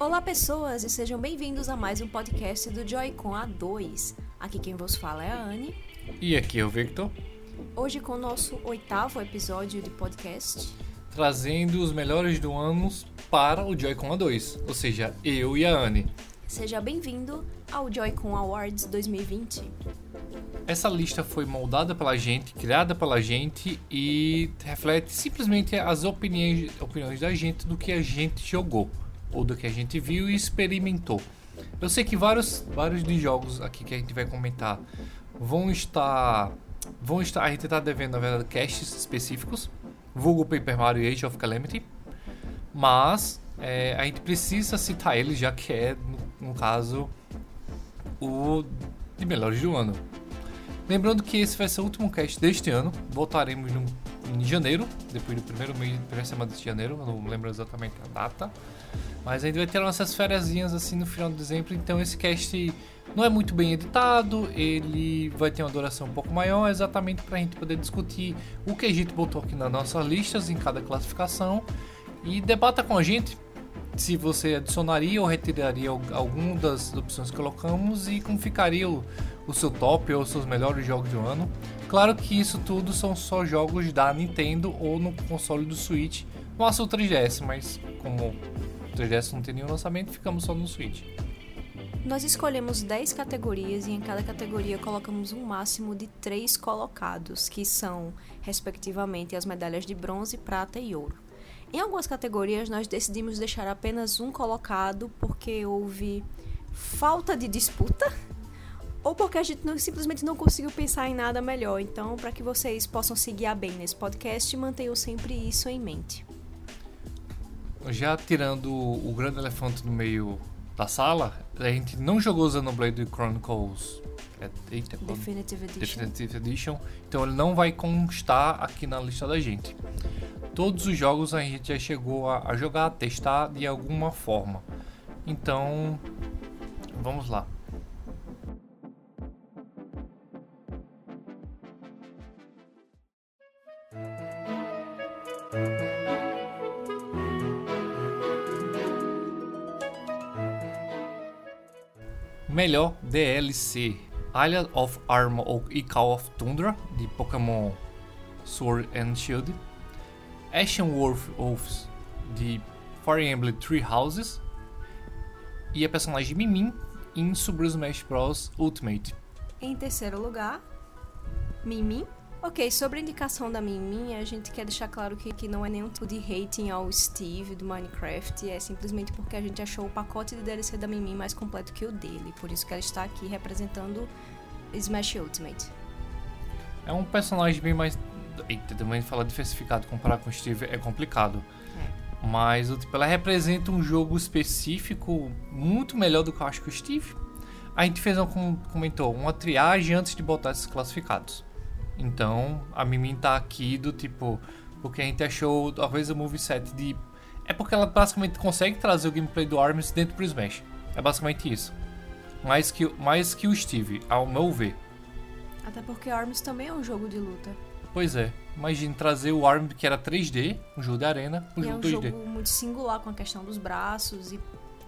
Olá, pessoas, e sejam bem-vindos a mais um podcast do Joy-Con A2. Aqui quem vos fala é a Anne. E aqui é o Victor, Hoje com o nosso oitavo episódio de podcast. trazendo os melhores do ano para o Joy-Con A2, ou seja, eu e a Anne. Seja bem-vindo ao Joy-Con Awards 2020. Essa lista foi moldada pela gente, criada pela gente e reflete simplesmente as opiniões, opiniões da gente do que a gente jogou ou do que a gente viu e experimentou. Eu sei que vários, vários de jogos aqui que a gente vai comentar vão estar, vão estar, a gente está devendo na verdade casts específicos, vulgo Paper Mario e Age of Calamity, mas é, a gente precisa citar eles já que é no, no caso o de melhores do ano. Lembrando que esse vai ser o último cast deste ano. Voltaremos no, em janeiro, depois do primeiro mês, primeira semana de janeiro, não lembro exatamente a data. Mas a gente vai ter nossas férias assim no final de dezembro, então esse cast não é muito bem editado, ele vai ter uma duração um pouco maior, exatamente para a gente poder discutir o que gente botou aqui nas nossas listas, em cada classificação, e debata com a gente se você adicionaria ou retiraria alguma das opções que colocamos e como ficaria o, o seu top ou os seus melhores jogos do ano. Claro que isso tudo são só jogos da Nintendo ou no console do Switch, no o 3DS, mas como 3DS não tem nenhum lançamento, ficamos só no Switch. Nós escolhemos 10 categorias e em cada categoria colocamos um máximo de 3 colocados, que são, respectivamente, as medalhas de bronze, prata e ouro. Em algumas categorias, nós decidimos deixar apenas um colocado porque houve falta de disputa ou porque a gente não- simplesmente não conseguiu pensar em nada melhor. Então, para que vocês possam se guiar bem nesse podcast, mantenham sempre isso em mente. Já tirando o grande elefante no meio da sala, a gente não jogou Xenoblade Chronicles é, eita, Definitive Edition. Definitive Edition, então ele não vai constar aqui na lista da gente. Todos os jogos a gente já chegou a, a jogar, a testar de alguma forma. Então, vamos lá. Melhor DLC: Island of Armor e Call of Tundra de Pokémon Sword and Shield, Ashen Wolf Wolves de Fire Emblem Three Houses e a personagem Mimin em Super Smash Bros Ultimate. Em terceiro lugar, Mimim. Ok, sobre a indicação da Mimim, a gente quer deixar claro que, que não é nenhum tipo de hating ao Steve do Minecraft, é simplesmente porque a gente achou o pacote de DLC da Mimim mais completo que o dele, por isso que ela está aqui representando Smash Ultimate. É um personagem bem mais. Eita, também falar diversificado comparar com o Steve é complicado. Mas o tipo, ela representa um jogo específico muito melhor do que eu acho que o Steve. A gente fez, um, como comentou, uma triagem antes de botar esses classificados. Então, a Mimin tá aqui do tipo. Porque a gente achou talvez o moveset de. É porque ela basicamente consegue trazer o gameplay do Arms dentro pro Smash. É basicamente isso. Mais que, mais que o Steve, ao meu ver. Até porque ARMS também é um jogo de luta. Pois é, imagine trazer o ARM que era 3D, um jogo de arena, um e é jogo um 2D. jogo muito singular com a questão dos braços e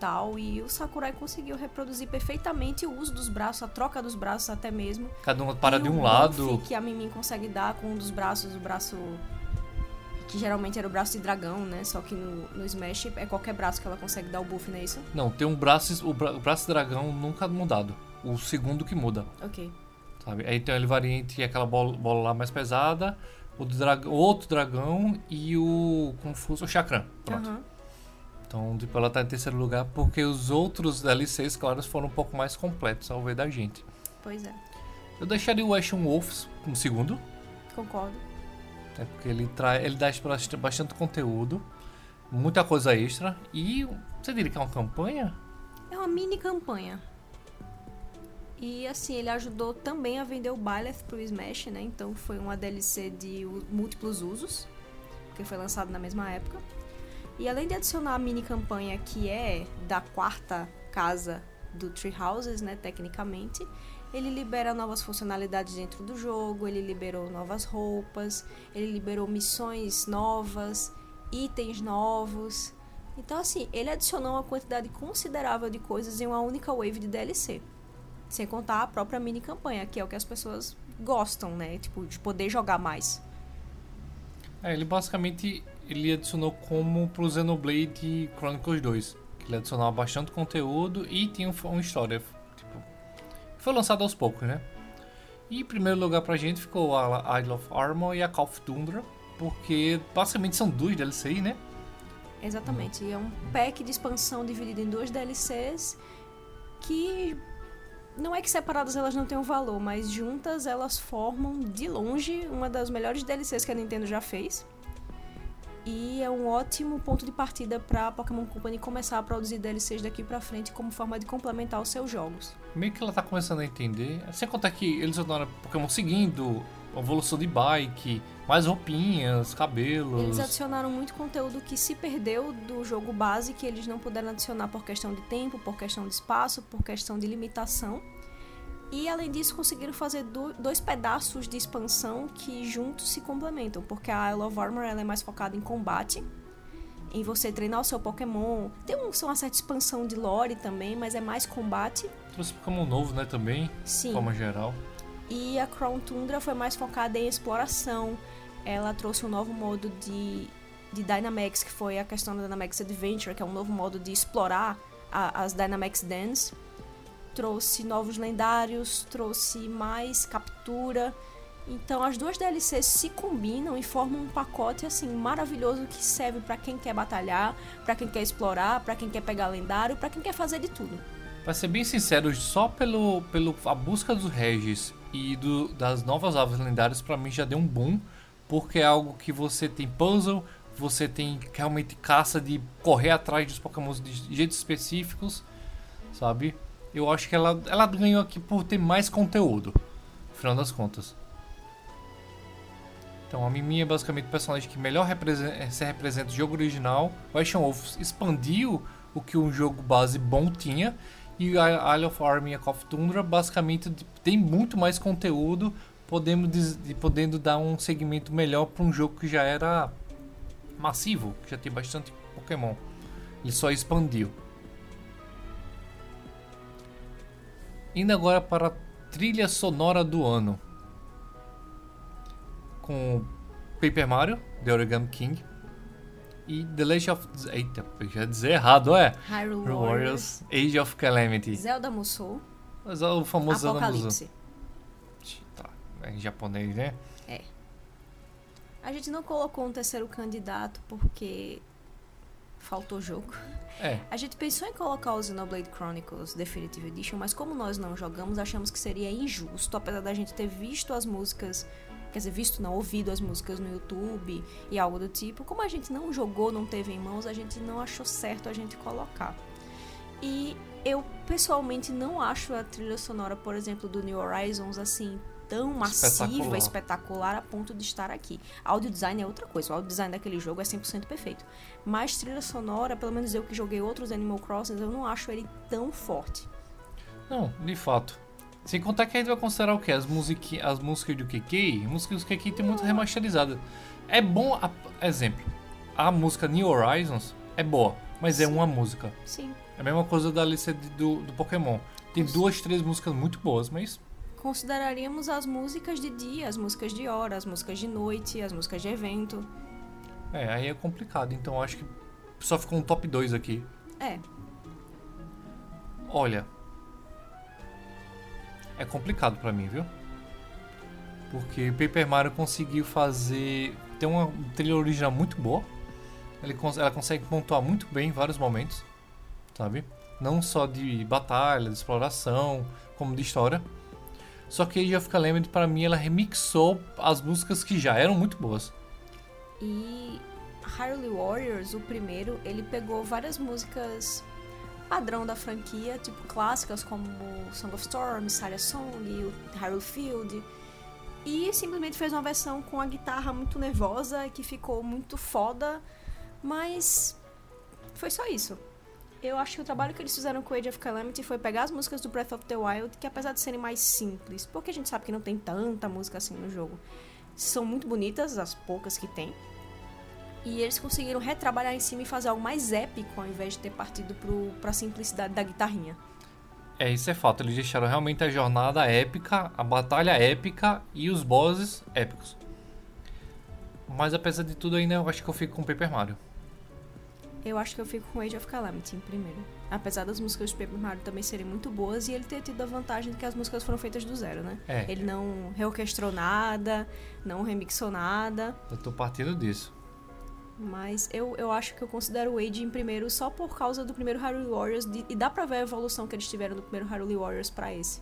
tal, e o Sakurai conseguiu reproduzir perfeitamente o uso dos braços, a troca dos braços até mesmo. Cada uma para E de um lado. que a Mimin consegue dar com um dos braços, o braço que geralmente era o braço de dragão, né? Só que no, no Smash é qualquer braço que ela consegue dar o buff, não é isso? Não, tem um braço, o, bra- o braço dragão nunca mudado. O segundo que muda, Ok. sabe? Aí então ele varia entre aquela bola, bola lá mais pesada, o, drag, o outro dragão e o como fosse o chakram. Pronto. Aham. Então, tipo, ela tá em terceiro lugar porque os outros DLCs, claro, foram um pouco mais completos ao ver da gente. Pois é, Eu deixaria o Ashen Wolves como segundo. concordo. É porque ele traz, ele dá bastante- conteúdo, muita coisa extra e você diria que é uma campanha? É uma mini campanha. E assim, ele ajudou também a vender o Byleth pro Smash, né? Então foi uma DLC de múltiplos usos, que foi lançado na mesma época. E além de adicionar a mini campanha que é da quarta casa do Tree Houses, né, tecnicamente, ele libera novas funcionalidades dentro do jogo, ele liberou novas roupas, ele liberou missões novas, itens novos. Então, assim, ele adicionou uma quantidade considerável de coisas em uma única wave de DLC. Sem contar a própria mini campanha, que é o que as pessoas gostam, né? Tipo, de poder jogar mais. É, ele basicamente ele adicionou como pro Xenoblade Chronicles 2. Que ele adicionava bastante conteúdo e tinha uma história. Tipo, foi lançado aos poucos, né? E em primeiro lugar pra gente ficou a Isle of Armor e a Call of Tundra. Porque basicamente são duas DLCs, né? Exatamente. É um pack de expansão dividido em duas DLCs que não é que separadas elas não tenham valor, mas juntas elas formam de longe uma das melhores DLCs que a Nintendo já fez. E é um ótimo ponto de partida para a Pokémon Company começar a produzir DLCs daqui para frente como forma de complementar os seus jogos. Meio que ela tá começando a entender. Sem contar que eles adoram Pokémon seguindo evolução de bike, mais roupinhas, cabelos. Eles adicionaram muito conteúdo que se perdeu do jogo base, que eles não puderam adicionar por questão de tempo, por questão de espaço, por questão de limitação. E além disso, conseguiram fazer dois pedaços de expansão que juntos se complementam, porque a Isle of Armor ela é mais focada em combate, em você treinar o seu Pokémon. Tem um, uma certa expansão de lore também, mas é mais combate. Trouxe Pokémon novo, né, também, Sim. de forma geral. E a Crown Tundra foi mais focada em exploração. Ela trouxe um novo modo de, de Dynamax, que foi a questão da Dynamax Adventure, que é um novo modo de explorar a, as Dynamax Dens trouxe novos lendários, trouxe mais captura. Então as duas DLCs se combinam e formam um pacote assim maravilhoso que serve para quem quer batalhar, para quem quer explorar, para quem quer pegar lendário, para quem quer fazer de tudo. Para ser bem sincero, só pelo, pelo a busca dos Regis e do, das novas aves lendárias para mim já deu um boom, porque é algo que você tem puzzle, você tem realmente caça de correr atrás dos Pokémon de jeitos específicos, sabe? Eu acho que ela, ela ganhou aqui por ter mais conteúdo, no final das contas. Então a Mimi é basicamente o personagem que melhor representa, se representa o jogo original. O Action Wolf expandiu o que um jogo base bom tinha. E a Isle of a of Tundra basicamente tem muito mais conteúdo, podemos, podendo dar um segmento melhor para um jogo que já era massivo, que já tem bastante Pokémon. Ele só expandiu. Indo agora para a trilha sonora do ano. Com Paper Mario, The Origami King. E The Legend of... Eita, eu já dizer errado, é? Hyrule Warriors, Age of Calamity. Zelda Musou. Mas é o famoso Apocalipse. Tá, é em japonês, né? É. A gente não colocou um terceiro candidato porque faltou jogo. É. A gente pensou em colocar o Xenoblade Chronicles Definitive Edition, mas como nós não jogamos, achamos que seria injusto, apesar da gente ter visto as músicas, quer dizer, visto não, ouvido as músicas no YouTube e algo do tipo. Como a gente não jogou, não teve em mãos, a gente não achou certo a gente colocar. E eu pessoalmente não acho a trilha sonora, por exemplo, do New Horizons assim tão massiva, espetacular. espetacular a ponto de estar aqui. Audio design é outra coisa, o audio design daquele jogo é 100% perfeito. Mas trilha sonora, pelo menos eu que joguei outros Animal Crossing, eu não acho ele tão forte. Não, de fato. Sem contar que a gente vai considerar o que? As, music... as músicas do KK, músicas do KK tem muito remasterizada. É bom, a... exemplo, a música New Horizons é boa, mas é Sim. é uma música. Sim. É a mesma coisa da lista do, do Pokémon. Tem duas, três músicas muito boas, mas consideraríamos as músicas de dia, as músicas de hora, as músicas de noite, as músicas de evento. É, aí é complicado. Então acho que só ficou um top 2 aqui. É. Olha. É complicado para mim, viu? Porque Paper Mario conseguiu fazer. Tem uma trilha original muito boa. Ela consegue pontuar muito bem em vários momentos, sabe? Não só de batalha, de exploração, como de história. Só que Age of Calamity, pra mim, ela remixou as músicas que já eram muito boas. E Hyrule Warriors, o primeiro, ele pegou várias músicas padrão da franquia, tipo clássicas como Song of Storm, Saria Song, Hyrule Field, e simplesmente fez uma versão com a guitarra muito nervosa que ficou muito foda, mas foi só isso. Eu acho que o trabalho que eles fizeram com Age of Calamity foi pegar as músicas do Breath of the Wild, que apesar de serem mais simples, porque a gente sabe que não tem tanta música assim no jogo, são muito bonitas, as poucas que tem. E eles conseguiram retrabalhar em cima e fazer algo mais épico ao invés de ter partido pro, pra simplicidade da guitarrinha. É, isso é fato. Eles deixaram realmente a jornada épica, a batalha épica e os bosses épicos. Mas apesar de tudo, ainda eu acho que eu fico com Paper Mario. Eu acho que eu fico com Age of Calamity em primeiro. Apesar das músicas de Paper Mario também serem muito boas e ele ter tido a vantagem de que as músicas foram feitas do zero, né? É. Ele não reorquestrou nada, não remixou nada. Eu tô partindo disso. Mas eu, eu acho que eu considero o Age em primeiro só por causa do primeiro Hyrule Warriors de- e dá pra ver a evolução que eles tiveram do primeiro Hyrule Warriors pra esse.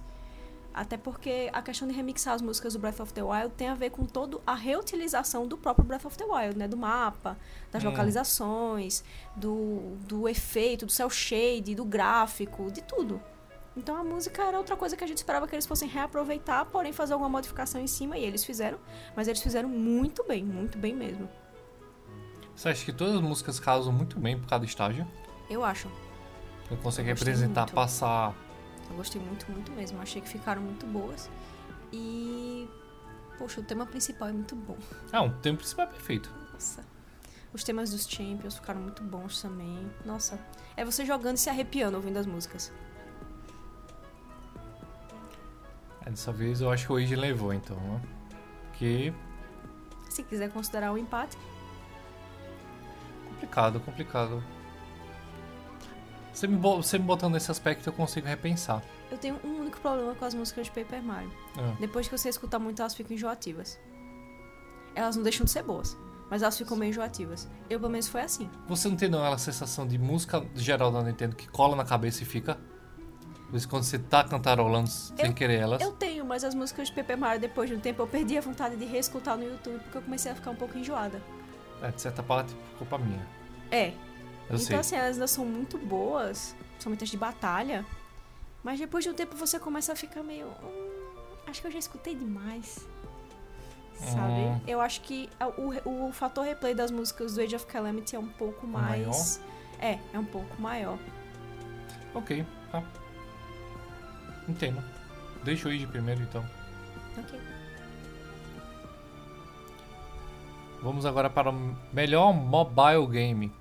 Até porque a questão de remixar as músicas do Breath of the Wild tem a ver com toda a reutilização do próprio Breath of the Wild, né? Do mapa, das Hum. localizações, do, do efeito, do cel shade, do gráfico, de tudo. Então a música era outra coisa que a gente esperava que eles fossem reaproveitar, porém fazer alguma modificação em cima, e eles fizeram. Mas eles fizeram muito bem, muito bem mesmo. Você acha que todas as músicas casam muito bem por cada estágio? Eu acho. Eu consigo Eu representar, muito. passar. Eu gostei muito, muito mesmo. Achei que ficaram muito boas. E. Poxa, o tema principal é muito bom. Ah, um tempo principal é perfeito. Nossa. Os temas dos Champions ficaram muito bons também. Nossa. É você jogando e se arrepiando ouvindo as músicas. É, dessa vez eu acho que o Age levou, então, né? Porque. Se quiser considerar o empate, Complicado, complicado. Você me, você me botando nesse aspecto, eu consigo repensar. eu tenho um único problema com as músicas de Paper Mario. Ah, Depois que você escuta muito, elas ficam enjoativas. Elas não deixam de ser boas, mas elas ficam meio enjoativas. Eu, pelo menos, foi assim. Você não tem não aquela sensação de música geral da Nintendo que cola na cabeça e fica? Isso quando você tá cantarolando sem Eu- querer elas. Eu tenho, mas as músicas de Paper Mario, depois de um tempo, eu perdi a vontade de reescutar no YouTube, porque eu comecei a ficar um pouco enjoada. É, de certa parte, culpa minha. É, Eu então sei. assim, elas ainda são muito boas, principalmente as de batalha, mas depois de um tempo você começa a ficar meio... "Hum, acho que eu já escutei demais. Sabe? Hum. Eu acho que o, o fator replay das músicas do Age of Calamity é um pouco Maior? mais... É, é um pouco maior. Ok, tá. Entendo. Deixa eu ir de primeiro então. Ok. Vamos agora para o melhor mobile game.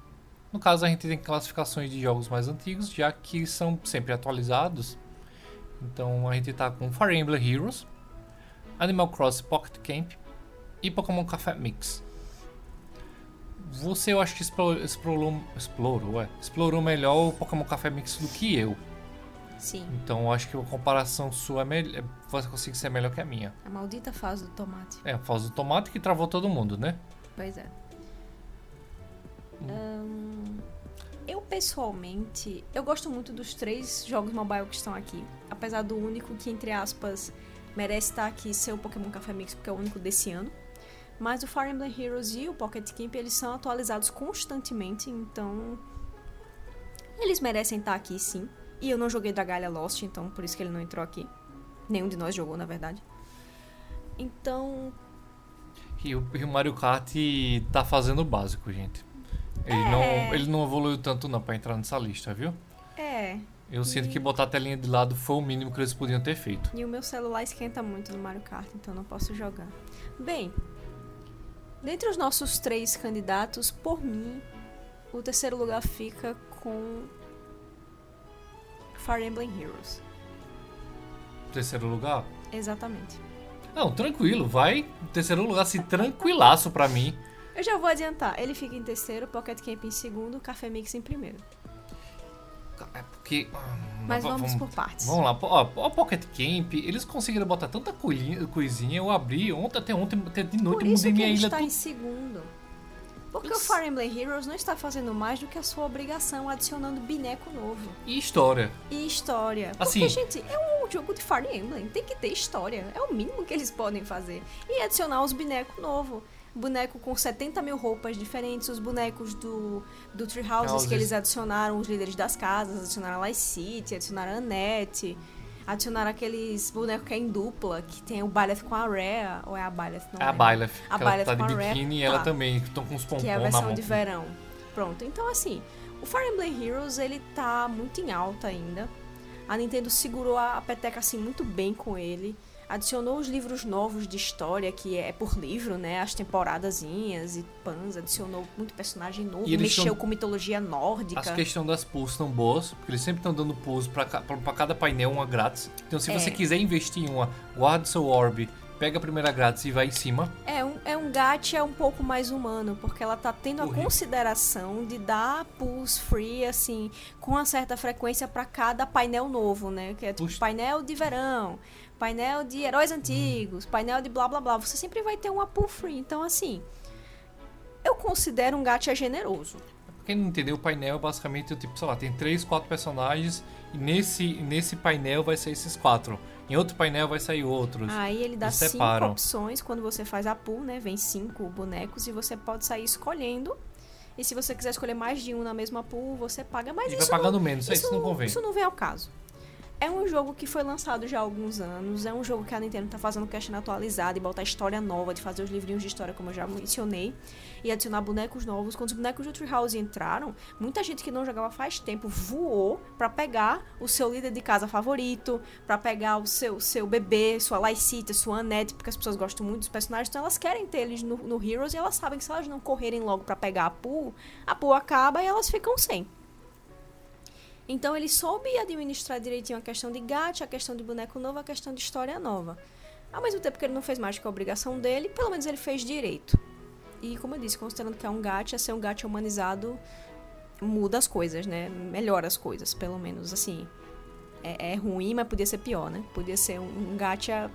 No caso, a gente tem classificações de jogos mais antigos, já que são sempre atualizados. Então a gente tá com Fire Emblem Heroes, Animal Crossing Pocket Camp e Pokémon Café Mix. Você, eu acho que explorou, explorou, explorou, é, explorou melhor o Pokémon Café Mix do que eu. Sim. Então eu acho que a comparação sua é melhor. Você consegue ser melhor que a minha. A maldita fase do tomate. É, a fase do tomate que travou todo mundo, né? Pois é. Ahn, eu pessoalmente, eu gosto muito dos três jogos mobile que estão aqui. Apesar do único que, entre aspas, merece estar aqui ser o Pokémon Café Mix, porque é o único desse ano. Mas o Fire Emblem Heroes e o Pocket Camp, eles são atualizados constantemente, então... Eles merecem estar aqui, sim. E eu não joguei Dragalia Lost, então por isso que ele não entrou aqui. Nenhum de nós jogou, na verdade. Então, E o, e o Mario Kart tá fazendo o básico, gente. Ele, É. não, ele não evoluiu tanto não pra entrar nessa lista, viu? é... Eu sinto que botar a telinha de lado foi o mínimo que eles podiam ter feito. E o meu celular esquenta muito no Mario Kart, então não posso jogar. Bem, dentre os nossos três candidatos, por mim, o terceiro lugar fica com Fire Emblem Heroes. Terceiro lugar? Exatamente. Não, tranquilo, vai. Terceiro lugar, assim, tranquilaço pra mim. Eu já vou adiantar. Ele fica em terceiro, Pocket Camp em segundo, Café Mix em primeiro. É porque. ah, Mas va- vamos por partes. Vamos lá, ó, ó, Pocket Camp, eles conseguiram botar tanta coisinha, coisinha eu abri ontem, até ontem, até de noite, Por isso mudei que minha ele ilha está em segundo. Porque Isso. o Fire Emblem Heroes não está fazendo mais do que a sua obrigação adicionando boneco novo. E história. e história. Assim- Porque, gente, é um jogo de Fire Emblem, tem que ter história. É o mínimo que eles podem fazer. E adicionar os bonecos novos. Boneco com 70 mil roupas diferentes, os bonecos do, do Tree Houses que eles adicionaram, os líderes das casas, adicionaram a Light City, adicionaram a Annette, adicionaram aqueles bonecos que é em dupla, que tem o Byleth com a Rhea, ou é a Byleth? Não É a. Byleth, A Byleth tá de com a Rhea, biquíni e ela tá. também, que estão com os pompons que é a versão de verão. Pronto, então assim, o Fire Emblem Heroes ele tá muito em alta ainda. A Nintendo segurou a peteca assim muito bem com ele. Adicionou os livros novos de história, que é por livro, né? As temporadazinhas e pans. Adicionou muito personagem novo. E Mexeu tão- com mitologia nórdica. As questões das pools estão boas, porque eles sempre estão dando pra, pra cada painel uma grátis. Então se É. você quiser investir em uma, guarda seu orb, pega a primeira grátis e vai em cima. É um, é um gacha um pouco mais humano, porque ela tá tendo a Horrível. consideração de dar pulls free, assim, com uma certa frequência pra cada painel novo, né? Que é tipo Puxa. painel de verão, painel de heróis antigos, painel de blá blá blá. Você sempre vai ter uma pull free. Então, assim, eu considero um gacha generoso. Pra quem não entendeu, o painel é basicamente, tipo, sei lá, tem três, quatro personagens e nesse, nesse painel vai ser esses quatro. Em outro painel vai sair outros. Aí ele dá cinco separam. opções quando você faz a pool, né? Vem cinco bonecos e você pode sair escolhendo. E se você quiser escolher mais de um na mesma pool, você paga. Mas e vai isso pagando não, menos, isso, não convém. Isso não vem ao caso. É um jogo que foi lançado já há alguns anos. É um jogo que a Nintendo tá fazendo questão atualizada e botar história nova, de fazer os livrinhos de história, como eu já mencionei, e adicionar bonecos novos. Quando os bonecos do Treehouse entraram, muita gente que não jogava faz tempo voou pra pegar o seu líder de casa favorito, pra pegar o seu, seu bebê, sua Lysita, sua Annette, porque as pessoas gostam muito dos personagens, então elas querem ter eles no, no Heroes e elas sabem que se elas não correrem logo pra pegar a pool, a pool acaba e elas ficam sem. Então ele soube administrar direitinho a questão de gacha, a questão de boneco novo, a questão de história nova. Ao mesmo tempo que ele não fez mais que a obrigação dele, pelo menos ele fez direito. E como eu disse, considerando que é um gacha, ser um gacha humanizado muda as coisas, né? Melhora as coisas, pelo menos assim. É, é ruim, mas podia ser pior, né? Podia ser um, um gacha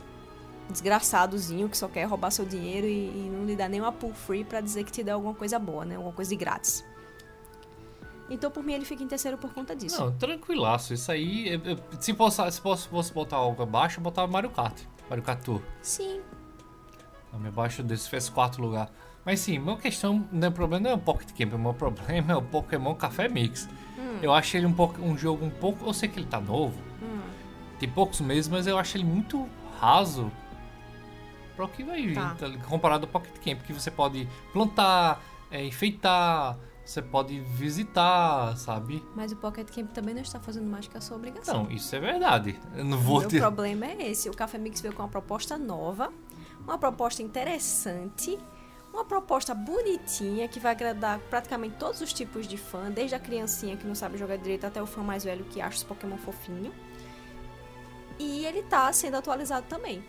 desgraçadozinho que só quer roubar seu dinheiro e, e não lhe dá nem uma pull free pra dizer que te dá alguma coisa boa, né? Alguma coisa de grátis. Então, por mim, ele fica em terceiro por conta disso. Não, tranquilaço. Isso aí, eu- eu- se fosse, se fosse, fosse botar algo abaixo, eu botava Mario Kart. Mario Kart Tour. Sim, Não, me abaixo desse fez quarto lugar. Mas sim, meu questão, problema não é o Pocket Camp, o meu problema é o Pokémon Café Mix. Eu acho ele um, pouco, um jogo um pouco. Eu sei que ele tá novo, tem poucos meses, mas eu acho ele muito raso para o que vai vir, Tá. tá comparado ao Pocket Camp, que você pode plantar, é, enfeitar, você pode visitar, sabe? mas o Pocket Camp também não está fazendo mais que a sua obrigação. Não, isso é verdade. Eu não O vou meu ter. problema é esse. O Café Mix veio com uma proposta nova, uma proposta interessante, uma proposta bonitinha que vai agradar praticamente todos os tipos de fã, desde a criancinha que não sabe jogar direito até o fã mais velho que acha os Pokémon fofinho. E ele tá sendo atualizado também.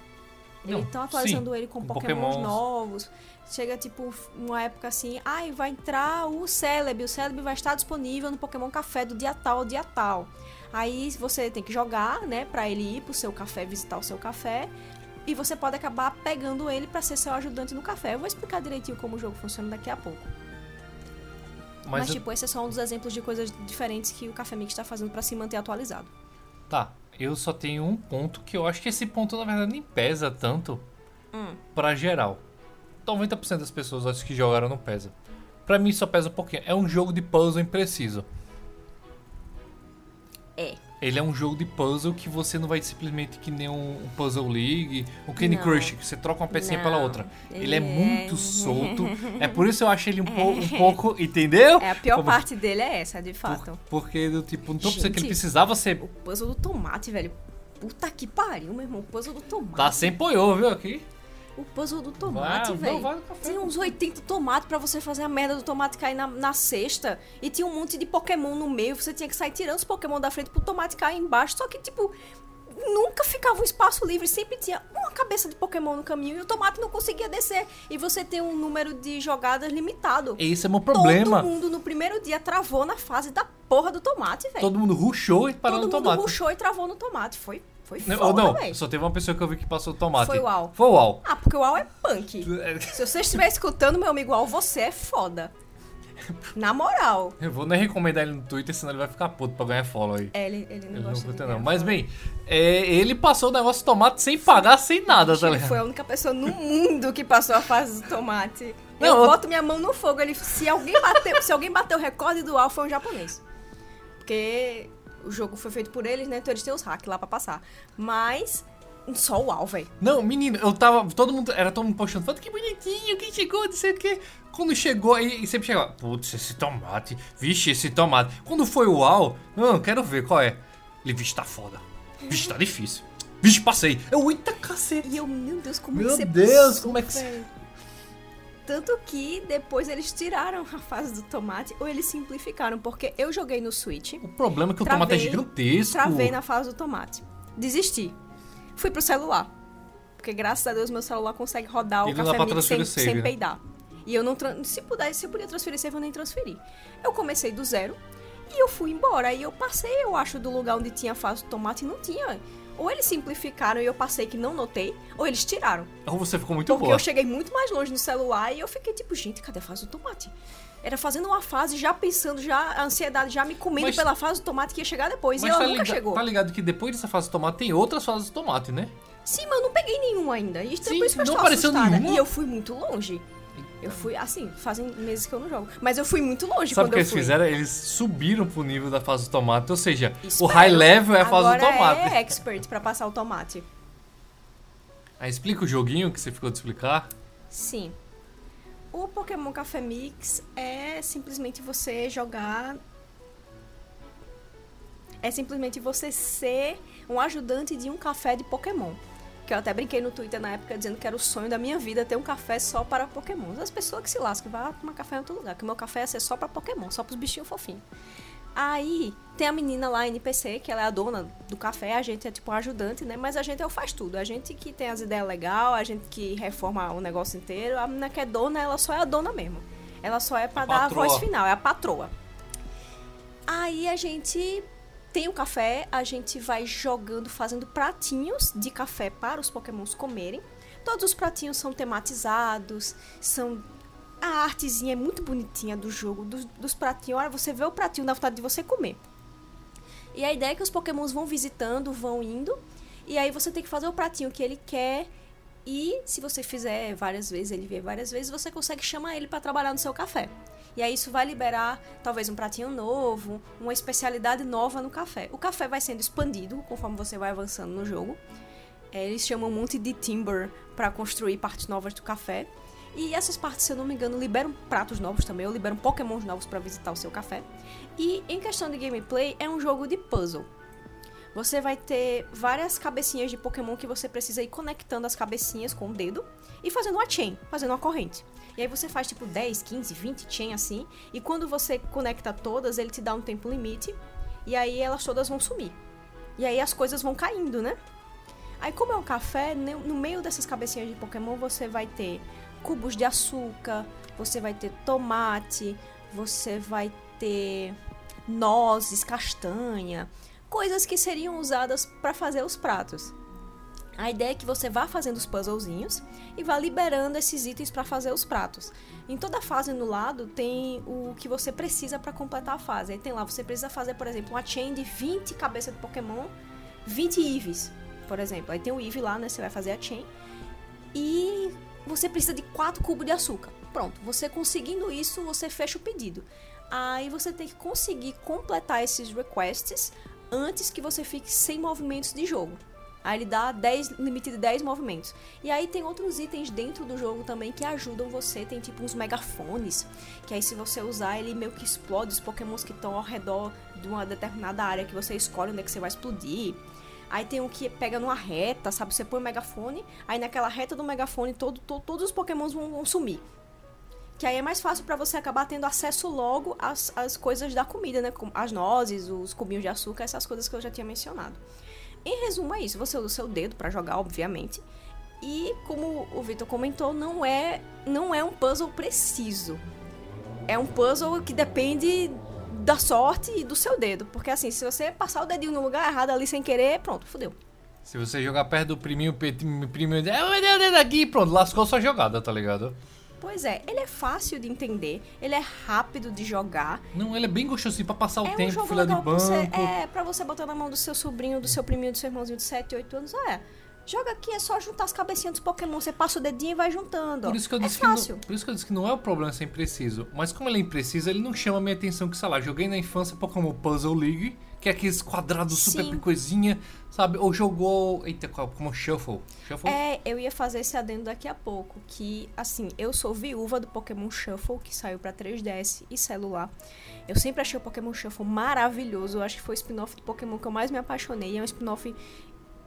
Não, Eles estão atualizando sim, ele com, com pokémons. novos. Chega tipo uma época assim, ai, vai entrar o Celebi, o Celebi vai estar disponível no Pokémon Café do dia tal ao dia tal. Aí você tem que jogar, né, pra ele ir pro seu café, visitar o seu café. E você pode acabar pegando ele pra ser seu ajudante no café. Eu vou explicar direitinho como o jogo funciona daqui a pouco. Mas, Mas, eu- tipo, esse é só um dos exemplos de coisas diferentes que o Café Mix tá fazendo pra se manter atualizado. Tá, eu só tenho um ponto que eu acho que esse ponto na verdade nem pesa tanto Hum. pra geral. 90% das pessoas acho que jogaram não pesa. Pra mim só pesa um pouquinho. É um jogo de puzzle impreciso. É. Ele é um jogo de puzzle que você não vai simplesmente que nem um, um Puzzle League, um Candy Não. Crush, que você troca uma pecinha pela Não, outra. Ele, é é- muito solto. É por isso eu acho ele um, pou- um pouco. Entendeu? É, a pior Como- parte dele é essa, de Por- fato. porque do tipo, não tô pensando que ele precisava ser. O puzzle do tomate, velho. Puta que pariu, meu irmão. O puzzle do tomate. Tá sem poiô, viu aqui? O puzzle do tomate, velho. Tinha uns 80 tomates pra você fazer a merda do tomate cair na, na cesta. E tinha um monte de Pokémon no meio. Você tinha que sair tirando os Pokémon da frente pro tomate cair embaixo. Só que, tipo, nunca ficava um espaço livre. Sempre tinha uma cabeça de Pokémon no caminho e o tomate não conseguia descer. E você tem um número de jogadas limitado. Esse é o meu problema. Todo mundo no primeiro dia travou na fase da porra do tomate, velho. Todo mundo rushou e parou Todo no mundo tomate. rushou e travou no tomate. Foi, foi Não, foda, não, velho. só teve uma pessoa que eu vi que passou o tomate. Foi o Al. Foi o Al. Ah, porque o Al é punk. Se você estiver escutando, meu amigo Al, você é foda. Na moral. Eu vou nem recomendar ele no Twitter, senão ele vai ficar puto pra ganhar follow aí. É, ele, ele não Ele não gosta curta de não. Mas bem, é, ele passou o negócio do tomate sem pagar, sem nada, tá ligado? foi a única pessoa no mundo que passou a fase do tomate. Não, eu eu- boto minha mão no fogo. Ele, se alguém bateu, se alguém bateu o recorde do Al, foi um japonês. Porque o jogo foi feito por eles, né? Então eles têm os hacks lá pra passar. Mas só o Al, velho. Não, menino, eu tava. Todo mundo. Era todo mundo postando foto, que bonitinho, quem chegou, não sei o que. Quando chegou, aí e sempre chegava. Putz, esse tomate. Vixe, esse tomate. Quando foi o Al, não, quero ver qual é. Ele, vixe, tá foda. Vixe, tá difícil. Vixe, passei. Eu, eita cacete. E eu, meu Deus, como Meu é que você Deus, passou, como é que você-? Tanto que depois eles tiraram a fase do tomate, ou eles simplificaram, porque eu joguei no Switch, O problema é que o Travei, tomate é gigantesco. travei na fase do tomate. Desisti. Fui pro celular. Porque graças a Deus meu celular consegue rodar E o café Mix sem, save, sem né? peidar. E eu não. Se pudesse, se eu podia transferir save, eu nem transferi. Eu comecei do zero e eu fui embora. Aí eu passei, eu acho, do lugar onde tinha a fase do tomate e não tinha. Ou eles simplificaram e eu passei que não notei, ou eles tiraram. Ou você ficou muito Porque boa. eu cheguei muito mais longe no celular e eu fiquei tipo, gente, cadê a fase do tomate? Era fazendo uma fase, já pensando, já a ansiedade, já me comendo Mas- pela fase do tomate que ia chegar depois. E ela tá, nunca liga- chegou. tá ligado que depois dessa fase do tomate tem outras fases do tomate, né? Sim, mas eu não peguei nenhum ainda. E Sim, por isso que eu não apareceu assustada. nenhuma? E eu fui muito longe. Eu fui, assim, fazem meses que eu não jogo. Mas eu fui muito longe Sabe o quando que eu eles fui. fizeram? Eles subiram pro nível da fase do tomate. Ou seja, o Espero. high level é a fase Agora do tomate. é expert pra passar o tomate. Aí explica o joguinho que você ficou de explicar. Sim. O Pokémon Café Mix é simplesmente você jogar. É simplesmente você ser um ajudante de um café de Pokémon. Que eu até brinquei no Twitter na época dizendo que era o sonho da minha vida ter um café só para Pokémon. As pessoas que se lascam, vai tomar café em outro lugar. Que o meu café ia ser só para Pokémon, só pros bichinhos fofinhos. Aí tem a menina lá, NPC, que ela é a dona do café, a gente é tipo um ajudante, né? Mas a gente é o faz tudo. A gente que tem as ideias legais, a gente que reforma o negócio inteiro. A menina que é dona, ela só é a dona mesmo. Ela só é pra A dar a voz final, é a patroa. Aí a gente tem o café, a gente vai jogando, fazendo pratinhos de café para os pokémons comerem. Todos os pratinhos são tematizados, são... A artezinha é muito bonitinha do jogo, dos, dos pratinhos. Olha, você vê o pratinho, dá vontade de você comer. E a ideia é que os pokémons vão visitando, vão indo, e aí você tem que fazer o pratinho que ele quer. E se você fizer várias vezes, ele vier várias vezes, você consegue chamar ele para trabalhar no seu café. E aí isso vai liberar talvez um pratinho novo, uma especialidade nova no café. O café vai sendo expandido conforme você vai avançando no jogo. É, eles chamam um monte de timber para construir partes novas do café. E essas partes, se eu não me engano, liberam pratos novos também, ou liberam pokémons novos para visitar o seu café. E em questão de gameplay, é um jogo de puzzle. Você vai ter várias cabecinhas de Pokémon que você precisa ir conectando as cabecinhas com o dedo e fazendo uma chain, fazendo uma corrente. E aí você faz tipo 10, 15, 20 chain assim, e quando você conecta todas, ele te dá um tempo limite, e aí elas todas vão sumir. E aí as coisas vão caindo, né? Aí como é um café, no meio dessas cabecinhas de Pokémon você vai ter cubos de açúcar, você vai ter tomate, você vai ter nozes, castanha, coisas que seriam usadas para fazer os pratos. A ideia é que você vá fazendo os puzzlezinhos e vá liberando esses itens para fazer os pratos. Em toda fase no lado tem o que você precisa para completar a fase. Aí tem lá, você precisa fazer, por exemplo, uma chain de 20 cabeças de Pokémon, 20 Eevees, por exemplo. Aí tem o Eevee lá, né? Você vai fazer a chain. E você precisa de 4 cubos de açúcar. Pronto, você conseguindo isso, você fecha o pedido. Aí você tem que conseguir completar esses requests antes que você fique sem movimentos de jogo. Aí ele dá 10, limite de 10 movimentos. E aí tem outros itens dentro do jogo também que ajudam você. Tem tipo uns megafones, que aí se você usar, ele meio que explode os pokémons que estão ao redor de uma determinada área que você escolhe onde é que você vai explodir. Aí tem um que pega numa reta, sabe? Você põe o megafone, aí naquela reta do megafone todo, to- todos os pokémons vão, vão sumir. Que aí é mais fácil pra você acabar tendo acesso logo às, às coisas da comida, né? As nozes, os cubinhos de açúcar, essas coisas que eu já tinha mencionado. Em resumo, é isso. Você usa o seu dedo pra jogar, obviamente. E como o Vitor comentou, não é, não é um puzzle preciso. É um puzzle que depende da sorte e do seu dedo. Porque assim, se você passar o dedinho no lugar errado ali sem querer, pronto, fodeu. Se você jogar perto do priminho, pe- priminho, é, meu Deus, dedo aqui, pronto, lascou sua jogada, tá ligado? Pois é, ele é fácil de entender, ele é rápido de jogar. Não, ele é bem gostosinho pra passar o é um tempo, jogo fila de legal pra banco. você, é, pra você botar na mão do seu sobrinho, do seu priminho, do seu irmãozinho de 7, 8 anos. É, joga aqui, é só juntar as cabecinhas dos Pokémon. Você passa o dedinho e vai juntando. Por isso, que eu é disse que não, fácil. por isso que eu disse que não é o problema ser impreciso. Mas como ele é impreciso, ele não chama a minha atenção que, sei lá, joguei na infância Pokémon Puzzle League, que é aqueles quadrados super Sim. coisinha, sabe? Ou jogou. Eita, qual? Como Shuffle? Shuffle? É, eu ia fazer esse adendo daqui a pouco, que, assim, eu sou viúva do Pokémon Shuffle, que saiu pra 3DS e celular. Eu sempre achei o Pokémon Shuffle maravilhoso, eu acho que foi o spin-off de Pokémon que eu mais me apaixonei, é um spin-off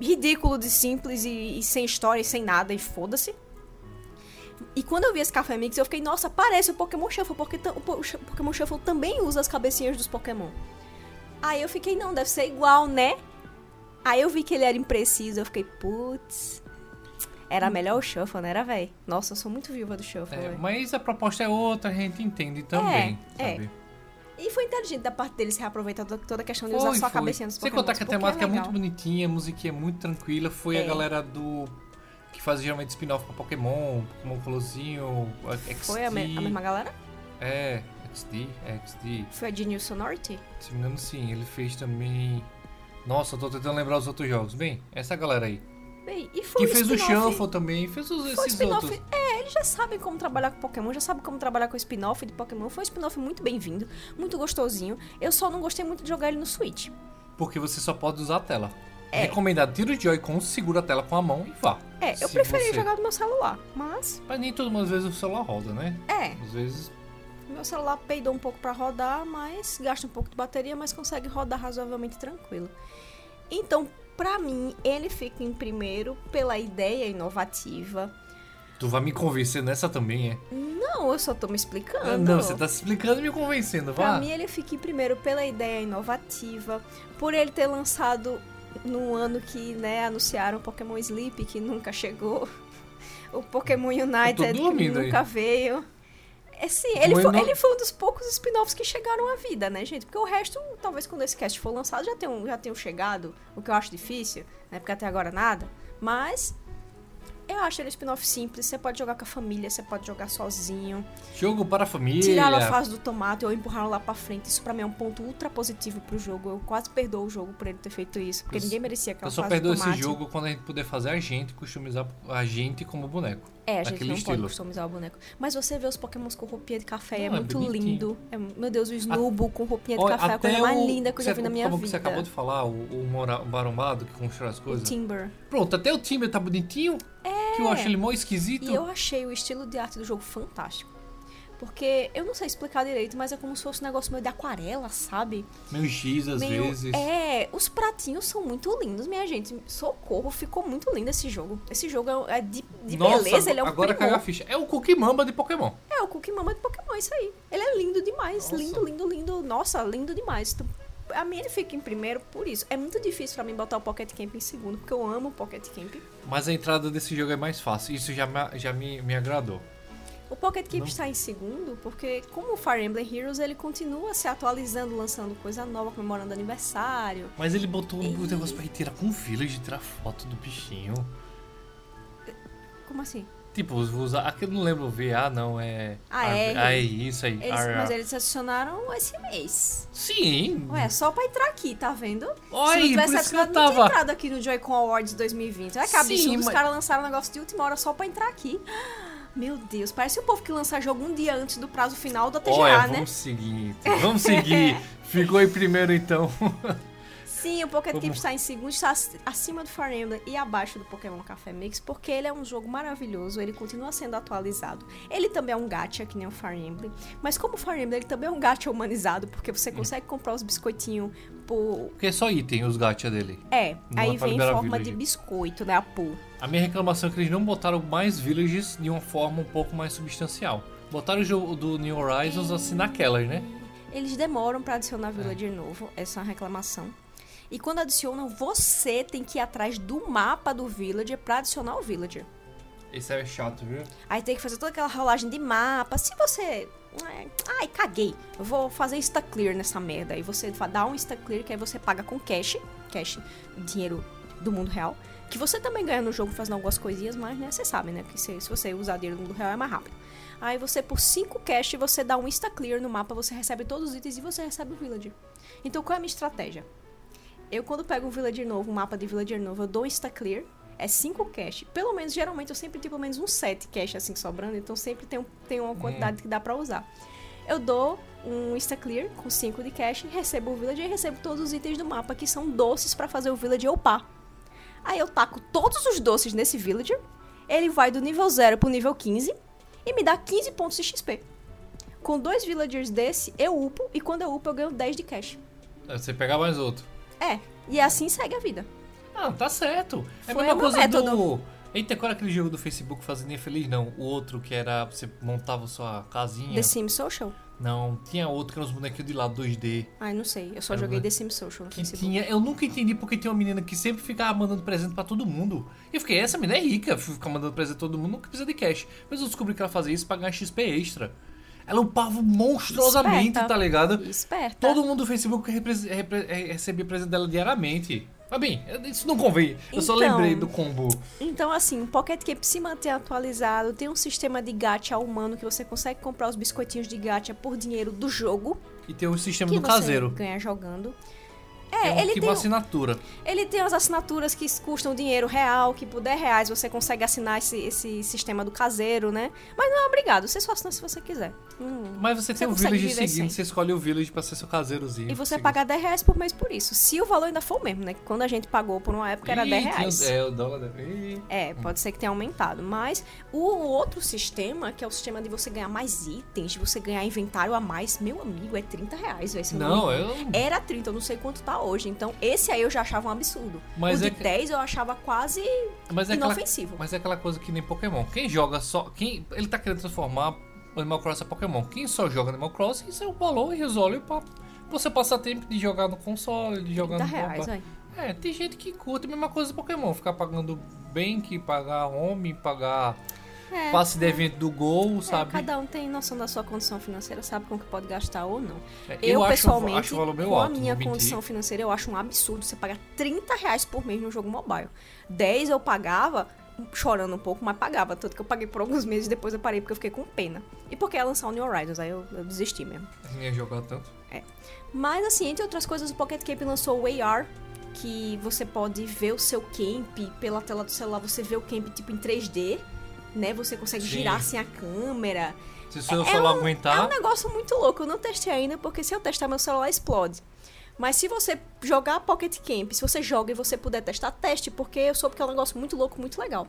ridículo de simples e, e sem história e sem nada e foda-se. E quando eu vi esse café mix, eu fiquei, nossa, parece o Pokémon Shuffle, porque o Pokémon Shuffle também usa as cabecinhas dos Pokémon. Aí eu fiquei, não, deve ser igual, né? Aí eu vi que ele era impreciso, eu fiquei, putz. Era melhor o Shuffle, não era, velho? Nossa, eu sou muito viúva do Shuffle, É, mas a proposta é outra, a gente entende também, É, sabe? E foi inteligente da parte deles reaproveitar toda, a questão de usar Foi, só a foi. cabecinha dos Sem contar que a porque temática é, muito legal. bonitinha, a musiquinha é muito tranquila. Foi a É. galera do. que faz geralmente spin-off pra Pokémon, Pokémon Colorzinho, XD. Foi a, me- a mesma galera? É, XD, XD. Foi a Genius Sonority? Se não me engano, sim. Ele fez também. Nossa, eu tô tentando lembrar os outros jogos. Bem, essa galera aí. Bem, e foi Que um fez o Shuffle também, fez os, Foi esses outros. É, eles já sabem como trabalhar com Pokémon, já sabem como trabalhar com spin-off de Pokémon. Foi um spin-off muito bem-vindo, muito gostosinho. Eu só não gostei muito de jogar ele no Switch. Porque você só pode usar a tela. É. Recomendado, tira o Joy-Con, segura a tela com a mão e vá. É, eu Se preferi você- jogar no meu celular, mas Mas nem todas as vezes o celular roda, né? é, Às vezes. Meu celular peidou um pouco pra rodar, mas gasta um pouco de bateria, mas consegue rodar razoavelmente tranquilo. Então, pra mim, ele fica em primeiro pela ideia inovativa. Tu vai me convencer nessa também, é? Não, eu só tô me explicando. Ah, não, você tá se explicando e me convencendo, Pra vá. mim, ele fica em primeiro pela ideia inovativa, por ele ter lançado no ano que, né, anunciaram Pokémon Sleep, que nunca chegou, o Pokémon United, que dormindo aí. nunca veio. É, sim, ele foi, ele foi um dos poucos spin-offs que chegaram à vida, né, gente? Porque o resto, talvez quando esse cast for lançado, já tenham, já tenham chegado, o que eu acho difícil, né? Porque até agora nada. Mas eu acho ele um spin-off simples, você pode jogar com a família, você pode jogar sozinho. Jogo para a família. Tiraram a fase do tomate ou empurraram lá pra frente. Isso pra mim é um ponto ultra positivo pro jogo. Eu quase perdoo o jogo por ele ter feito isso. Porque Eu ninguém merecia aquela Eu só fase perdoo do esse tomate. jogo quando a gente puder fazer a gente, customizar a gente como boneco. É, a gente não pode estilo. customizar o boneco. Mas você vê os pokémons com roupinha de café, é Não, é muito bonitinho. lindo. É- meu Deus, o Snubbull com roupinha de Olha, café é a coisa mais o- linda que eu já vi na minha vida. você acabou de falar, o, o barombado que constrói as O coisas. Timber. Pronto, até o Timber tá bonitinho. É. Que eu acho ele mó esquisito. E eu achei o estilo de arte do jogo fantástico. Porque eu não sei explicar direito, mas é como se fosse um negócio meio de aquarela, sabe? Meio X às Meio- vezes. É, os pratinhos são muito lindos, minha gente. Socorro, ficou muito lindo esse jogo. Esse jogo é de, de Nossa, beleza, ele é um agora caiu a ficha. É o Cookie Mamba de Pokémon. É o Cookie Mama de Pokémon, isso aí. Ele é lindo demais. Nossa. Lindo, lindo, lindo. Nossa, lindo demais. A mim ele fica em primeiro por isso. É muito difícil pra mim botar o Pocket Camp em segundo, porque eu amo o Pocket Camp. Mas a entrada desse jogo é mais fácil. Isso já me, já me, me agradou. O Pocket Não. está em segundo porque, como o Fire Emblem Heroes, ele continua se atualizando, lançando coisa nova, comemorando aniversário. Mas ele botou o negócio pra tirar com o Village, tirar foto do bichinho. Como assim? Tipo, usar. Aqui eu não lembro o VA, não. É. Ah, é? Ah, é isso aí. Eles- Ar- mas eles adicionaram esse mês. Sim. Ué, só pra entrar aqui, tá vendo? Olha Se não tivesse por isso que eu adicionado, não tinha tava. entrado aqui no Joy-Con Awards 2020. Olha que absurdo, Sim, os mas- caras lançaram um negócio de última hora só pra entrar aqui. Meu Deus, parece o povo que lança jogo um dia antes do prazo final da TGA, Olha, né? vamos seguir. então. Vamos seguir. Ficou em primeiro então. Sim, o Pocket Vamos- está em segundo, está ac- acima do Fire Emblem e abaixo do Pokémon Café Mix, porque ele é um jogo maravilhoso, ele continua sendo atualizado. Ele também é um gacha, que nem o Fire Emblem, mas como o Fire Emblem, ele também é um gacha humanizado, porque você consegue comprar os biscoitinhos por... Porque é só item os gacha dele. É, Não aí é vem em forma village. de biscoito, né, a pool. A minha reclamação é que eles não botaram mais villages de uma forma um pouco mais substancial. Botaram o jogo do New Horizons assim naquelas, né? Eles demoram pra É. adicionar Villager novo, essa é uma reclamação. E quando adicionam, você tem que ir atrás do mapa do Villager pra adicionar o Villager. Esse é chato, viu? Aí tem que fazer toda aquela rolagem de mapa. Se você. é, Ai, caguei. Eu vou fazer insta clear nessa merda. Aí você dá um insta clear que aí você paga com cash. Cash, dinheiro do mundo real. Que você também ganha no jogo fazendo algumas coisinhas, mas né, você sabe, né? Que se, se você usar dinheiro do mundo real é mais rápido. Aí você, por 5 cash, você dá um insta clear no mapa, você recebe todos os itens e você recebe o villager. Então qual é a minha estratégia? Eu, quando pego um villager novo, um mapa de villager novo, eu dou um insta clear. É 5 cash. Pelo menos, geralmente, eu sempre tenho pelo menos uns 7 cash assim sobrando. Então sempre tem, um- tem uma quantidade que dá pra usar. Eu dou um insta clear com 5 de cash, recebo o villager e recebo todos os itens do mapa que são doces pra fazer o villager upar. Aí eu taco todos os doces nesse villager. Ele vai do nível 0 pro nível 15 e me dá 15 pontos de XP. Com dois villagers desse, eu upo e quando eu upo eu ganho 10 de cash. É, Você pegar mais outro. É, e assim segue a vida. Ah, tá certo. É a Foi mesma o meu coisa método. do. Eita, qual era aquele jogo do Facebook Fazendo Feliz? Não, o outro que era. Você montava sua casinha. The Sims Social? Não, tinha outro que eram os bonequinhos de lado 2D. Ai, não sei. Eu só Era joguei uma- The Sims Social no Que Facebook. tinha. Eu nunca entendi porque tinha uma menina que sempre ficava mandando presente pra todo mundo. E eu fiquei, essa menina é rica, fica mandando presente pra todo mundo, nunca precisa de cash. Mas eu descobri que ela fazia isso pra ganhar XP extra. Ela upava monstruosamente, Esperta. tá ligado? Esperta. Todo mundo do Facebook repre- repre- eh, recebia presente dela diariamente. Mas bem, isso não convém. Eu só Então- lembrei do combo. Então, assim, o Pocket Camp se mantém atualizado, tem um sistema de gacha humano que você consegue comprar os biscoitinhos de gacha por dinheiro do jogo E tem o sistema que do você caseiro. ganha jogando. É, um, ele tipo tem, assinatura. ele tem as assinaturas que custam dinheiro real, que por 10 reais você consegue assinar esse, esse sistema do caseiro, né? Mas não é obrigado, você só assina se você quiser. Hum. Mas você tem o village seguinte, sem. você escolhe o village pra ser seu caseirozinho. E você Seguinte. paga 10 reais por mês por isso. Se o valor ainda for o mesmo, né? Quando a gente pagou por uma época era Ih, 10 tinha- reais. É, o dólar. Ih. É, pode ser que tenha aumentado. Mas o outro sistema, que é o sistema de você ganhar mais itens, de você ganhar inventário a mais, meu amigo, é 30 reais, velho. Não, me eu. Era 30, eu não sei quanto tá hoje. Então, esse aí eu já achava um absurdo. Mas o é de que- 10 eu achava quase Mas é, aquela, inofensivo. mas é aquela coisa que nem Pokémon. Quem joga só. Quem, ele tá querendo transformar Animal Crossing a Pokémon. Quem só joga Animal Crossing, isso é o valor e resolve pra você passar tempo de jogar no console, de jogar 30 no reais. É, tem gente que curte a mesma coisa do Pokémon. Ficar pagando Bank, pagar home, pagar É, passe de evento do Gol, é, sabe? cada um tem noção da sua condição financeira, sabe com que pode gastar ou não. É, Eu, acho, pessoalmente, acho o valor meio com alto, a minha condição financeira, eu acho um absurdo você pagar 30 reais por mês no jogo mobile. 10 eu pagava, chorando um pouco, mas pagava. Tanto que eu paguei por alguns meses, depois eu parei porque eu fiquei com pena. E porque ia lançar o New Horizons, aí eu, eu desisti mesmo. Não ia jogar tanto. Mas assim, entre outras coisas, o Pocket Camp lançou o AR, que você pode ver o seu camp pela tela do celular, você vê o camp tipo em 3D, né? Você consegue Sim. girar assim a câmera. Se o seu É celular um- É um aguentar. negócio muito louco. Eu não testei ainda, porque se eu testar, meu celular explode. Mas se você jogar Pocket Camp, se você joga e você puder testar, teste, porque eu soube que é um negócio muito louco, muito legal.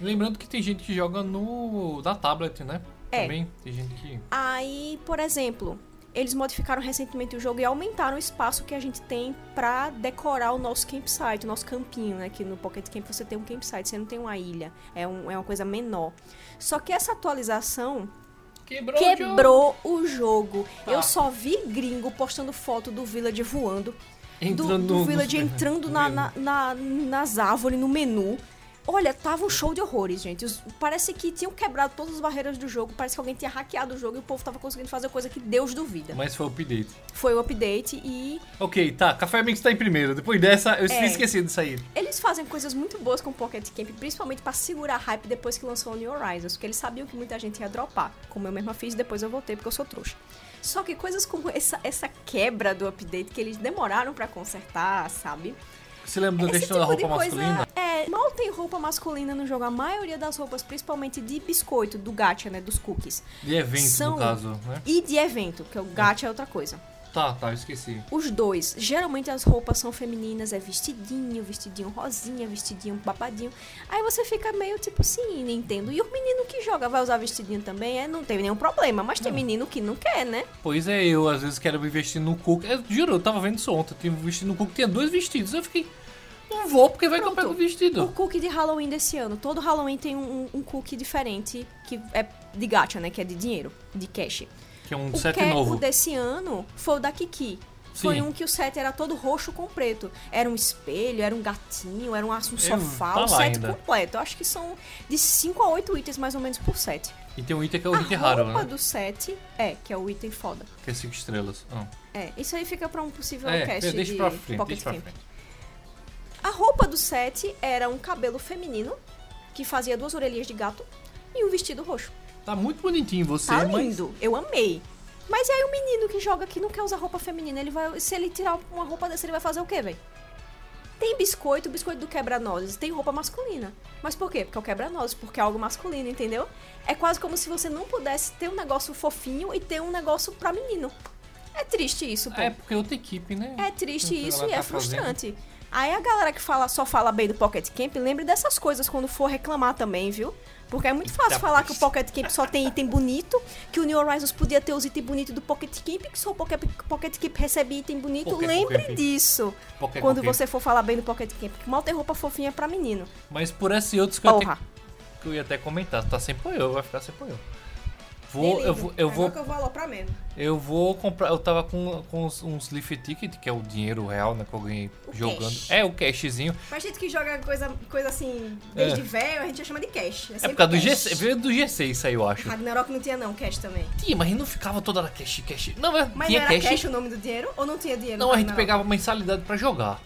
Lembrando que tem gente que joga no. na tablet, né? É. Também tem gente que. Aí, por exemplo, eles modificaram recentemente o jogo e aumentaram o espaço que a gente tem pra decorar o nosso campsite, o nosso campinho, né? Que no Pocket Camp você tem um campsite, você não tem uma ilha. É, um- é uma coisa menor. Só que essa atualização Quebrou, o jogo. quebrou o jogo. Tá. Eu só vi gringo postando foto do Village voando. do, Entrando do no- Village entrando na, na- na- nas árvores, no menu. Olha, tava um show de horrores, gente. Os- parece que tinham quebrado todas as barreiras do jogo. Parece que alguém tinha hackeado o jogo e o povo tava conseguindo fazer coisa que Deus duvida. Mas foi o update. Foi o update e Ok, tá. Café Mix tá em primeiro. Depois dessa, eu É. esqueci de sair. eles fazem coisas muito boas com o Pocket Camp, principalmente pra segurar hype depois que lançou o New Horizons, porque eles sabiam que muita gente ia dropar, como eu mesma fiz, depois eu voltei porque eu sou trouxa. Só que coisas como essa, essa quebra do update que eles demoraram pra consertar, sabe? Você lembra da Esse questão da tipo de roupa coisa masculina? é, mal tem roupa masculina no jogo. A maioria das roupas, principalmente de biscoito, do gacha, né, dos cookies, De evento, São- no caso, né? e de evento, que o gacha é outra coisa. Tá, tá, eu esqueci. Os dois, geralmente as roupas são femininas, é vestidinho, vestidinho rosinha, vestidinho babadinho. Aí você fica meio tipo assim, Nintendo. E o menino que joga vai usar vestidinho também, é, não tem nenhum problema. Mas tem menino que não quer, né? Pois é, eu às vezes quero me vestir no cook. Eu juro, eu tava vendo isso ontem. Tinha vestido no cook, tinha dois vestidos. Eu fiquei. Não vou, porque vai que eu Pronto. pego o vestido. O cookie de Halloween desse ano. Todo Halloween tem um, um cookie diferente, que é de gacha, né? Que é de dinheiro, de cash. Que é um O, set que, novo. desse ano foi o da Kiki. Foi Sim. um que o set era todo roxo com preto. Era um espelho, era um gatinho, era um, um sofá, tá o lá set ainda. completo. Eu acho que são de 5 a 8 itens mais ou menos por set. E tem um item que é o a item roupa raro, né? do set é, que é o item foda. Que é 5 estrelas. Ah. É, isso aí fica pra um possível É, cast deixa de pra frente, Pocket deixa pra frente. A roupa do set era um cabelo feminino, que fazia duas orelhinhas de gato, e um vestido roxo. Tá muito bonitinho você, Tá mas. lindo, eu amei. Mas e aí o menino que joga aqui não quer usar roupa feminina, ele vai, se ele tirar uma roupa dessa, ele vai fazer o quê, velho? Tem biscoito, biscoito do quebra-nozes, tem roupa masculina. Mas por quê? Porque é o quebra-nozes, porque é algo masculino, entendeu? É quase como se você não pudesse ter um negócio fofinho e ter um negócio pra menino. É triste isso, pô. É, porque é outra equipe, né? É triste Então, isso ela e é tá frustrante. Aí a galera que fala, só fala bem do Pocket Camp, lembre dessas coisas quando for reclamar também, viu? Porque é muito fácil Eita, falar que o. Pocket Camp só tem item bonito, que o New Horizons podia ter os itens bonitos do Pocket Camp, que só o Pocket, Pocket Camp recebe item bonito. Pocket Lembre Camp. disso Pocket quando você for falar bem do Pocket Camp. Que mal tem roupa fofinha pra menino. Mas por esses outros que eu, te- que eu ia até comentar, tá sem poiô, vai ficar sem poiô. Vou, eu vou, eu vou, eu vou aloprar mesmo. eu vou comprar. Eu tava com, com uns, uns Leaf Ticket, que é o dinheiro real, né, que eu ganhei O jogando. cash. É, o cashzinho. Pra gente que joga coisa, coisa assim, desde É. velho, a gente já chama de cash. É, É por causa do cash. G6, veio do G6 isso aí, eu acho. Ragnarok não tinha não, cash também. Tinha, mas não ficava toda hora cash, cash. Não, mas Mas tinha não era cash. cash. o nome do dinheiro? Ou não tinha dinheiro? Não, a gente pegava mensalidade pra jogar.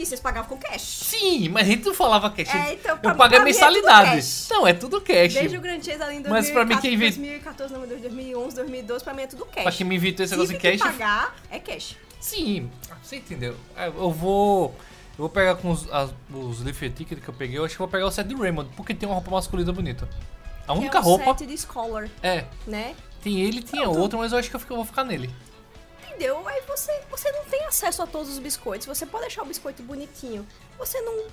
Que vocês pagavam com cash. Sim, mas a gente não falava cash. É, então, pra- eu paguei é tudo mensalidade. cash. não, é tudo cash. Desde o Grand Chase ali em 2014, Mas pra mim quem vê- 2014, não, 2011, 2012, pra mim é tudo cash. Pra quem me inventou esse negócio de cash. pagar, é cash. Sim, você entendeu. É, Eu vou. Eu vou pegar com os, as, os Leaf Ticket que eu peguei. Eu acho que vou pegar o set do Raymond, porque tem uma roupa masculina bonita. A única que é o roupa. set de Scholar, É, né? tem ele tinha outro, mas eu acho que eu, fico- eu vou ficar nele. Entendeu? Aí você, você não tem acesso a todos os biscoitos. Você pode deixar o biscoito bonitinho. Você não...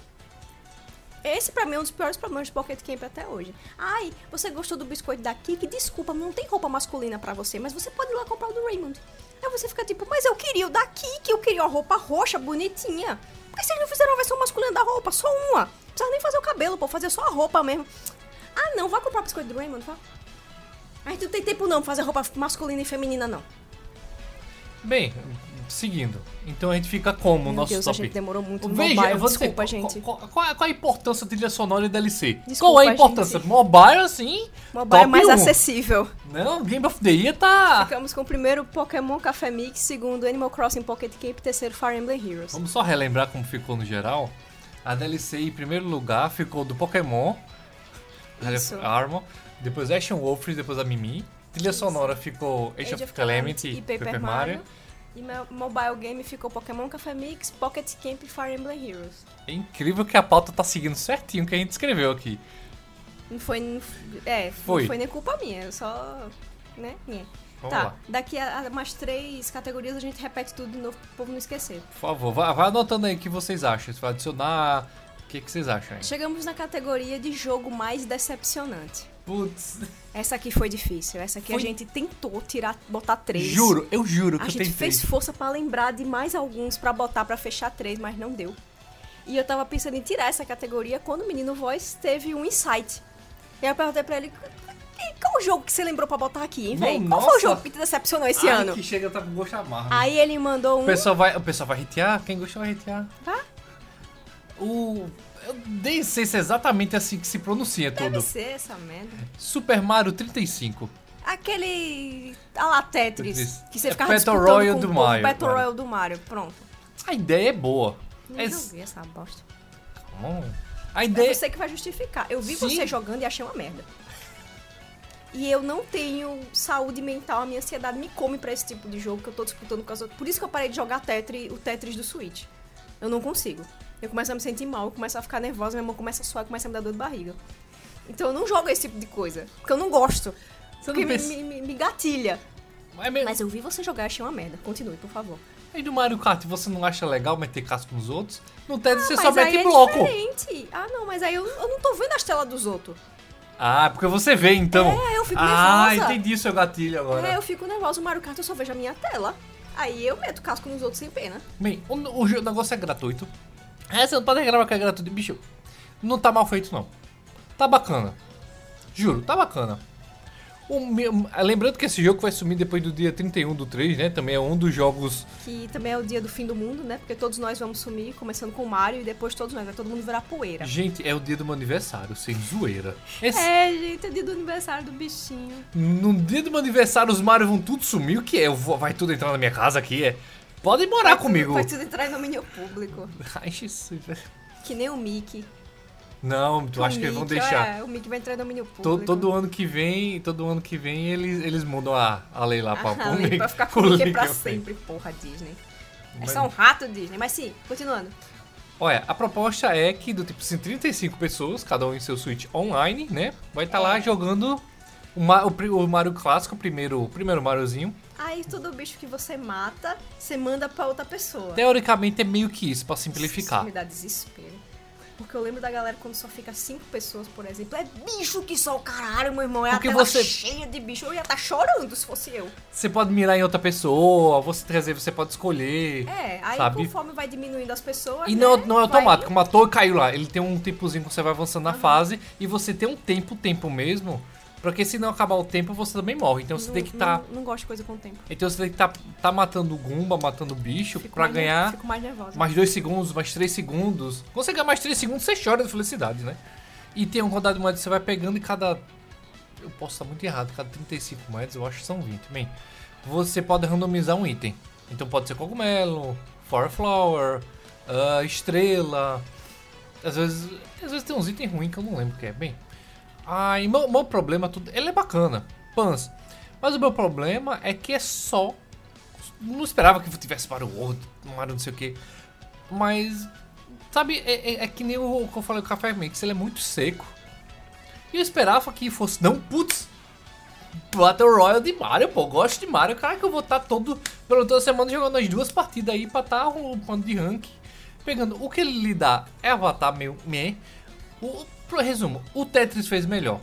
Esse pra mim é um dos piores problemas de Pocket Camp até hoje. Ai, você gostou do biscoito daqui? Que desculpa, não tem roupa masculina pra você, mas você pode ir lá comprar o do Raymond. Aí você fica tipo, mas eu queria o daqui, que eu queria uma roupa roxa, bonitinha. Por que vocês não fizeram a versão masculina da roupa? Só uma. Não precisa nem fazer o cabelo, pô, fazer só a roupa mesmo. Ah, não, vai comprar o biscoito do Raymond, vá. A gente não tem tempo não fazer roupa masculina e feminina, não. Bem, seguindo. Então a gente fica como o Meu nosso Deus, a top? gente demorou muito no Veja, mobile. dizer, Desculpa, qual- gente. Qual, qual- qual a importância da trilha sonora e DLC? Desculpa, qual é a importância? gente. Mobile, assim. Mobile é mais um. acessível. Não, Game of the Year tá. Ficamos com o primeiro Pokémon Café Mix, segundo Animal Crossing Pocket Camp, terceiro Fire Emblem Heroes. Vamos só relembrar como ficou no geral. A DLC em primeiro lugar ficou do Pokémon, Isso. Armor, depois Action Wolf, depois a Mimi. Trilha sonora ficou Age, of, Calamity, e Paper, Mario. E meu mobile game ficou Pokémon Café Mix, Pocket Camp e Fire Emblem Heroes. É incrível que a pauta tá seguindo certinho o que a gente escreveu aqui. Não foi, é, Foi. não foi nem culpa minha, só, né, nhé. Vamos Tá, lá. daqui a, a mais três categorias a gente repete tudo de novo pro povo não esquecer. Por favor, vai, vai anotando aí o que vocês acham. Se vai adicionar, o que, que vocês acham aí? Chegamos na categoria de jogo mais decepcionante. Putz, Essa aqui foi difícil. Essa aqui a Foi- gente tentou tirar, botar três. juro, eu juro que A eu gente tentei. fez força pra lembrar de mais alguns pra botar pra fechar três, mas não deu. E eu tava pensando em tirar essa categoria quando o menino Voice teve um insight. E aí eu perguntei pra ele: "Que- qual o jogo que você lembrou pra botar aqui, hein, velho? Qual foi o nossa. jogo que te decepcionou esse Ai, ano? que chega tá com gosto amargo. Aí ele mandou um. O pessoal vai, o pessoal vai hatear? Quem gostou vai hatear. Tá? O. Eu nem sei se é exatamente assim que se pronuncia Deve tudo. ser essa merda. Super Mario 35. Aquele. A lá Tetris. Que você É ficava Battle Royale com do povo, Mario, Battle cara. Royale do Mario. Pronto. A ideia é boa. Não É- joguei essa bosta. Hum. A É ideia. você que vai justificar. Eu vi Sim. você jogando e achei uma merda. E eu não tenho saúde mental, a minha ansiedade me come pra esse tipo de jogo que eu tô disputando com as outras. Por isso que eu parei de jogar Tetris, o Tetris do Switch. Eu não consigo. Eu começo a me sentir mal, eu começo a ficar nervosa, minha mão começa a suar, começa a me dar dor de barriga. Então eu não jogo esse tipo de coisa. Porque eu não gosto. Você porque não me, pensa- me, me- me gatilha. Mas mesmo- Mas eu vi você jogar e achei uma merda. Continue, por favor. Aí do Mario Kart você não acha legal meter casco nos outros? No Tetris você Ah, só mas mete é bloco. diferente. Ah, não, mas aí eu, eu não tô vendo as telas dos outros. Ah, porque você vê então. É, eu fico ah, nervosa. entendi o seu gatilho agora. É, eu fico nervosa. O Mario Kart eu só vejo a minha tela. Aí eu meto casco nos outros sem pena. Bem, o, o jo- negócio é gratuito. É, você não pode reclamar que é gratuito. Bicho, não tá mal feito, não. Tá bacana. Juro, tá bacana. Meu- lembrando que esse jogo vai sumir depois do dia 31 do 3, né? Também é um dos jogos. Que também é o dia do fim do mundo, né? Porque todos nós vamos sumir, começando com o Mario, e depois todos nós, vai todo mundo virar poeira. Gente, é o dia do meu aniversário, sem zoeira. Esse- É, gente, é dia do aniversário do bichinho. No dia do meu aniversário, os Mario vão tudo sumir. O que é? Vou- vai tudo entrar na minha casa aqui? É. Podem morar Vai comigo. Tudo, vai tudo entrar em domínio público. Ai, Jesus. Que nem o Mickey. Não, tu acha que eles vão deixar. É, o Mickey vai entrar em domínio público. todo ano que vem, todo ano que vem eles, eles mudam a, a lei lá pra, Ah, lei Mickey- pra ficar com o Mickey pra sempre, porra, Disney. É Mas- só um rato, Disney. Mas sim, continuando. Olha, a proposta é que do tipo assim, 35 pessoas, cada um em seu Switch online, né? Vai estar lá É. jogando o, Ma- o o Mario clássico, o primeiro, o primeiro Mariozinho. Aí todo bicho que você mata, você manda pra outra pessoa. Teoricamente é meio que isso, pra simplificar. Isso me dá desespero. Porque eu lembro da galera quando só fica cinco pessoas, por exemplo. É bicho que só o caralho, meu irmão. É Porque a tela você- cheia de bicho. Eu ia estar chorando se fosse eu. Você pode mirar em outra pessoa, você dizer, você pode escolher. É, aí Sabe? conforme vai diminuindo as pessoas. E né, não, não é vai- automático, matou e caiu lá. Ele tem um tempozinho que você vai avançando na fase e você tem um tempo, tempo mesmo. Porque se não acabar o tempo, você também morre. Então você não, tem que estar. Não, não gosto de coisa com tempo. Então você tem que estar tá, matando o Gumba, matando o bicho Fico pra ganhar Fico mais nervosa. mais dois segundos, mais três segundos. Quando você ganhar mais três segundos, você chora de felicidade, né? E tem um rodado de moedas que você vai pegando e cada. Eu posso estar muito errado, cada 35 moedas eu acho que são 20. Bem, você pode randomizar um item. Então pode ser cogumelo, Fire Flower, ah, estrela. Às vezes, às vezes tem uns itens ruins que eu não lembro o que é. Bem, aí meu, meu problema, tudo, ele é bacana, Pans. Mas o meu problema é que é só. Não esperava que tivesse Mario World, Mario não sei o que. Mas, sabe, é, é- é que nem o que eu falei o Café Mix, ele é muito seco. E eu esperava que fosse, não, putz, Battle Royale de Mario, pô, gosto de Mario, cara que eu vou estar todo, pelo toda semana jogando as duas partidas aí pra estar um pano de rank. Pegando, o que ele lhe dá é avatar meio meh. O, pro resumo, o Tetris fez melhor.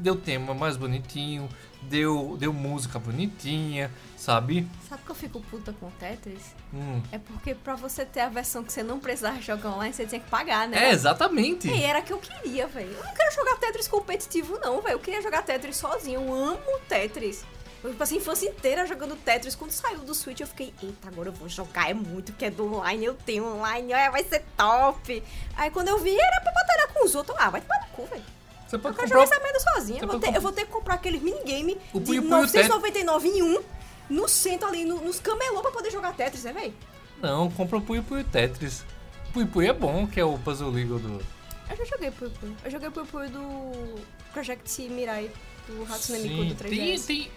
Deu tema mais bonitinho, deu, deu música bonitinha, sabe? Sabe que eu fico puta com o Tetris? Hum. É porque pra você ter a versão que você não precisava jogar online, você tinha que pagar, É, né? exatamente. E era que eu queria, velho. Eu não quero jogar Tetris competitivo, não, velho. Eu queria jogar Tetris sozinho. Eu amo Tetris. Eu passei a infância inteira jogando Tetris. Quando saiu do Switch, eu fiquei, eita, agora eu vou jogar. É muito que é do online. Eu tenho online. É, vai ser top. Aí quando eu vi, era pra batalhar com os outros. Ah, vai tomar no cu, velho. Você Eu pode quero comprar. jogar essa merda sozinha. Eu vou, ter, comp- eu vou ter que comprar aqueles minigame O de Puyo Puyo 999 em um. No centro ali, no- nos camelô pra poder jogar Tetris, né, velho? Não, compra o Puyo Puyo Tetris. Puyo Puyo é bom, que é o Puzzle League do. Eu já joguei Puyo Puyo. Eu joguei Puyo Puyo do Project Mirai, do Hatsune Miku do 3DS. tem, tem,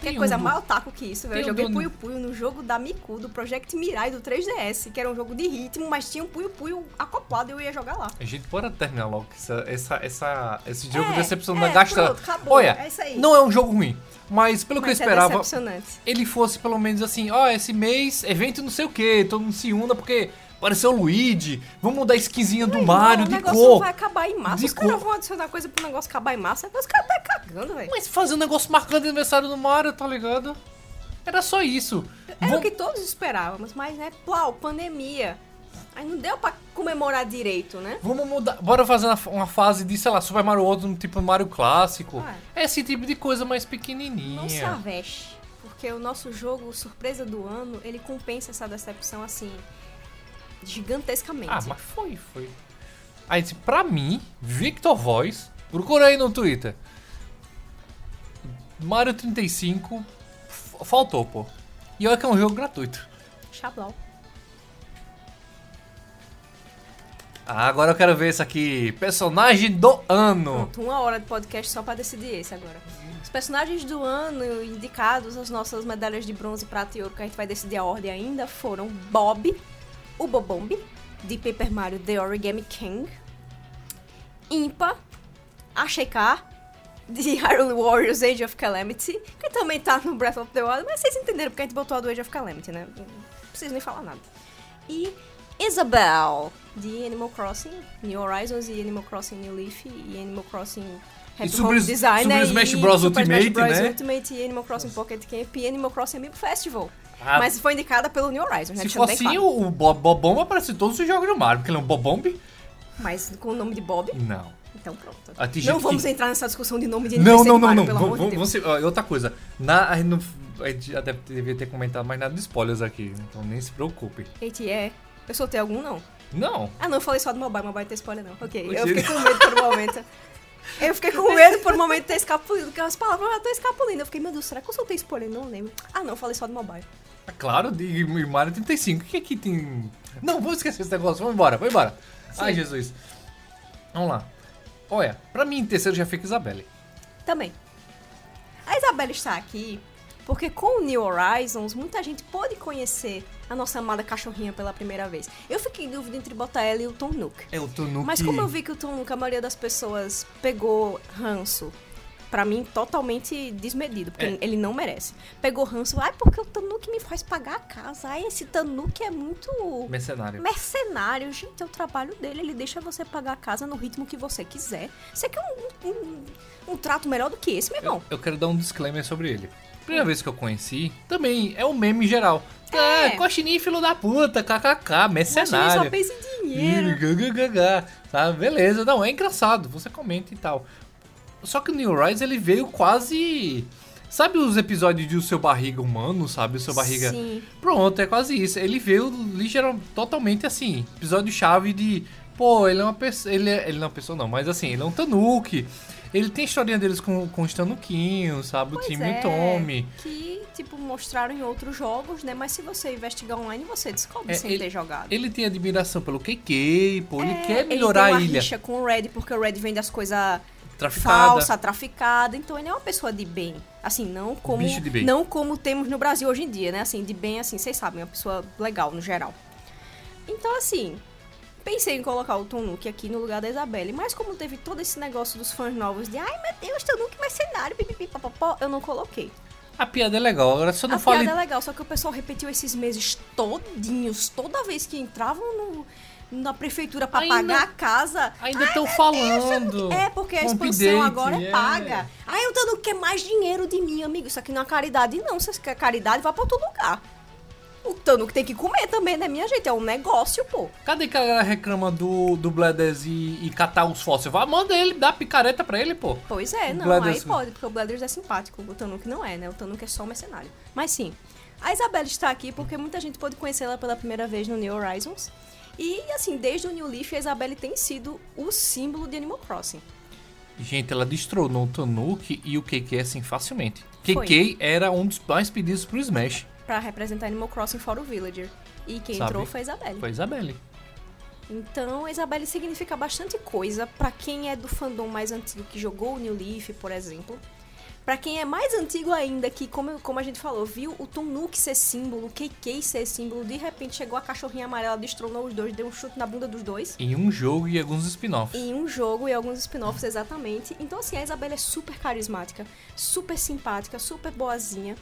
Que tem coisa um do- mais otaku que isso, velho. Eu joguei do- Puyo Puyo no jogo da Miku, do Project Mirai do 3DS, que era um jogo de ritmo, mas tinha um Puyo Puyo acoplado e eu ia jogar lá. A gente bora terminar logo essa, essa, essa- esse jogo É, decepção é, da Gastra. pronto, acabou, Olha, é isso aí. não é um jogo ruim, mas pelo que Mas eu é esperava, decepcionante. ele fosse pelo menos assim, ó, esse mês, evento não sei o que, todo mundo se una porque apareceu o Luigi, vamos mudar a skinzinha do Não, Mario o de negócio cor. vai acabar em massa. De Os caras vão adicionar coisa pro negócio acabar em massa. Os caras tá cagando, velho. Mas fazer um negócio marcando aniversário do Mario, tá ligado? Era só isso. Era Vamos- o que todos esperávamos, mas né, plau, pandemia. Aí não deu pra comemorar direito, né? Vamos mudar. Bora fazer uma, fase de, sei lá, Super Mario World, um tipo Mario clássico. Ah. Esse tipo de coisa mais pequenininha. Não se aveste. Porque o nosso jogo, surpresa do ano, ele compensa essa decepção assim. Gigantescamente. Ah, mas foi, foi. Aí, pra mim, Victor Voice, procura aí no Twitter. Mario 35 f- faltou, pô. E olha que é um jogo gratuito. Chablau. Ah, agora eu quero ver esse aqui. Personagem do ano. Pronto, uma hora de podcast só pra decidir esse agora. Os personagens do ano indicados às nossas medalhas de bronze, prata e ouro, que a gente vai decidir a ordem ainda, foram Bob, o Bobomb, de Paper Mario The Origami King, Impa, Ashika, de Hyrule Warriors Age of Calamity, que também tá no Breath of the Wild, mas vocês entenderam porque a gente botou a do Age of Calamity, né? Não preciso nem falar nada. E Isabel, de Animal Crossing, New Horizons e Animal Crossing New Leaf e Animal Crossing Happy Super- Home Designer Super Smash e Bros. Smash Ultimate, Bros. né? Ultimate e Animal Crossing Pocket Camp e Animal Crossing Amiibo Festival. Ah, Mas foi indicada pelo New Horizons, né? se for bem assim, claro. o Bob Bobomb aparece em todos os jogos do Mario, porque ele é um Bobomb? Mas com o nome de Bob, Não. então pronto. Ah, Não vamos que- entrar nessa discussão de nome de Não, não, não, Mario, não. pelo Vamos, amor de vamos, vamos- ó, outra coisa. Na, a, gente já deve, devia ter comentado mais nada de spoilers aqui, então nem se preocupe. Eita, é. Eu soltei algum, não? Não. Ah, não, eu falei só do mobile, mobile tem spoiler, não. Ok, eu fiquei com medo por um momento. Eu fiquei com medo por um momento de ter escapulido, porque as palavras eu já tô escapulindo. Eu fiquei, meu Deus, será que eu soltei spoiler? Não lembro. Ah, não, eu falei só do mobile. É Claro, de Mario 35. O que aqui tem. Não, vamos esquecer esse negócio. Vamos embora, vamos embora. Ai, Jesus. Vamos lá. Olha, pra mim, em terceiro já fica Isabelle. Também. A Isabela está aqui porque com o New Horizons, muita gente pôde conhecer a nossa amada cachorrinha pela primeira vez. Eu fiquei em dúvida entre botar ela e o Tom Nook. É o Tonuki. Mas como eu vi que o Tom Nook, a maioria das pessoas pegou ranço Pra mim, totalmente desmedido, porque É. ele não merece. Pegou ranço, ai, porque o Tanuki me faz pagar a casa. Ai, esse Tanuki é muito Mercenário. mercenário. Gente, é o trabalho dele, ele deixa você pagar a casa no ritmo que você quiser. Você quer um, um, um trato melhor do que esse, meu irmão? Eu, eu quero dar um disclaimer sobre ele. Primeira vez que eu conheci, também é um meme geral. É, É. coxininha filho da puta, kkk, mercenário. só pensa em dinheiro. Tá, beleza. Não, é engraçado. Você comenta e tal. Só que o New Rise, ele veio quase... Sabe os episódios de O Seu Barriga Humano, sabe? O Seu Barriga... Sim. Pronto, é quase isso. Ele veio ligeiramente, totalmente assim, episódio-chave de... Pô, ele é uma pessoa... Ele, é, ele não é uma pessoa não, mas assim, ele é um Tanuki. Ele tem a historinha deles com, com os Tanuquinhos, sabe? O Pois time e é, o Tommy. Que, tipo, mostraram em outros jogos, né? Mas se você investigar online, você descobre É, sem ele- ter jogado. Ele tem admiração pelo KK, pô. Ele É, quer melhorar ele a tem uma ilha. rixa com o Red, porque o Red vende as coisas Traficada. falsa, traficada, então ele é uma pessoa de bem. Assim, não como Bicho de bem. não como temos no Brasil hoje em dia, né? Assim, de bem, assim, vocês sabem, uma pessoa legal no geral. Então, assim, pensei em colocar o Tonuki aqui no lugar da Isabelle, mas como teve todo esse negócio dos fãs novos de ai meu Deus, Tonuki mercenário, pipipi, papapó, eu não coloquei. A piada é legal, agora só não a fale. piada é legal, só que o pessoal repetiu esses meses todinhos, toda vez que entravam no- na prefeitura pra Ainda- pagar a casa. Ainda "Ai, estão meu Deus, falando. É, porque a expansão agora é é. paga. Aí eu dando quer mais dinheiro de mim, amigo. Isso aqui não é caridade, não. Se você quer caridade, vai pra outro lugar. O Tano que tem que comer também, né, minha gente? É um negócio, pô. Cadê que a galera reclama do, do Bladders e, e catar os fósseis? Vai, manda ele, dá picareta pra ele, pô. Pois é, O não, aí pode, porque o Blathers é simpático, o Tanuki não é, né? O Tanuki é só um mercenário. Mas sim, a Isabelle está aqui porque muita gente pôde conhecê-la pela primeira vez no New Horizons. E, assim, desde o New Leaf, a Isabelle tem sido o símbolo de Animal Crossing. Gente, ela destronou o Tanuki e o KK assim facilmente. Foi. KK era um dos mais pedidos pro Smash. Pra representar Animal Crossing fora o Villager. E quem Sabe? entrou foi a Isabelle. Foi a Isabelle. Então, a Isabelle significa bastante coisa pra quem é do fandom mais antigo que jogou o New Leaf, por exemplo. Pra quem é mais antigo ainda, que, como, como a gente falou, viu o Tonuki ser símbolo, o KK ser símbolo, de repente chegou a cachorrinha amarela, destronou os dois, deu um chute na bunda dos dois. Em um jogo e alguns spin-offs. Em um jogo e alguns spin-offs, exatamente. Então, assim, a Isabelle é super carismática, super simpática, super boazinha.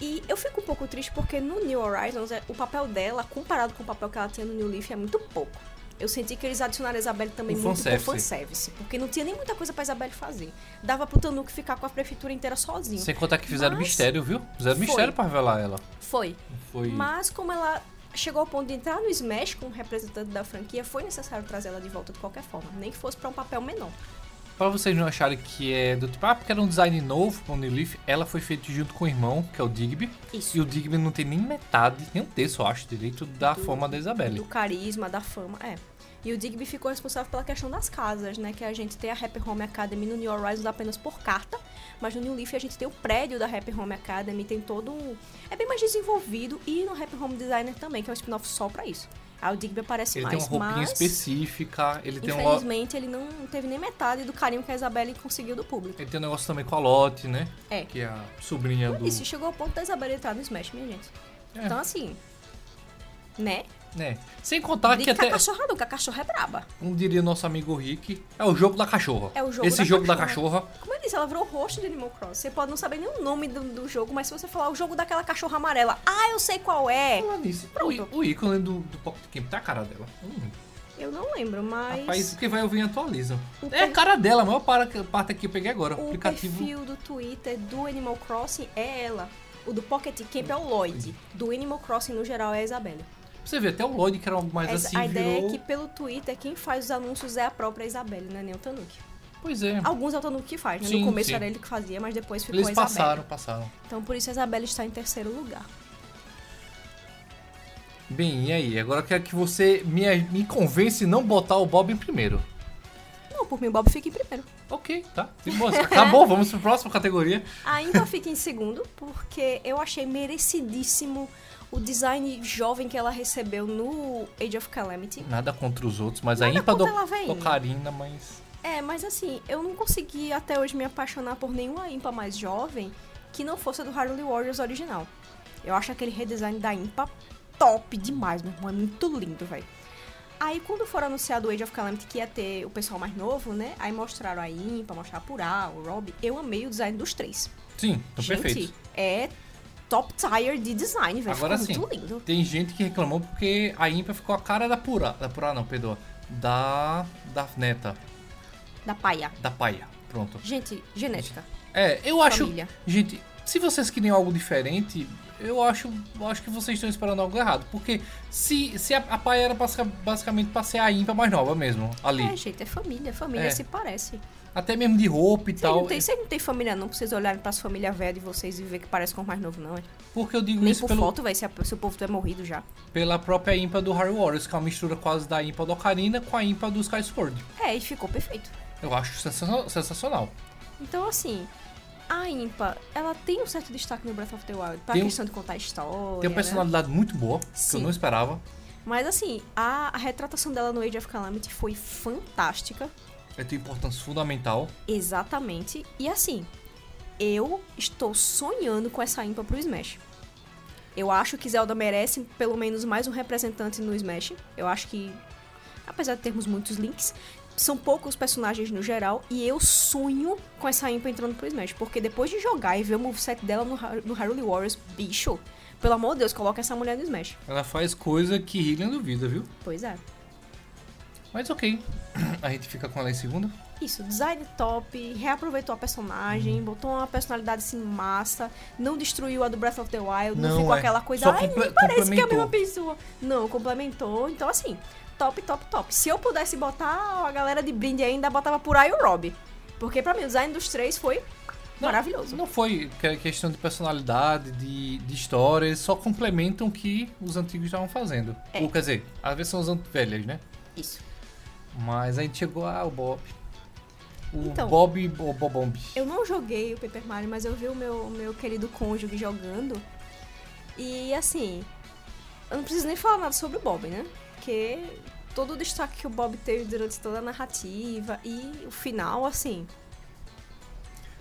E eu fico um pouco triste porque no New Horizons, é- o papel dela, comparado com o papel que ela tinha no New Leaf, é muito pouco. Eu senti que eles adicionaram a Isabelle também muito fanservice. por fanservice. Porque não tinha nem muita coisa pra Isabelle fazer. Dava pro Tanuki ficar com a prefeitura inteira sozinho. Sem contar que fizeram Mas- mistério, viu? Fizeram Foi. mistério pra revelar ela. Foi. Foi. Mas como ela chegou ao ponto de entrar no Smash como representante da franquia, foi necessário trazer ela de volta de qualquer forma. Nem que fosse pra um papel menor. Pra vocês não acharem que é do tipo, ah, porque era um design novo com o New Leaf, ela foi feita junto com o irmão, que é o Digby. Isso. E o Digby não tem nem metade, nem um terço, eu acho, direito da Do- forma da Isabelle. do carisma, da fama, é. E o Digby ficou responsável pela questão das casas, né? Que a gente tem a Happy Home Academy no New Horizons apenas por carta, mas no New Leaf a gente tem o prédio da Happy Home Academy, tem todo um... É bem mais desenvolvido, e no Happy Home Designer também, que é um spin-off só pra isso. Aí o Digby aparece Ele mais, tem uma roupinha mas... específica, ele tem, Infelizmente, ele não teve nem metade do carinho que a Isabelle conseguiu do público. ele tem um negócio também com a Lotte, né? É. Que é a sobrinha do... Isso chegou ao ponto da Isabelle entrar no Smash, minha gente. É. Então, assim... Né? Né? Sem contar que Diga que a até, cachorra que a cachorra é braba. como diria nosso amigo Rick, é o jogo da cachorra. É o jogo Esse da jogo da cachorra. cachorra, Como eu disse, ela virou o rosto de Animal Crossing. Você pode não saber nem o nome do, do jogo, mas se você falar o jogo daquela cachorra amarela, ah, eu sei qual é. Falar nisso, Pronto. o, o ícone do, do Pocket Camp tá a cara dela. Hum, Eu não lembro, mas rapaz, quem vai ouvir atualiza. O É a cara dela, a maior parte, parte aqui eu peguei agora. O o aplicativo. perfil do Twitter do Animal Crossing é ela. O do Pocket Camp é o Lloyd. Do Animal Crossing, no geral, é a Isabelle. Você vê, até o Lloyd, que era algo mais Essa- assim, a ideia virou... é que pelo Twitter, quem faz os anúncios é a própria Isabelle, não é nem o Tanuki. Pois é. Alguns é o Tanuki que faz, né? Sim, no começo sim. era ele que fazia, mas depois ficou Eles a Isabelle. passaram, passaram. Então por isso a Isabelle está em terceiro lugar. Bem, e aí? Agora eu quero que você me, me convence não botar o Bob em primeiro. Não, por mim o Bob fica em primeiro. Ok, tá. Acabou, vamos pra próxima categoria. A Impa fica em segundo, porque eu achei merecidíssimo o design jovem que ela recebeu no Age of Calamity. Nada contra os outros, mas Nada a do, ela, véi. do Karina, mas... É, mas assim, eu não consegui até hoje me apaixonar por nenhuma Impa mais jovem que não fosse a do Harley Warriors original. Eu acho aquele redesign da Impa top demais, meu irmão. É muito lindo, velho. Aí quando for anunciado o Age of Calamity que ia ter o pessoal mais novo, né? Aí mostraram a Impa, mostraram a Purá, o Rob. Eu amei o design dos três. Sim, Gente, perfeito. é top tier de design, velho. Agora Ficou sim, muito lindo. tem gente que reclamou porque a Impa ficou a cara da Pura. Da Pura não, perdoa. Da. Da neta. Da paia. Da paia. Pronto. Gente, genética. É, eu acho. Família. Gente, se vocês querem algo diferente, eu acho, eu acho que vocês estão esperando algo errado. Porque se, se a, a paia era basica- basicamente pra ser a Impa mais nova mesmo, ali. É, gente, é família. Família É. se parece. Até mesmo de roupa e Vocês tal. não, tem, vocês não tem família não, pra vocês olharem pras famílias velhas de vocês e ver que parece com o mais novo, não, é? Porque eu digo Nem isso por pelo, foto, velho, se, se o povo tiver morrido já. pela própria Impa do Harry Warriors, que é uma mistura quase da Impa do Ocarina com a Impa do Sky Sword. É, e ficou perfeito. Eu acho sensacional. Então, assim, a Impa, ela tem um certo destaque no Breath of the Wild, pra Tem um- questão de contar a história, Tem uma né? personalidade muito boa, que eu Sim. não esperava. Mas, assim, a, a retratação dela no Age of Calamity foi fantástica. Ela tem importância fundamental. Exatamente. E, assim, eu estou sonhando com essa Impa pro Smash. Eu acho que Zelda merece pelo menos mais um representante no Smash. Eu acho que, apesar de termos muitos links, são poucos personagens no geral. E eu sonho com essa Impa entrando pro Smash. Porque depois de jogar e ver o moveset dela no, Har- no Hyrule Warriors, bicho, pelo amor de Deus, coloca essa mulher no Smash. Ela faz coisa que Hylian duvida, viu? Pois é. Mas ok. A gente fica com ela em segunda. Isso, design top, reaproveitou a personagem, botou uma personalidade assim massa, não destruiu a do Breath of the Wild, não, Não, ficou é. aquela coisa, Só ai, nem parece que é a complementou." mesma pessoa. Não, complementou. Então, assim, top, top, top. Se eu pudesse botar a galera de brinde ainda, botava por aí o Rob. Porque pra mim o design dos três foi maravilhoso. Não foi que- questão de personalidade, de, de história, eles só complementam o que os antigos estavam fazendo. É. Ou quer dizer, as versões velhas, né? Isso. Mas a gente chegou ao Bob. O Então, Bob ou Bobomb. Eu não joguei o Paper Mario, mas eu vi o meu, o meu querido cônjuge jogando. E assim, eu não preciso nem falar nada sobre o Bob, né? Porque todo o destaque que o Bob teve durante toda a narrativa e o final, assim.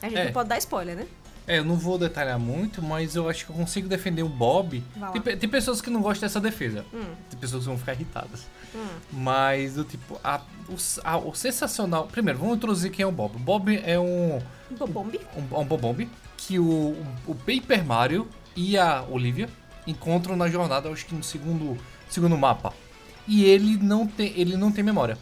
A gente É. não pode dar spoiler, né? É, eu não vou detalhar muito, mas eu acho que eu consigo defender o Bob. Tem, tem pessoas que não gostam dessa defesa. Hum, Tem pessoas que vão ficar irritadas. hum. Mas do tipo, a- o, a- o sensacional. Primeiro, vamos introduzir quem é o Bob. O Bob é um, Bobombi? um, um Bobomb que o, o Paper Mario e a Olivia encontram na jornada, acho que no segundo, segundo mapa. E ele não tem, ele não tem memória.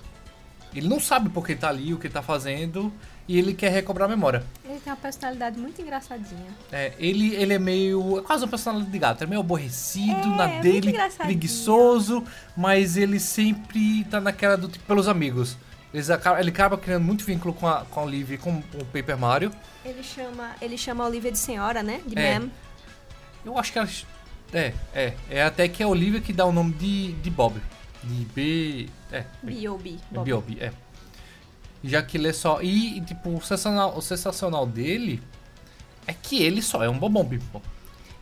Ele não sabe por que tá ali, o que tá fazendo, e ele quer recobrar a memória. Ele tem uma personalidade muito engraçadinha. É, ele, ele é meio. É quase uma personalidade de gato. É meio aborrecido, É, na dele, preguiçoso, mas ele sempre tá naquela do tipo pelos amigos. Eles ele acaba criando muito vínculo com a, com a Olivia e com o Paper Mario. Ele chama, ele chama a Olivia de senhora, né? De É. ma'am. Eu acho que ela. É, é. É até que é a Olivia que dá o nome de, de Bob. De B. É. B.O.B. É Bob. É. Já que ele é só. E, tipo, o sensacional, o sensacional dele é que ele só é um Bobomb, pô.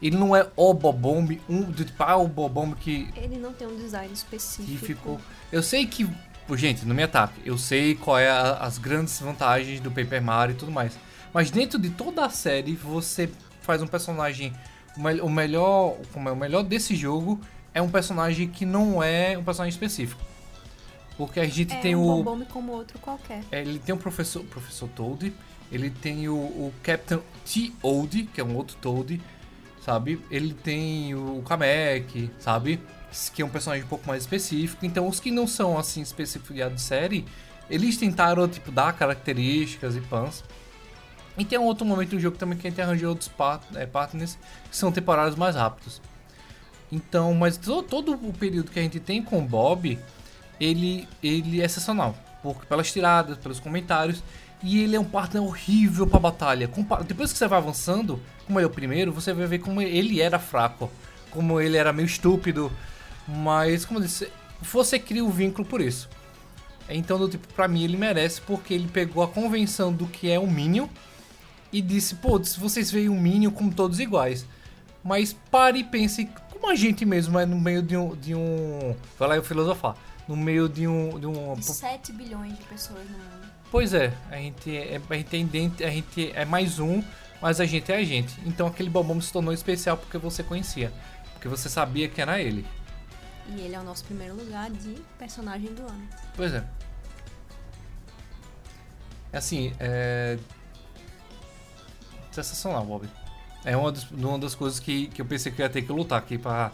Ele não é o Bobomb, um tipo, ah, o Bobomb que, Ele não tem um design específico. ficou. Eu sei que. pô, Gente, não me ataque. Eu sei qual é a- as grandes vantagens do Paper Mario e tudo mais. Mas dentro de toda a série, você faz um personagem. O melhor. Como é o melhor desse jogo é um personagem que não é um personagem específico. Porque a gente É tem um o. Bobombi como outro qualquer. É, ele tem o professor, professor Toad, ele tem o, o Captain T-Old, que é um outro Toad, sabe? Ele tem o Kamek, sabe? Que é um personagem um pouco mais específico. Então, os que não são, assim, específicos de série, eles tentaram, tipo, dar características e pans. E tem um outro momento do jogo também que a gente arranjou outros part é, partners que são temporários mais rápidos. Então, mas to- todo o período que a gente tem com o Bob, ele, ele é excepcional. Porque pelas tiradas, pelos comentários. E ele é um partner horrível pra batalha. Depois que você vai avançando, como ele é o primeiro, você vai ver como ele era fraco. Como ele era meio estúpido. Mas, como eu disse, você cria o vínculo por isso. Então, do tipo, pra mim ele merece porque ele pegou a convenção do que é um Minion e disse, pô, vocês veem um Minion como todos iguais. Mas pare e pense como a gente mesmo é no meio de um. De um vai lá eu filosofar. No meio de um. De um 7 bilhões de pessoas no mundo. pois é, a gente é, a gente, tem dentro, a gente é mais um, mas a gente é a gente. Então aquele bombom se tornou especial porque você conhecia. Porque você sabia que era ele. E ele é o nosso primeiro lugar de personagem do ano. Pois é. É assim, é. Sensacional, Bob. É uma, dos- uma das coisas que, que eu pensei que eu ia ter que lutar aqui pra,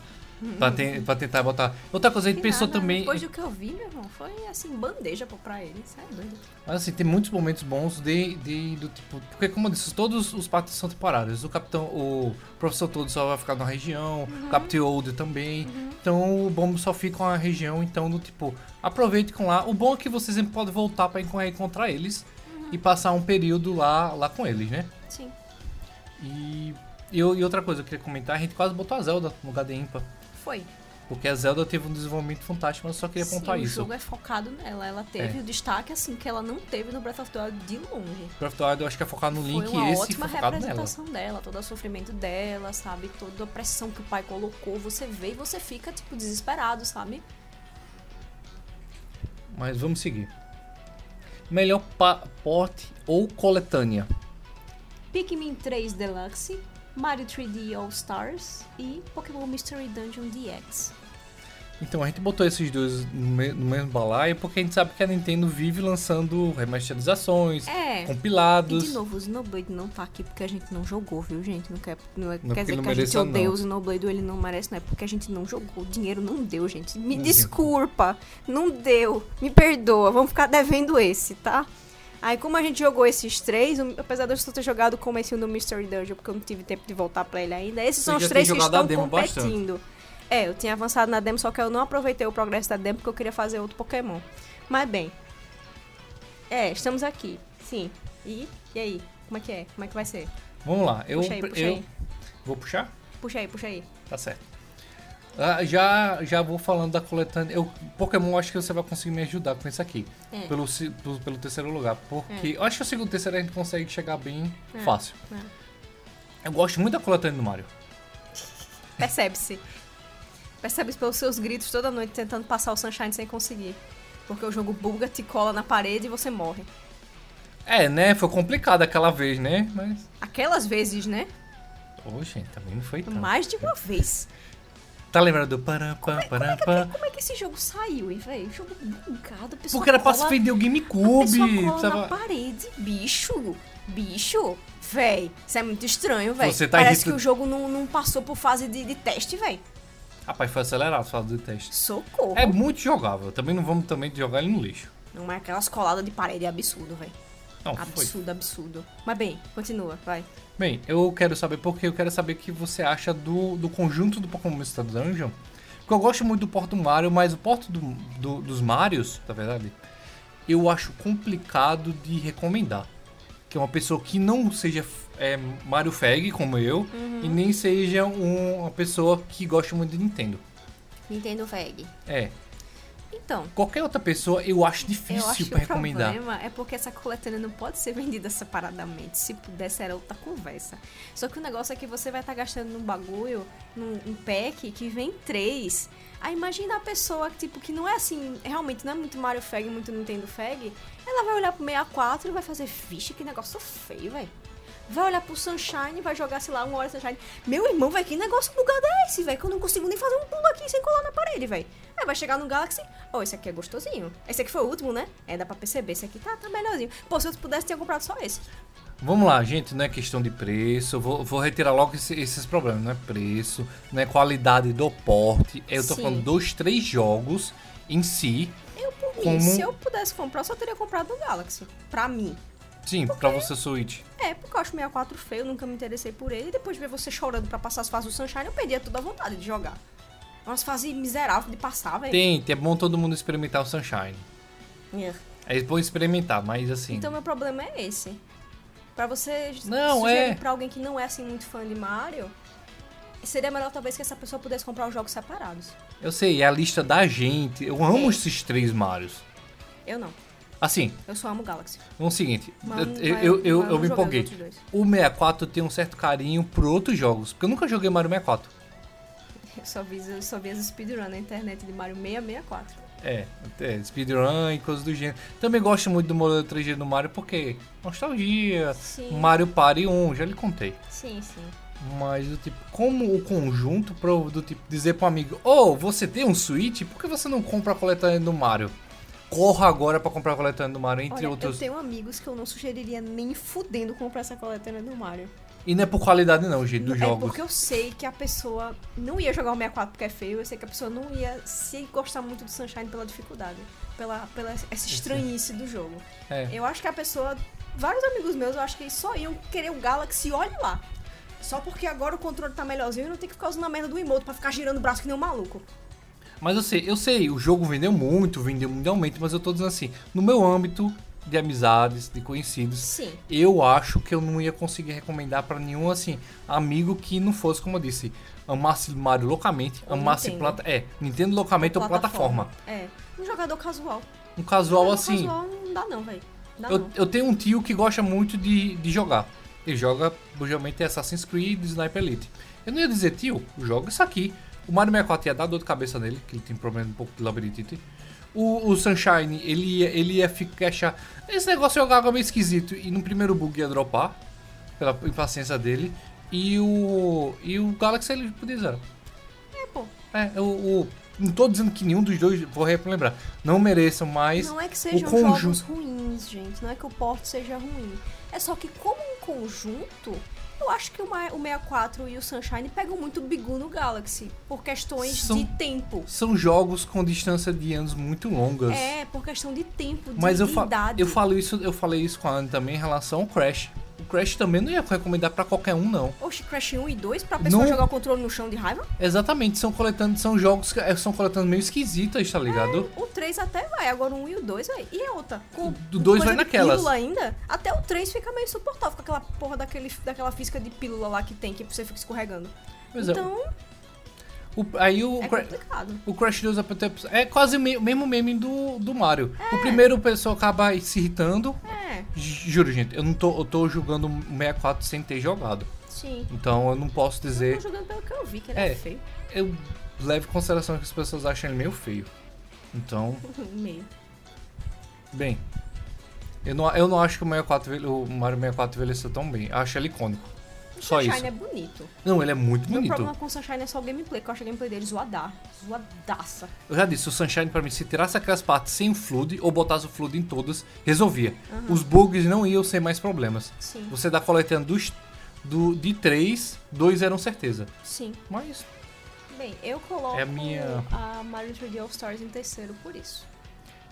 pra, pra tentar botar. Outra coisa, a gente pensou nada, também. Depois do que eu vi, meu irmão, foi assim, bandeja pra ele. Isso é doido. Mas assim, tem muitos momentos bons de, de do tipo. Porque como eu disse, todos os partes são temporários. O capitão, o professor todo só vai ficar na região, o Captain Old também. Então o bom só fica com a região, então do tipo, aproveite com lá. O bom é que você sempre pode voltar pra enco- encontrar eles e passar um período lá, lá com eles, né? E, e, e outra coisa que eu queria comentar, a gente quase botou a Zelda no lugar de Impa. Foi. Porque a Zelda teve um desenvolvimento fantástico, mas eu só queria Sim, pontuar o isso. jogo é focado nela. Ela teve É. o destaque, assim, que ela não teve no Breath of the Wild de longe. Breath of the Wild eu acho que é focado no Link foi uma e esse ótima foi focado nela. representação dela, todo o sofrimento dela, sabe? Toda a pressão que o pai colocou, você vê e você fica, tipo, desesperado, sabe? Mas vamos seguir. Melhor pa- porte ou coletânea? Pikmin 3 Deluxe, Mario 3D All Stars e Pokémon Mystery Dungeon DX. Então a gente botou esses dois no, me- no mesmo balaio porque a gente sabe que a Nintendo vive lançando remasterizações, É. E compilados. de novo, o Xenoblade não tá aqui porque a gente não jogou, viu, gente? Não quer, não é, Não é quer porque dizer não que a gente odeia não. o Xenoblade ou ele não merece, não é porque a gente não jogou. O dinheiro não deu, gente. Me Uhum. desculpa. Não deu. Me perdoa. Vamos ficar devendo esse, tá? Aí, como a gente jogou esses três, apesar de eu ter jogado o comecinho do Mystery Dungeon, porque eu não tive tempo de voltar pra ele ainda, esses Você são os três que estão demo bastante. competindo. É, eu tinha avançado na demo, só que eu não aproveitei o progresso da demo porque eu queria fazer outro Pokémon. Mas bem. É, estamos aqui. Sim. E, e aí? Como é que é? Como é que vai ser? Vamos lá, eu, Puxa aí, puxa eu aí. vou puxar? Puxa aí, puxa aí. Tá certo. Ah, já, já vou falando da coletânea. Eu, Pokémon, acho que você vai conseguir me ajudar com isso aqui. É. Pelo, pelo, pelo terceiro lugar. Porque eu acho que o segundo e terceiro a gente consegue chegar bem É, fácil. é. Eu gosto muito da coletânea do Mario. Percebe-se. Percebe-se pelos seus gritos toda noite tentando passar o Sunshine sem conseguir. Porque o jogo buga, te cola na parede e você morre. É, né? Foi complicado aquela vez, né? Mas. Aquelas vezes, né? Ô, gente, também não foi tanto. Mais de uma vez. Tá lembrado do param, pam, param, pam? Como é que esse jogo saiu, hein, velho? Jogo bugado, a pessoa Porque era pra cola- se vender o A GameCube. precisava- na parede, bicho. Bicho. Véi, isso é muito estranho. Você tá Parece que o jogo não, não passou por fase de, de teste, véi. Rapaz, foi acelerado fala do teste. Socorro. É muito jogável. Também não vamos também jogar ele no lixo. Não é aquelas coladas de parede, é absurdo, véi. Não, foi. Absurdo, absurdo. Mas bem, continua, vai. Bem, eu quero saber porque eu quero saber o que você acha do, do conjunto do Pokémon Mystery Dungeon. Porque eu gosto muito do porto do Mario, mas o porto do, do- dos Marios, na verdade, eu acho complicado de recomendar. Que é uma pessoa que não seja é, Mario Fag, como eu, e nem seja um- uma pessoa que gosta muito de Nintendo. Nintendo VEG. É, Então, qualquer outra pessoa eu acho eu difícil acho que pra o recomendar. problema é porque essa coletânea não pode ser vendida separadamente. Se pudesse, era outra conversa. Só que o negócio é que você vai estar gastando num bagulho, num um pack que vem três. Aí imagina a pessoa que, tipo, que não é assim, realmente não é muito Mario Fag, muito Nintendo Fag. Ela vai olhar pro 64 e vai fazer, vixe, que negócio feio, velho. Vai olhar pro Sunshine, vai jogar, sei lá, uma hora Sunshine. Meu irmão, velho, que negócio bugado é esse, velho? Que eu não consigo nem fazer um pulo aqui sem colar na parede, velho. Aí vai chegar no Galaxy, oh, esse aqui é gostosinho. Esse aqui foi o último, né? É, dá pra perceber, esse aqui tá, tá melhorzinho. Pô, se eu pudesse, tinha comprado só esse. Vamos lá, gente, não é questão de preço, vou, vou retirar logo esse- esses problemas, não é preço, não é qualidade do porte, eu tô Sim. falando dos três jogos em si, Eu, por mim, Como- se eu pudesse comprar, eu só teria comprado no Galaxy. Pra mim. Sim, pra você Switch. É, porque eu acho o 64 feio, nunca me interessei por ele. E depois de ver você chorando pra passar as fases do Sunshine, eu perdia toda a vontade de jogar. É Umas fases miseráveis de passar, velho. Tem, é bom todo mundo experimentar o Sunshine. É. É bom experimentar, mas assim, Então meu problema é esse. Pra você Não, sugerir é. pra alguém que não é assim muito fã de Mario, seria melhor talvez que essa pessoa pudesse comprar os jogos separados. eu sei, é a lista da gente, eu amo esses três Marios. Eu não. Assim, Eu só amo Galaxy. o seguinte, Mas eu, eu, vai- eu, eu, não me empolguei. O 64 tem um certo carinho por outros jogos, porque eu nunca joguei Mario 64. Eu só vi, eu só vi as speedrun na internet de Mario 664. É, é, speedrun e coisas do gênero. Também gosto muito do modelo 3G do Mario porque nostalgia. Sim. Mario Party 1, já lhe contei. Sim, sim. Mas do tipo, como o conjunto pra, do tipo dizer pro amigo, oh, você tem um Switch? Por que você não compra a coletânea do Mario? Corra agora pra comprar a coletânea do Mario, entre Olha, outros. eu tenho amigos que eu não sugeriria nem fudendo comprar essa coletânea do Mario. E não é por qualidade não, gente, dos é jogos. porque eu sei que a pessoa não ia jogar o 64 porque é feio, eu sei que a pessoa não ia se gostar muito do Sunshine pela dificuldade, pela, pela essa estranhice do jogo. É. Eu acho que a pessoa. Vários amigos meus, eu acho que só iam querer o Galaxy, olhe lá. Só porque agora o controle tá melhorzinho e não tem que ficar usando a merda do emote pra ficar girando o braço que nem um maluco. Mas eu sei, eu sei, o jogo vendeu muito, vendeu mundialmente, mas eu tô dizendo assim, no meu âmbito de amizades, de conhecidos, Sim. eu acho que eu não ia conseguir recomendar pra nenhum assim amigo que não fosse, como eu disse, amasse Mario loucamente, Ou amasse Nintendo. plata, é, Nintendo loucamente ou plataforma. É. Um jogador casual. Um casual Jogador assim, Casual não dá não, velho. Eu, não. eu tenho um tio que gosta muito de, de jogar. Ele joga, geralmente, Assassin's Creed, Sniper Elite. Eu não ia dizer, tio, joga isso aqui. O Mario 64 ia dar dor de cabeça nele, que ele tem problema um pouco de labirintite. O, o Sunshine, ele ia, ele ia ficar achar. Esse negócio de jogar meio esquisito. E no primeiro bug ia dropar, pela impaciência dele. E o. E o Galaxy ele podia zerar. É, pô. É, o, o- Não tô dizendo que nenhum dos dois, vou relembrar, não mereçam mais. Não é que sejam conjunto- jogos ruins, gente. Não é que o porte seja ruim. É só que como um conjunto, eu acho que o Ma- o 64 e o Sunshine pegam muito bigu no Galaxy. Por questões São- de tempo. São jogos com distância de anos muito longas. É, por questão de tempo, de, Mas eu, de idade. eu falo isso, eu falei isso com a Anne também em relação ao Crash. O Crash também não ia recomendar pra qualquer um, não. Oxe, Crash 1 e 2 pra pessoa Não- jogar o controle no chão de raiva? Exatamente, são coletando, são jogos que eh, são coletando meio esquisitas, tá ligado? O 3 até vai, agora o 1 e o 2, vai. E a outra? Com, O do dois coisa vai de naquelas. pílula ainda, até o 3 fica meio insuportável com aquela porra daquele, daquela física de pílula lá que tem, que você fica escorregando. Pois é. O- aí o, é complicado. o Crash 2 até- é quase o me- mesmo meme do, do Mario. É. O primeiro o pessoal acaba se irritando. É, Juro, gente, eu não tô, eu tô jogando o 64 sem ter jogado. sim. Então eu não posso Eu dizer. tô jogando pelo que eu vi, que ele É. é, feio. Eu levo em consideração que as pessoas acham ele meio feio. Então, Meio. bem. Eu não, eu não acho que o, 64, envelhe- o Mario 64 envelheceu tão bem. Eu acho ele icônico. O Só Sunshine isso. é bonito. Não, ele é muito O bonito. problema com o Sunshine é só o gameplay, que eu acho o gameplay dele zoadar. Zoadaça. Eu já disse, o Sunshine pra mim, se tirasse aquelas partes sem o Flood ou botasse o Flood em todas, resolvia. Os bugs não iam ser mais problemas. Sim, Você dá coletando dos, do, de três, dois eram certeza. sim. Mas, Bem, eu coloco É a minha- a Mario 3D All Stars em terceiro por isso.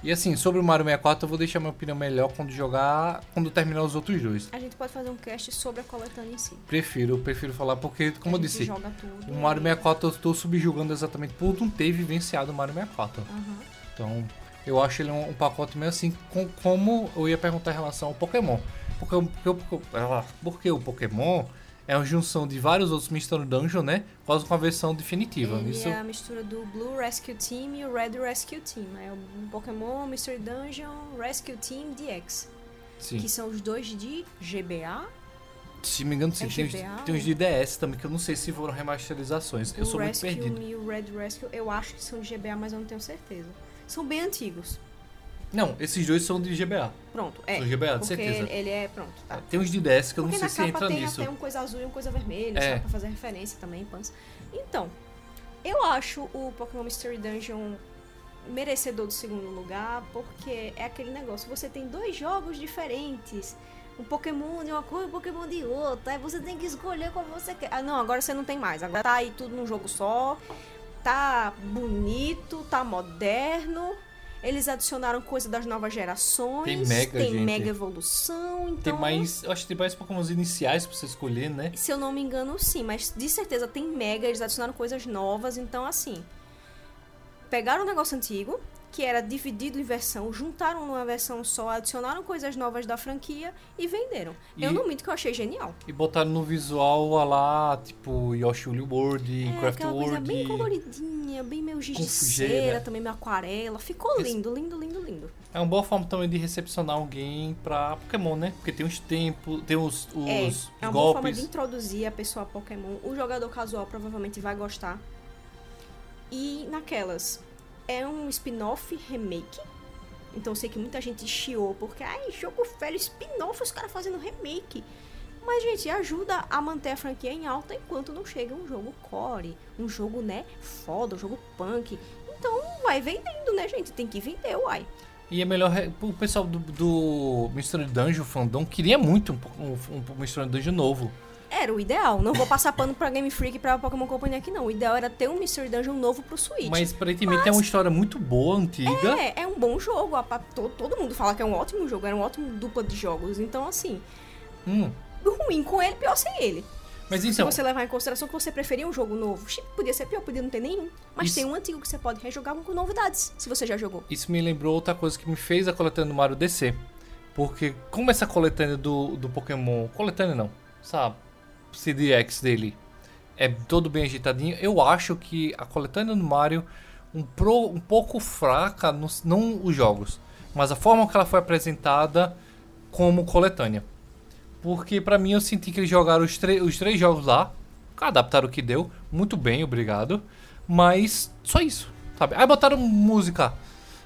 E assim, sobre o Mario 64, eu vou deixar minha opinião melhor quando jogar, quando terminar os outros dois. A gente pode fazer um cast sobre a coletânea em si. Prefiro, prefiro falar porque, como eu disse, o Mario e- 64 eu estou subjugando exatamente por não ter vivenciado o Mario 64. Aham. Então, eu acho ele um, um pacote meio assim, com, como eu ia perguntar em relação ao Pokémon. Porque, porque, porque, porque o Pokémon é uma junção de vários outros Mystery Dungeon, né? Quase com a versão definitiva. Ele Isso, é a mistura do Blue Rescue Team e o Red Rescue Team. É o Pokémon Mystery Dungeon Rescue Team DX. sim. Que são os dois de GBA. Se me engano, sim. É tem, os, GBA, tem os de DS também, que eu não sei se foram remasterizações. Eu sou muito Rescue perdido. e o Red Rescue, eu acho que são de GBA, mas eu não tenho certeza. São bem antigos. Não, esses dois são de GBA. Pronto, é. São GBA, de certeza. Ele, ele é, pronto, tá. Tem os de DS que eu Porque não sei se entra tem nisso. até um coisa azul e uma coisa vermelha, É. só pra fazer referência também, pans. Então, eu acho o Pokémon Mystery Dungeon merecedor do segundo lugar, porque é aquele negócio, você tem dois jogos diferentes. Um Pokémon de uma coisa e um Pokémon de outra. Aí você tem que escolher qual você quer. Ah, não, agora você não tem mais. Agora tá aí tudo num jogo só. Tá bonito, tá moderno. Eles adicionaram coisa das novas gerações. Tem mega, tem gente. mega evolução. Então, Tem mais. Eu acho que tem mais Pokémons iniciais pra você escolher, né? se eu não me engano, sim, mas de certeza tem mega, eles adicionaram coisas novas, então assim. Pegaram um negócio antigo, que era dividido em versão, juntaram numa versão só, adicionaram coisas novas da franquia e venderam. Eu E- não minto que eu achei genial. E botaram no visual a lá, tipo, Yoshi World, É, Craft aquela coisa World. bem coloridinha, bem meio giz de cera, também meio aquarela. Ficou Esse- lindo, lindo, lindo, lindo. É uma boa forma também de recepcionar alguém pra Pokémon, né? Porque tem os tempos, tem os, É, os é uma boa forma de golpes. introduzir a pessoa a Pokémon. O jogador casual provavelmente vai gostar. E naquelas, é um spin-off remake. Então eu sei que muita gente chiou porque, ai, jogo velho, spin-off, os caras fazendo remake. Mas, gente, ajuda a manter a franquia em alta enquanto não chega um jogo core, um jogo, né, foda, um jogo punk. Então, vai vendendo, né, gente? Tem que vender, uai. E é melhor. O pessoal do, do Mystery Dungeon Fandom queria muito um, um, um Mystery Dungeon novo. Era o ideal. Não vou passar pano pra Game Freak e pra Pokémon Company aqui, não. O ideal era ter um Mystery Dungeon novo pro Switch. Mas aparentemente é uma história muito boa, antiga. É, é um bom jogo. A- todo, todo mundo fala que é um ótimo jogo, era um ótimo dupla de jogos. Então, assim, Hum. ruim com ele, pior sem ele. Mas Se então, você levar em consideração que você preferia um jogo novo, podia ser pior, podia não ter nenhum. Mas Isso- tem um antigo que você pode rejogar com novidades, se você já jogou. isso me lembrou outra coisa que me fez a coletânea do Mario descer. Porque como essa coletânea do, do Pokémon. Coletânea não, sabe? CDX dele é todo bem agitadinho. Eu acho que a coletânea do Mario um, pro, um pouco fraca, nos- não os jogos, mas a forma que ela foi apresentada como coletânea. Porque pra mim eu senti que eles jogaram os, os três jogos lá, adaptaram o que deu, muito bem, obrigado. Mas só isso, sabe? Aí botaram música.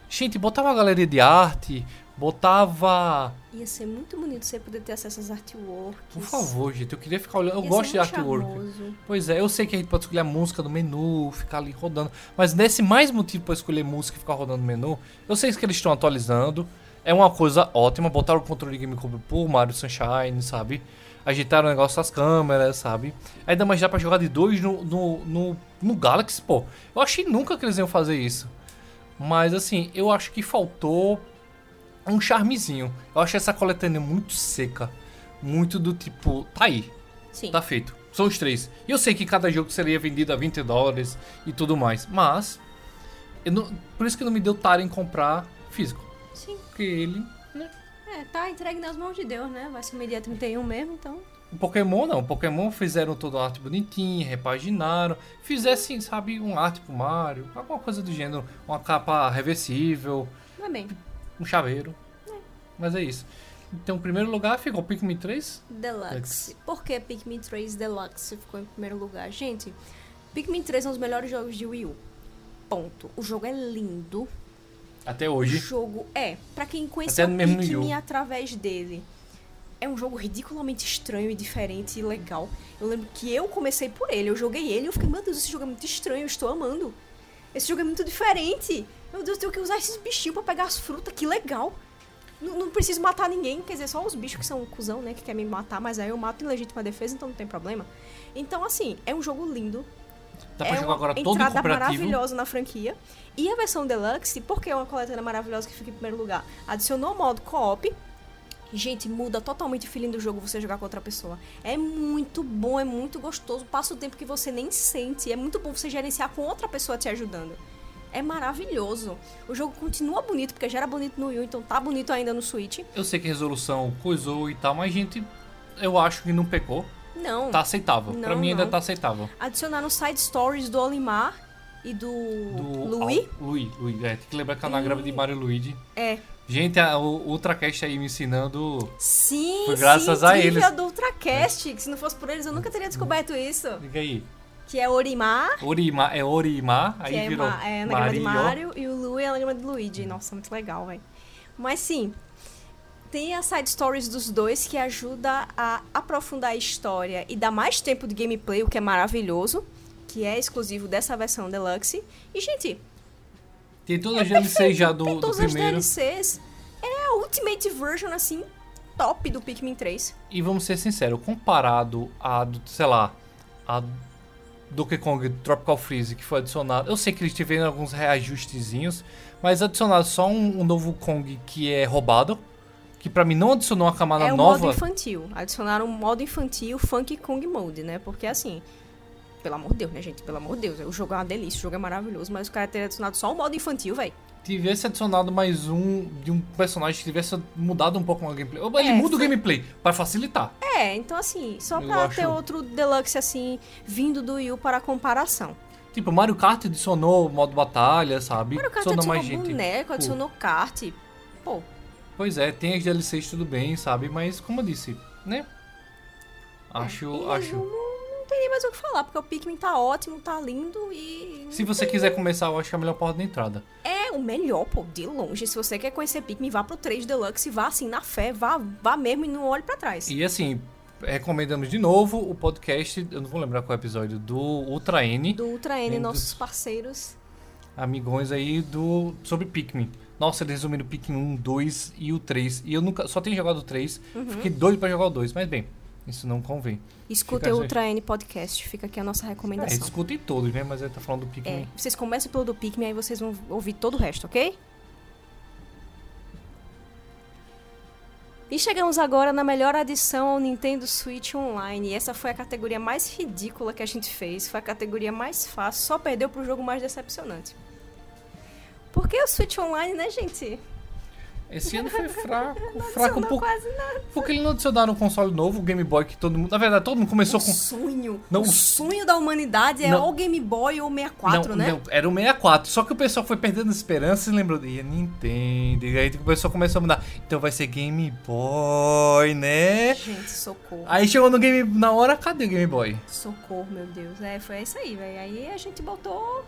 Gente, botava uma galeria de arte, botava. Ia ser muito bonito você poder ter acesso às artworks. Por favor, gente, eu queria ficar olhando. Eu Ia gosto de artwork. charmoso. Pois é, eu sei que a gente pode escolher a música do menu, ficar ali rodando. Mas nesse mais motivo pra escolher música e ficar rodando no menu, eu sei que eles estão atualizando. É uma coisa ótima. Botaram o controle de GameCube por Mario Sunshine, sabe? Agitaram o negócio das câmeras, sabe? Ainda mais dá pra jogar de dois no, no, no, no Galaxy, pô. Eu achei nunca que eles iam fazer isso. Mas assim, eu acho que faltou um charmezinho. Eu achei essa coletânea muito seca. Muito do tipo, tá aí, Sim. Tá feito. São os três. E eu sei que cada jogo seria vendido a 20 dólares e tudo mais. Mas. não- por isso que não me deu tara em comprar físico. Sim. Porque ele. É, tá entregue nas mãos de Deus, né? Vai sumir dia 31 mesmo, então. O Pokémon não. O Pokémon fizeram toda a arte bonitinha, repaginaram. Fizessem, sabe, um arte pro Mario. Alguma coisa do gênero. Uma capa reversível. Vai bem. Um chaveiro. Mas é isso. Então, em primeiro lugar ficou Pikmin 3. Deluxe. Por que Pikmin 3 Deluxe ficou em primeiro lugar? Gente, Pikmin 3 é um dos melhores jogos de Wii U. Ponto. O jogo é lindo. Até O hoje. jogo é, pra quem conheceu Pikmin Wii U. através dele, é um jogo ridiculamente estranho e diferente e legal. Eu lembro que eu comecei por ele, eu joguei ele e eu fiquei, meu Deus, esse jogo é muito estranho, eu estou amando. Esse jogo é muito diferente. Meu Deus, eu tenho que usar esses bichinhos pra pegar as frutas, que legal. Não, não preciso matar ninguém, quer dizer, só os bichos que são um cuzão, né, que querem me matar, mas aí eu mato em legítima defesa, então não tem problema. Então, assim, é um jogo lindo, Dá pra é jogar agora todo entrada maravilhosa na franquia. E a versão Deluxe, porque é uma coletânea maravilhosa que fica em primeiro lugar, adicionou o modo co-op. Gente, muda totalmente o feeling do jogo você jogar com outra pessoa. É muito bom, é muito gostoso. Passa o tempo que você nem sente. É muito bom você gerenciar com outra pessoa te ajudando. É maravilhoso. O jogo continua bonito, porque já era bonito no Wii, então tá bonito ainda no Switch. Eu sei que a resolução coisou e tal, mas gente, eu acho que não pecou. Não. Tá aceitável. pra Não, mim ainda não. tá aceitável. Adicionaram side stories do Olimar e do, Do Louis. Al- Louis, Louis, é. Tem que lembrar que é uma anagrama de Mario Luigi. É. Gente, a- o Ultracast aí me ensinando. Sim, Foi graças sim, a eles. do Ultracast, que se não fosse por eles eu nunca teria descoberto isso. Liga aí. Que é Orimar, Orima, é Orimar, aí é, virou. uma, é anagrama de Mario. Mario, e o Lu é anagrama de Luigi. Nossa, muito legal, velho. Mas sim, tem as side stories dos dois que ajuda a aprofundar a história e dar mais tempo de gameplay, o que é maravilhoso, que é exclusivo dessa versão Deluxe. E, gente, Tem todas as DLCs já do, tem do todas as primeiro. DLCs. É a Ultimate Version, assim, top do Pikmin 3. E vamos ser sinceros, comparado a, do- sei lá, a Donkey Kong Tropical Freeze que foi adicionado. Eu sei que eles tiveram alguns reajustezinhos, mas adicionaram só um, um novo Kong que é roubado. Que pra mim não adicionou uma camada é o nova. modo infantil. Adicionaram um modo infantil Funky Kong Mode, né? Porque assim, pelo amor de Deus, né, gente? Pelo amor de Deus. O jogo é uma delícia, o jogo é maravilhoso, mas o cara ter adicionado só o modo infantil, velho. Tivesse adicionado mais um de um personagem que tivesse mudado um pouco o gameplay. Ele É, muda o foi- gameplay pra facilitar. É, então assim, só Eu pra acho- ter outro Deluxe assim, vindo do Wii U para comparação. Tipo, Mario Kart adicionou modo batalha, sabe? Mario Kart adicionou mais gente. boneco, Pô, adicionou kart. Pô, Pois é, tem as DLCs tudo bem, sabe? Mas como eu disse, né? Acho, em acho. Tem nem mais o que falar, porque o Pikmin tá ótimo, tá lindo e... Se você quiser começar, eu acho que é a melhor porta de entrada. É o melhor, pô, de longe. Se você quer conhecer Pikmin, vá pro 3 Deluxe, vá assim, na fé, vá, vá mesmo e não olhe pra trás. E assim, recomendamos de novo o podcast, eu não vou lembrar qual é o episódio, do Ultra N. Do Ultra N, nossos parceiros. amigões aí do sobre Pikmin. Nossa, eles resumiram o Pikmin 1, 2 e o 3. E eu nunca só tenho jogado o 3. Uhum. Fiquei doido pra jogar o 2, mas bem, isso não convém. Escutem Fica o. Ultra N Podcast. Fica aqui a nossa É, recomendação. escutem todos, né? Mas ele tá falando do É, Pikmin. vocês começam pelo do Pikmin, aí vocês vão ouvir todo o resto, ok? E chegamos agora na melhor adição ao Nintendo Switch Online. E essa foi a categoria mais ridícula que a gente fez. Foi a categoria mais fácil, só perdeu pro jogo mais decepcionante. Porque o Switch Online, né, gente? Esse ano foi fraco, fraco um pouco. quase nada. Porque ele não adicionaram um console novo, o Game Boy, que todo mundo. Na verdade, todo mundo começou o com. sonho. Não, o sonho da humanidade é Não. ou Game Boy ou 64, não, né? não, era o 64. Só que o pessoal foi perdendo esperança e lembrou. E Nintendo. E aí o pessoal começou a mudar. Então vai ser Game Boy, né? Gente, socorro. Aí chegou no Game. Na hora, cadê o Game Boy? Socorro, meu Deus. É, foi isso aí, velho. Aí a gente botou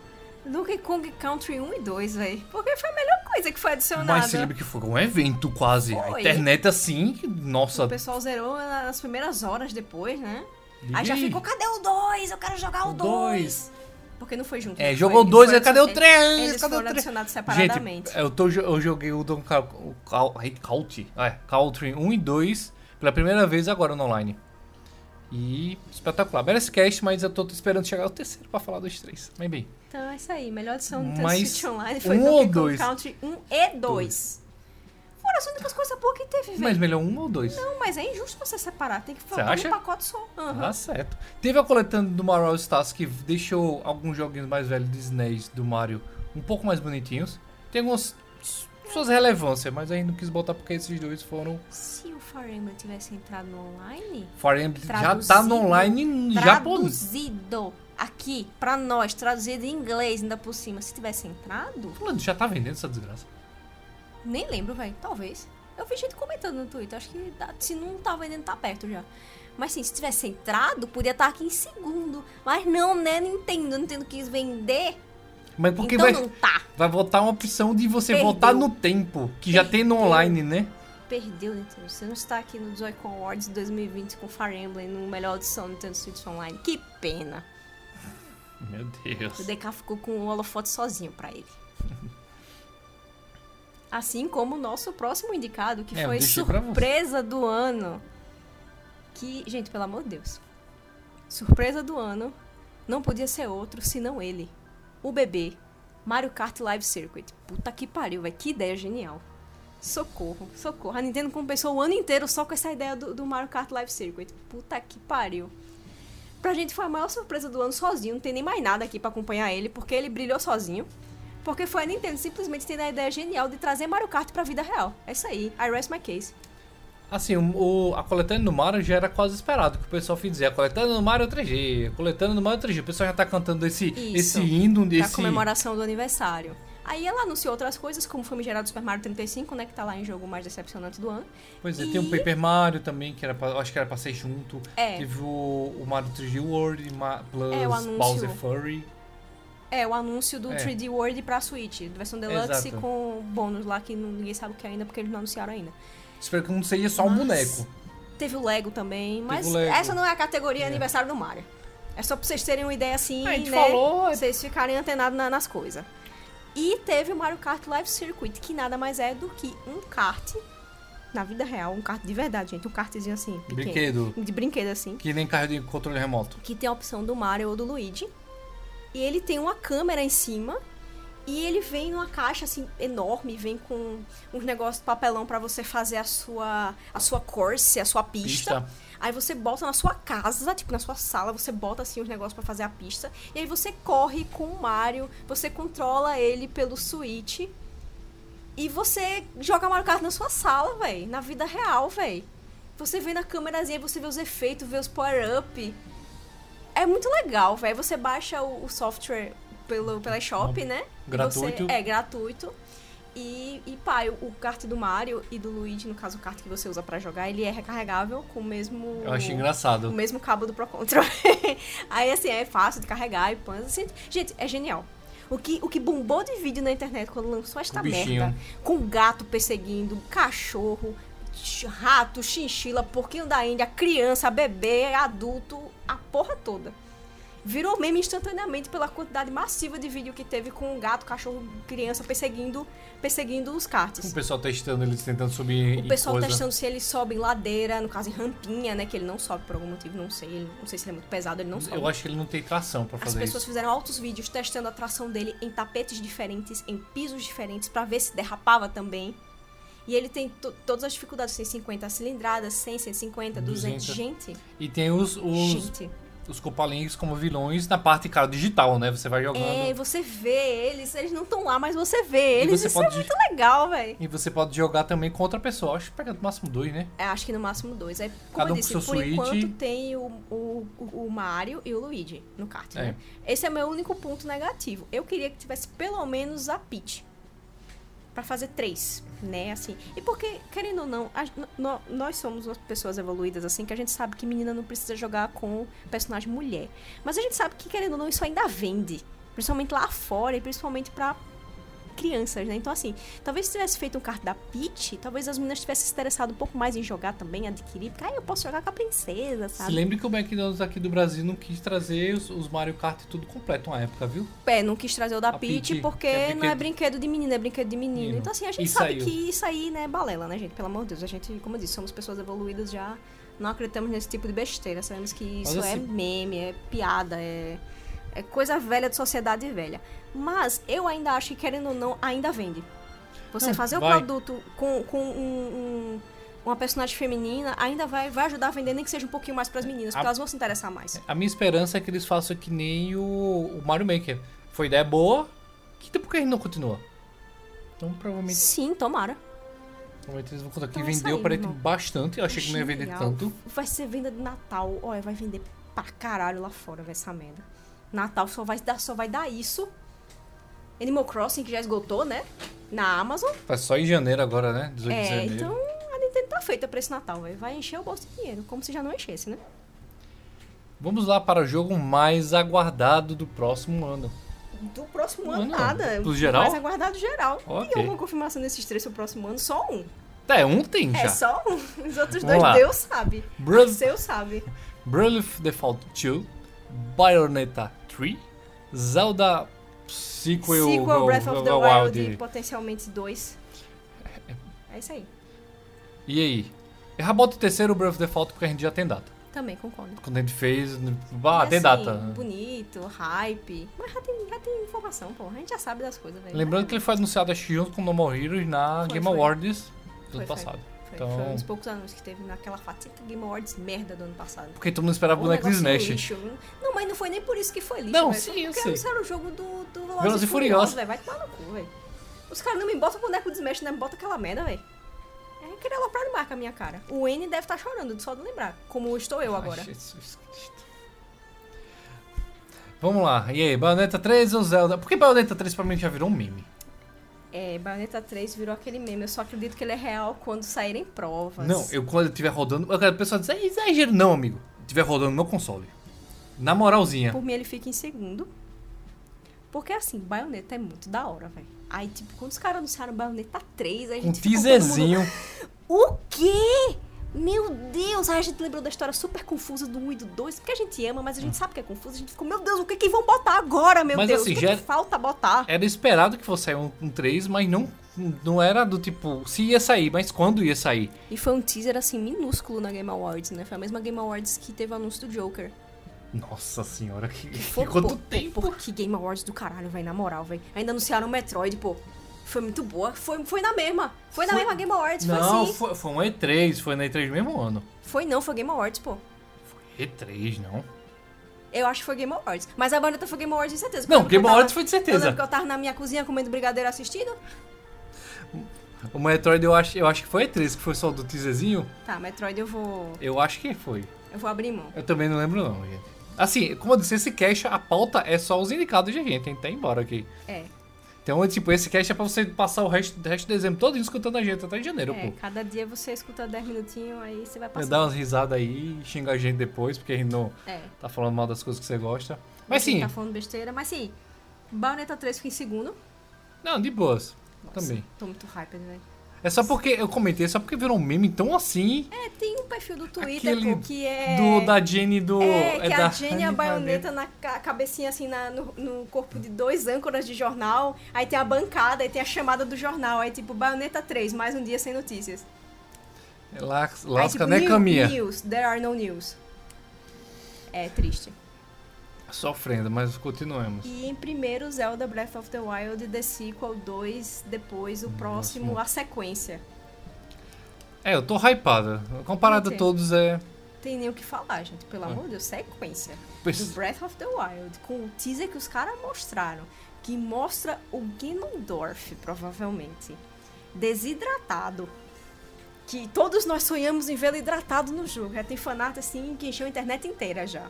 Donkey Kong Country 1 e 2, velho. Porque foi a melhor coisa que foi adicionada. Mas se lembra que foi um evento quase. A Foi. internet assim, nossa. O pessoal zerou nas primeiras horas depois, né? liga Aí já ficou, cadê o 2? Eu quero jogar o O 2. dois. Porque não foi junto. É, não jogou foi, dois, foi aí cadê o adicion- três? Eles Cadê o foram três? adicionados separadamente. Gente, eu, tô, eu joguei o o ai, Country, é, Country 1 e 2 pela primeira vez agora no online. E espetacular. Merece cast, mas eu tô esperando chegar o terceiro pra falar dos três. Mas bem. Então é isso aí. Melhor edição do Mas Switch Online foi um Donkey ou Kong dois? Country 1 e 2. Foram as únicas coisas boas que teve, velho. Mas melhor um ou dois? Não, mas é injusto você separar. Tem que acha? num pacote só. Aham. Tá certo. Teve a coletânea do Mario All Stars que deixou alguns joguinhos mais velhos de SNES do Mario um pouco mais bonitinhos. Tem algumas suas relevâncias, mas aí não quis botar porque esses dois foram. Se Fire Emblem tivesse entrado no online, Fire Emblem já tá no online em traduzido aqui pra nós, traduzido em inglês ainda por cima, se tivesse entrado, Fulano, já tá vendendo essa desgraça. nem lembro, velho, talvez. Eu vi gente comentando no Twitter, acho que se não tá vendendo, tá perto já. Mas sim, se tivesse entrado, podia estar aqui em segundo. Mas não, né, Nintendo, Nintendo quis vender, Mas porque então vai, não tá. vai botar uma opção de você Perdeu. voltar no tempo, que já tem no Perdeu. online, né? Perdeu, Nintendo. Você não está aqui no Joy-Con Awards 2020 com Fire Emblem no melhor edição do Nintendo Switch Online. Que pena. Meu Deus. O DK ficou com o holofote sozinho pra ele. Assim como o nosso próximo indicado, que É, foi surpresa do ano. Que, gente, pelo amor de Deus. Surpresa do ano não podia ser outro senão ele. O bebê. Mario Kart Live Circuit. Puta que pariu, velho. Que ideia genial. Socorro, socorro. A Nintendo compensou o ano inteiro só com essa ideia do, do Mario Kart Live Circuit. Puta que pariu. Pra gente foi a maior surpresa do ano sozinho. Não tem nem mais nada aqui pra acompanhar ele, porque ele brilhou sozinho. Porque foi a Nintendo simplesmente tendo a ideia genial de trazer Mario Kart pra vida real. É isso aí. I rest my case. Assim, o, a coletânea do Mario já era quase esperado, que o pessoal dizer, a coletânea do Mario 3G, a coletânea do Mario 3G. O pessoal já tá cantando esse, Isso. esse hino, esse... comemoração do aniversário. Aí ela anunciou outras coisas, como o famigerado Super Mario 35, né? Que tá lá em jogo mais decepcionante do ano. Pois é, E- tem o Paper Mario também, que era pra, acho que era pra ser junto. É. Teve o, o Mario 3D World Ma- plus É, anúncio. Bowser Furry. É, o anúncio do É. 3D World pra Switch. Versão Deluxe Exato. com bônus lá que ninguém sabe o que é ainda, porque eles não anunciaram ainda. Espero que não seja só um Mas- boneco. Teve o Lego também, mas Lego. essa não é a categoria É. aniversário do Mario. É só pra vocês terem uma ideia assim, A gente né? falou, Vocês ficarem antenados na- nas coisas. E teve o Mario Kart Live Circuit, que nada mais é do que um kart na vida real, um kart de verdade, gente, um kartzinho assim, pequeno. Brinquedo. De brinquedo assim, Que nem carro de controle remoto. que tem a opção do Mario ou do Luigi. E ele tem uma câmera em cima e ele vem numa caixa assim enorme, vem com uns negócios de papelão pra você fazer a sua a sua course, a sua pista. Pista. Aí você bota na sua casa, tipo na sua sala, você bota assim os negócios pra fazer a pista. E aí você corre com o Mario, você controla ele pelo Switch. E você joga Mario Kart na sua sala, véi. Na vida real, véi. Você vê na câmerazinha, você vê os efeitos, vê os power-up. É muito legal, véi. Você baixa o, o software pelo, pela Shop, né? E Gratuito. Você, é, gratuito. E, e pá, o, o kart do Mario e do Luigi, no caso o kart que você usa pra jogar, ele é recarregável com o mesmo... Eu achei o engraçado. mesmo cabo do Pro Control. Aí, assim, é fácil de carregar e pan. Assim, gente, é genial. O que, o que bombou de vídeo na internet quando lançou esta O merda, com gato perseguindo, cachorro, ch- rato, chinchila, porquinho da Índia, criança, bebê, adulto, a porra toda. Virou meme instantaneamente pela quantidade massiva de vídeo que teve com gato, cachorro, criança perseguindo, perseguindo os O karts. pessoal testando, eles tentando subir O pessoal coisa. testando se ele sobe em ladeira, no caso em rampinha, né? Que ele não sobe por algum motivo, não sei. Ele, não sei se ele é muito pesado, ele não sobe. Eu acho que ele não tem tração As fazer pessoas isso. fizeram altos vídeos testando a tração dele em tapetes diferentes, em pisos diferentes, pra ver se derrapava também. E ele tem to- todas as dificuldades, tem 50 cilindradas, 100, 150, 200. 200. Gente, E tem os, os, gente. Os Copalinks como vilões na parte, cara, digital, né? Você vai jogando. É, você vê eles, eles não estão lá, mas você vê eles. você Isso pode- é muito legal, velho. E você pode jogar também com outra pessoa. Acho que pega no máximo dois, né? É, acho que no máximo dois. É, como Cada um eu com disse, seu por Switch. enquanto tem o, o, o Mario e o Luigi no kart, né? Esse é meu único ponto negativo. Eu queria que tivesse pelo menos a Peach. Pra fazer três, né? Assim. E porque, querendo ou não, a- no- nós somos pessoas evoluídas, assim, que a gente sabe que menina não precisa jogar com personagem mulher. Mas a gente sabe que, querendo ou não, isso ainda vende. Principalmente lá fora e principalmente pra crianças, né? Então, assim, talvez se tivesse feito um kart da Peach, talvez as meninas tivessem se interessado um pouco mais em jogar também, adquirir, porque aí eu posso jogar com a princesa, Se sabe? lembre que o McDonald's aqui do Brasil não quis trazer os, os Mario Kart tudo completo uma época, viu? É, não quis trazer o da A Peach Peach, porque que é não é brinquedo- de menino, é brinquedo de menino. Menino. Então, assim, a gente E sabe saiu. que isso aí, né, é balela, né, gente? Pelo amor de Deus. A gente, como eu disse, somos pessoas evoluídas já. Não acreditamos nesse tipo de besteira. Sabemos que isso é assim- meme, é piada, é, é coisa velha de sociedade velha. Mas eu ainda acho que, querendo ou não, ainda vende. Você Não, fazer o vai. produto com, com um- um- uma personagem feminina ainda vai, vai ajudar a vender, nem que seja um pouquinho mais pras meninas, porque A- elas vão se interessar mais. A minha esperança é que eles façam que nem o, o Mario Maker. Foi ideia boa, que por que a gente não continua? Então provavelmente, Sim, tomara. provavelmente eles vão contar que Então é vendeu para irmão. bastante. Eu achei que não ia vender tanto. Vai ser venda de Natal. Olha, vai vender pra caralho lá fora, vai essa merda. Natal só vai dar, só vai dar isso. Animal Crossing, que já esgotou, né? Na Amazon. Faz só em janeiro agora, né? 18 de É, janeiro. então a Nintendo tá feita pra esse Natal, velho. Vai encher o bolso de dinheiro, como se já não enchesse, né? Vamos lá para o jogo mais aguardado do próximo ano. Do próximo ano, Ano? nada. Do geral? Mais aguardado geral. Ok. Tem alguma confirmação desses três pro próximo ano? Só um. É, um tem já. É, só um. Os outros Vamos dois, lá. Deus sabe. Bro- Seu sabe. Bravely Default 2, Bayonetta 3, Zelda Sequel, Sequel Breath of the Wild. Wild e potencialmente dois. É isso aí. E aí? Eu já boto o terceiro Breath of the Default porque a gente já tem data. Também concordo. Quando a gente fez, ah, E tem assim, data. Bonito, hype. Mas já tem, já tem informação, pô. A gente já sabe das coisas, velho. Lembrando que ele foi anunciado junto com No More Heroes na Foi, Game foi. Awards do ano passado. Foi, então- foi um dos poucos anúncios que teve naquela fatídica Game Awards merda do ano passado. Porque todo mundo esperava o boneco negocinho Smash. lixo. Não, mas não foi nem por isso que foi lixo, Não, velho. sim, eu porque sei. anunciaram o jogo do, do Velozes e Furiosos. Vai tomar no cu, velho. Os caras não me botam boneco de Smash, não me botam aquela merda, velho. É querer aloprar demais com a minha cara. O N deve estar chorando, só de lembrar. Como estou eu agora. Ai, Jesus Cristo. Vamos lá. E aí, Bayonetta 3 ou Zelda? Por que Bayonetta 3 pra mim já virou um meme? É, Bayonetta 3 virou aquele meme. Eu só acredito que ele é real quando saírem provas. Não, eu quando estiver rodando. O pessoal diz, é exagero. Não, amigo. Estiver rodando no meu console. Na moralzinha. Por mim, ele fica em segundo. Porque, assim, Bayonetta é muito da hora, velho. Aí, tipo, quando os caras anunciaram Bayonetta 3, a Um gente ficou todo mundo, teaserzinho. O quê? Meu Deus! Aí a gente lembrou da história super confusa do 1 e do 2, porque a gente ama, mas a gente sabe que é confuso. A gente ficou, meu Deus, o que que vão botar agora, meu Mas, Deus? assim, o que, já- que falta botar? Era esperado que fosse sair um, um 3, mas não, não era do tipo. Se ia sair, mas quando ia sair. E foi um teaser, assim, minúsculo na Game Awards, né? Foi a mesma Game Awards que teve o anúncio do Joker. Nossa senhora, que, que Foi, quanto pô, tempo. Pô, que Game Awards do caralho, velho, na moral, velho. Ainda anunciaram o Metroid, pô. Foi muito boa. Foi, foi na mesma. Foi na Foi- mesma Game Awards, foi Não, foi, foi um E3, foi na E3 do mesmo ano. Foi não, foi Game Awards, pô. E3, não. Eu acho que foi Game Awards. Mas a Bayonetta foi Game Awards de certeza. Não, Game eu tava- Awards foi de Eu certeza. lembro que eu tava na minha cozinha comendo brigadeiro assistindo. O Metroid eu acho, eu acho que foi E3, que foi só do teaserzinho. Tá, Metroid eu vou. Eu acho que foi. Eu vou abrir mão. Eu também não lembro não, gente. Assim, como eu disse, esse cache, a pauta é só os indicados de gente, hein? Tá embora aqui. É. Então, tipo, esse cache é pra você passar o resto, o resto de dezembro todo escutando a gente até janeiro, É, pô. cada dia você escuta 10 minutinhos, aí você vai Eu passar. dar umas risadas aí, xinga a gente depois, porque a gente não É. tá falando mal das coisas que você gosta. Mas Você sim, Tá falando besteira, mas sim. Bayonetta 3 fica em segundo. não, de boas. Nossa, Também. Tô muito hyped, velho. É só porque, eu comentei, é só porque virou um meme tão assim É, tem um perfil do Twitter, pô, que é... do, da Jenny do... É, que da a Jenny a baioneta na ca- cabecinha assim na- no, no corpo de dois âncoras de jornal. Aí tem a bancada, aí tem a chamada do jornal. Aí tipo, baioneta 3, mais um dia sem notícias. Aí, lasca, tipo, né, Caminha? News, there are no news. É triste. Sofrendo, mas continuemos. E em primeiro, Zelda Breath of the Wild, The Sequel 2, depois o próximo, a sequência. É, eu tô hypada. Comparado a todos, é... Tem nem o que falar, gente. Pelo Ah. amor de Deus, sequência. Pois- do Breath of the Wild, com o teaser que os caras mostraram, que mostra o Ganondorf, provavelmente, desidratado. Que todos nós sonhamos em vê-lo hidratado no jogo. Já tem fanart assim que encheu a internet inteira já.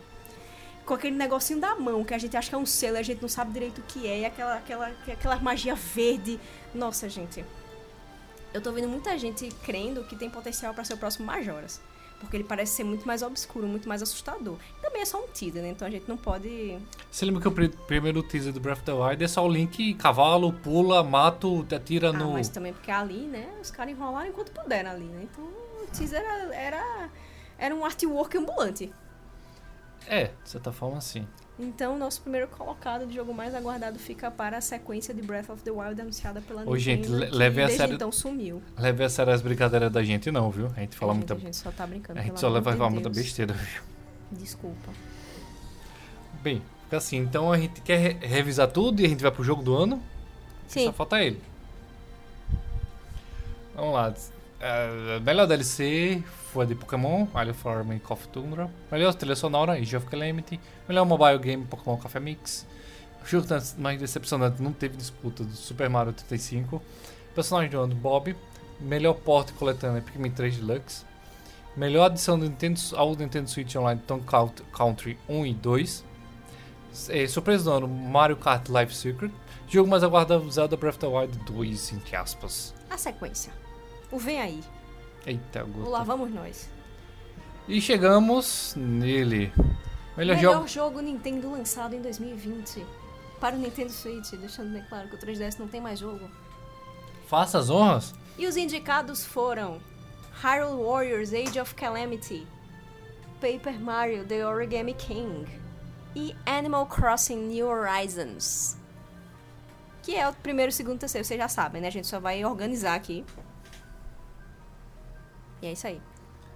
Com aquele negocinho da mão, que a gente acha que é um selo, a gente não sabe direito o que é, e aquela, aquela, aquela magia verde. Nossa, gente. Eu tô vendo muita gente crendo que tem potencial pra ser o próximo Majoras. Porque ele parece ser muito mais obscuro, muito mais assustador. Também é só um teaser, né? Então a gente não pode. Você lembra que o pri- primeiro teaser do Breath of the Wild é só o Link, cavalo, pula, mato, atira Ah, no... mas também porque ali, né? Os caras enrolaram enquanto puderam ali, né? Então o teaser era, era, era um artwork ambulante. É, de certa forma, sim. Então, nosso primeiro colocado de jogo mais aguardado fica para a sequência de Breath of the Wild anunciada pela Ô, gente, Nintendo, que leve a sério- então sumiu. Leve a sério as brincadeiras da gente, não, viu? A gente fala a, gente, muita... a gente só tá brincando. A gente só leva de muita besteira, viu? Desculpa. Bem, fica assim. Então a gente quer re- revisar tudo e a gente vai pro jogo do ano. Sim. Só falta ele. Vamos lá. Melhor DLC foi de Pokémon, of Arm e Coffee Tundra. Melhor trilha sonora, Age of Calamity. Melhor mobile game, Pokémon Café Mix. Jogo mais decepcionante, não teve disputa do Super Mario 35. Personagem do ano, Bob. Melhor porte coletânea, Pikmin 3 Deluxe. Melhor adição do Nintendo, ao Nintendo Switch Online, Tom Count- Country 1 e 2. É, surpresa do ano, Mario Kart Life Secret. Jogo mais aguardado, Zelda Breath of the Wild 2, entre aspas. A sequência. O Vem Aí. Eita, O Guto. Lá Vamos Nós. E chegamos nele. Melhor, Melhor jogo. jogo Nintendo lançado em 2020. Para o Nintendo Switch, deixando bem claro que o 3DS não tem mais jogo. Faça as honras. E os indicados foram Hyrule Warriors Age of Calamity, Paper Mario The Origami King e Animal Crossing New Horizons. Que é o primeiro, segundo, terceiro, vocês já sabem, né? A gente só vai organizar aqui. E é isso aí.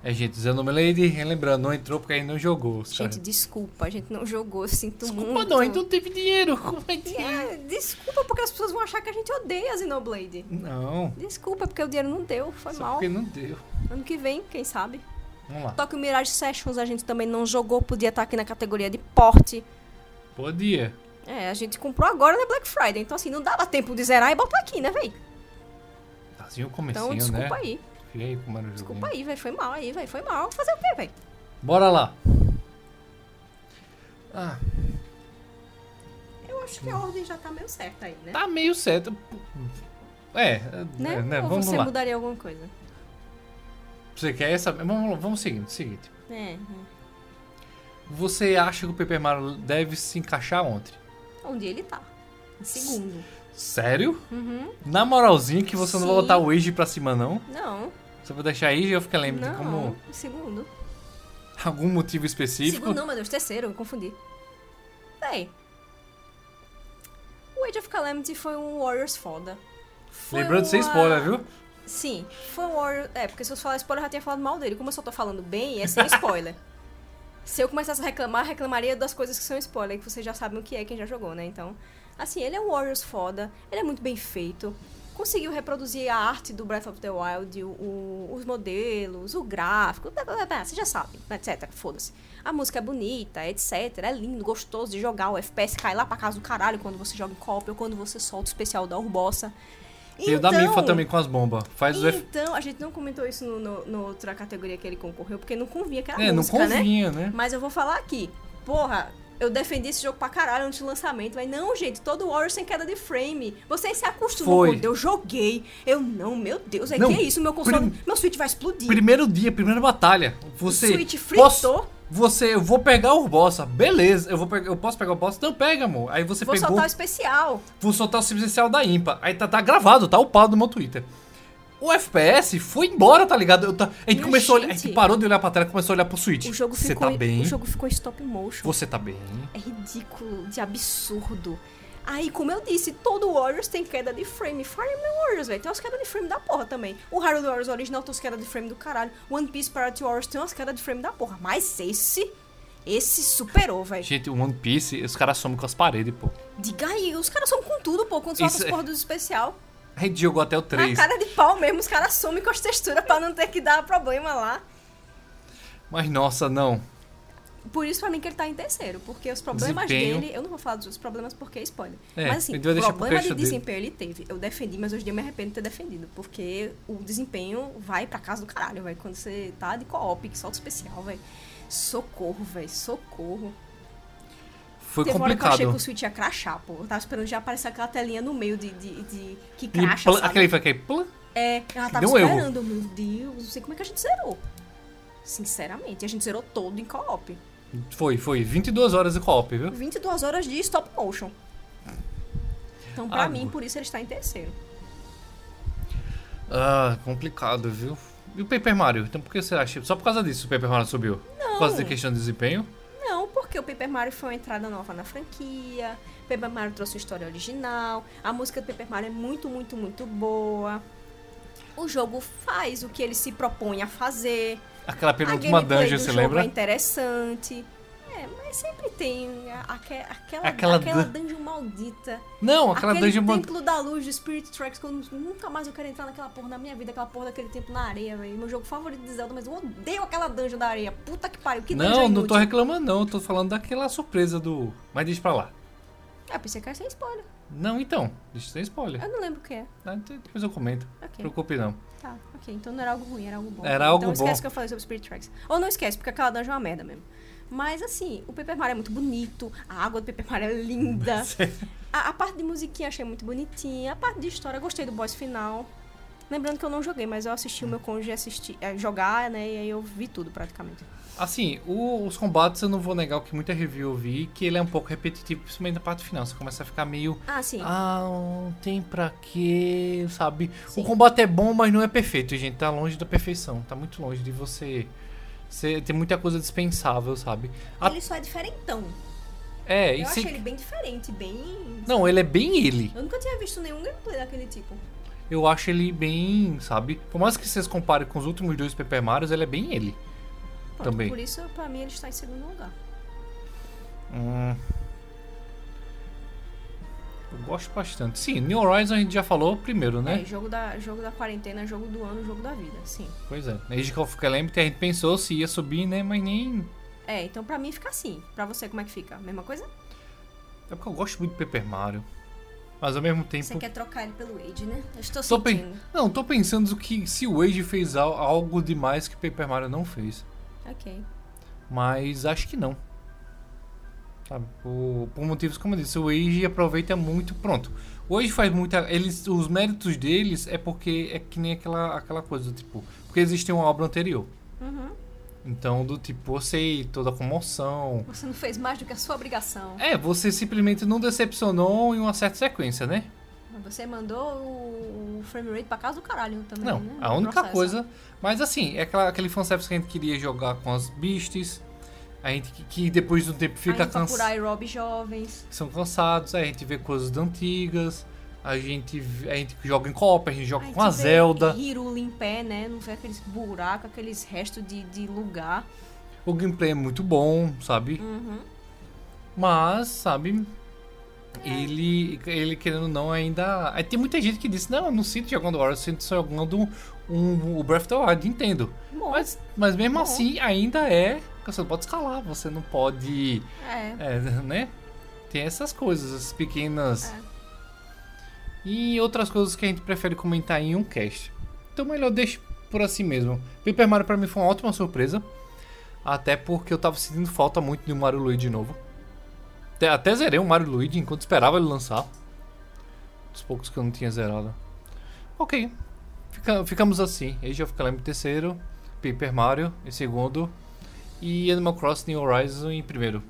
É, gente, Xenome Lady, relembrando, não entrou porque ainda não jogou. os Gente, desculpa, a gente não jogou, sinto Desculpa muito. não, ainda não teve dinheiro. Como é que É, desculpa porque as pessoas vão achar que a gente odeia Xenoblade. Não, Desculpa porque o dinheiro não deu, foi só mal. porque não deu. Ano que vem, quem sabe. Vamos lá. Tokyo Mirage Sessions a gente também não jogou, podia estar aqui na categoria de porte. Podia. É, a gente comprou agora na Black Friday, então assim, não dava tempo de zerar e botar aqui, né, véi? Assim o comecinho, Então desculpa né? aí, E aí, como era o desculpa aí, véi, foi mal aí, véi, foi mal. Fazer o quê, véi? Bora lá. Ah, Eu acho que a ordem já tá meio certa aí, né? tá meio certo. É, Né? é, né? Ou Vamos você lá. mudaria alguma coisa? Você quer essa? Vamos, vamos seguinte, seguinte. É, é. Você acha que o Paper Mario deve se encaixar ontem? Onde ele tá? Em segundo. Sério? Uhum. Na moralzinha que você não vai Sim. botar o Age pra cima, não? Não, Você vai deixar Age of Calamity não, como em segundo. algum motivo específico? Segundo não, meu Deus, terceiro, eu confundi. Véi. O Age of Calamity foi um Warriors foda. Foi Lembrando de ser uma- spoiler, viu? Sim, foi um Warrior. É, porque se eu falar spoiler, eu já tinha falado mal dele. Como eu só tô falando bem, é sem spoiler. se eu começasse a reclamar, reclamaria das coisas que são spoiler, que vocês já sabem o que é, quem já jogou, né? Então, assim, ele é um Warriors foda, ele é muito bem feito. Conseguiu reproduzir a arte do Breath of the Wild, o- o- os modelos, o gráfico, blá, blá, blá, vocês já sabem, etc. Foda-se. A música é bonita, etc. É lindo, gostoso de jogar. O FPS cai lá pra casa do caralho quando você joga em copy ou quando você solta o especial da Urbossa. Tem o da Mifa também com as bombas. Faz. Então, a gente não comentou isso no, no, no outra categoria que ele concorreu, porque não convinha que era É, música, não né? convinha, né? Mas eu vou falar aqui. Porra, eu defendi esse jogo pra caralho antes do lançamento. Mas não, gente, todo Warrior sem queda de frame. Vocês se acostumam Foi. quando eu joguei. Eu não, meu Deus, é Não, que é isso? Meu console, meu Switch vai explodir. Primeiro dia, primeira batalha. Você. O Switch fritou. Posso, você, eu vou pegar o bossa. Beleza, eu, vou pegar, eu posso pegar o bossa? Não, pega, amor. Aí você Vou pegou. soltar o especial. Vou soltar o especial da Impa. Aí tá, tá gravado, tá upado no meu Twitter. O FPS foi embora, tá ligado? Tá- a gente Minha começou a olhar, a gente. gente parou de olhar pra tela e começou a olhar pro Switch. O jogo Você ficou, tá bem? o jogo ficou stop motion. Você tá bem? É ridículo, de absurdo. Aí, como eu disse, todo Warriors tem queda de frame. Fire Emblem Warriors, velho, tem umas quedas de frame da porra também. O Hyrule Warriors original tem umas quedas de frame do caralho. One Piece Pirate Warriors tem umas quedas de frame da porra. Mas esse, esse superou, velho. Gente, o One Piece, os caras somem com as paredes, pô. Diga aí, os caras são com tudo, pô, quando soltam Isso as é- porra dos especial. A gente jogou até o Na 3. cara de pau mesmo, os caras somem com as texturas pra não ter que dar problema lá. Mas nossa, não. Por isso, pra mim, que ele tá em terceiro. Porque os problemas Desempenho. dele. Eu não vou falar dos outros problemas porque é spoiler. É, mas assim, pro problema de cast dele. desempenho ele teve. Eu defendi, mas hoje em dia eu me arrependo de ter defendido. Porque o desempenho vai pra casa do caralho, velho. Quando você tá de co-op, que solta especial, velho. Socorro, velho. Socorro. Foi Teve uma hora que eu achei que complicado. o Switch ia crachar, pô. Eu tava esperando já aparecer aquela telinha no meio de. de, de- que cracha, sabe? aquele foi aquele. pla- É, ela tava Deu um erro. esperando. Meu Deus, não sei como é que a gente zerou. Sinceramente. A gente zerou todo em co-op. Foi, foi. 22 horas de co-op, viu? 22 horas de stop motion. Então, pra Ah, mim, por isso ele está em terceiro. Ah, complicado, viu? E o Paper Mario? Então por que você acha? Só por causa disso o Paper Mario subiu? Não. Por causa da questão de desempenho? Não, porque o Paper Mario foi uma entrada nova na franquia. Paper Mario trouxe uma história original. A música do Paper Mario é muito, muito, muito boa. O jogo faz o que ele se propõe a fazer. Aquela a penúltima dungeon, do você jogo lembra? é interessante. É, mas sempre tem aque- aquela, Aquela aquela, dun- dungeon maldita. Não, aquela Aquele dungeon... man- templo da luz do Spirit Tracks, que eu nu- nunca mais eu quero entrar naquela porra na minha vida, aquela porra daquele templo na areia, velho. Meu jogo favorito de Zelda, mas eu odeio aquela dungeon da areia. Puta que pariu, que Não, não tô reclamando não, eu tô falando daquela surpresa do... Mas deixa pra lá. Ah, pensei que era sem spoiler. Não, então, deixa sem spoiler. Eu não lembro o que é. Ah, então Depois eu comento, não Ok, preocupe não. tá, ok. Então não era algo ruim, era algo bom. Era algo então esquece bom. que eu falei sobre Spirit Tracks. Ou não esquece, porque aquela dungeon é uma merda mesmo. Mas assim, o Paper Mario é muito bonito, a água do Paper Mario é linda. A, a parte de musiquinha achei muito bonitinha. A parte de história, gostei do boss final. Lembrando que eu não joguei, mas eu assisti o meu cônjuge assistir, eh, jogar, né? E aí eu vi tudo praticamente. Assim, o- os combates eu não vou negar o que muita review eu vi, que ele é um pouco repetitivo, principalmente na parte final. Você começa a ficar meio... Ah, sim. Ah, não tem pra quê, sabe? Sim. O combate é bom, mas não é perfeito, gente. Tá longe da perfeição. Tá muito longe de você... você tem muita coisa dispensável, sabe? A- Ele só é diferentão. É, Eu se- achei ele bem diferente, bem. Não, ele é bem ele. Eu nunca tinha visto nenhum gameplay daquele tipo. Eu acho ele bem, sabe? Por mais que vocês comparem com os últimos dois Paper Marios, ele é bem ele. Pronto, Também. Por isso, pra mim, ele está em segundo lugar. Hum. Eu gosto bastante. Sim, New Horizon a gente já falou primeiro, né? É, jogo da, jogo da quarentena, jogo do ano, jogo da vida, sim. Pois é. Age of Calamity a gente pensou se ia subir, né? Mas nem... É, então pra mim fica assim. Pra você, como é que fica? Mesma coisa? É porque eu gosto muito de Paper Mario. Mas ao mesmo tempo... Você quer trocar ele pelo Age, né? Eu estou Tô sentindo. Não, tô pensando que se o Age fez al- algo demais que Paper Mario não fez. Ok. Mas acho que não. Sabe? Por, por motivos como eu disse, o Age aproveita muito. Pronto. O Age faz muita. Eles, os méritos deles é porque é que nem aquela, aquela coisa do tipo. Porque existe uma obra anterior. Uhum. Então, do tipo, você toda a comoção. Você não fez mais do que a sua obrigação. É, você simplesmente não decepcionou em uma certa sequência, né? Você mandou o frame rate pra casa do caralho também, Não, né? a única coisa. Mas assim, é aquela, aquele fanservice que a gente queria jogar com as beasties. A gente que, que depois de um tempo fica cansado. curar Rob jovens. são cansados, a gente vê coisas antigas, a gente, a gente joga em Copa, a gente joga Aí com a Zelda. Hyrule em pé, né? Não vê aqueles buracos, aqueles restos de, de lugar. O gameplay é muito bom, sabe? Uhum. Mas, sabe, É. ele, ele querendo ou não ainda... Tem muita gente que disse, não, eu não sinto jogando Warriors, eu sinto jogando um, o Breath of the Wild, entendo. Mas, mas mesmo Bom. assim, ainda é... Você não pode escalar, você não pode... é. É, né? Tem essas coisas, essas pequenas. É. E outras coisas que a gente prefere comentar em um cast. Então melhor deixa por assim mesmo. Paper Mario pra mim foi uma ótima surpresa. Até porque eu tava sentindo falta muito de um Mario Luigi de novo. Até, até zerei o Mario Luigi enquanto esperava ele lançar. Dos poucos que eu não tinha zerado. Ok. Fica- ficamos assim. Age of Calamity terceiro. Paper Mario em segundo. E Animal Crossing New Horizon em primeiro.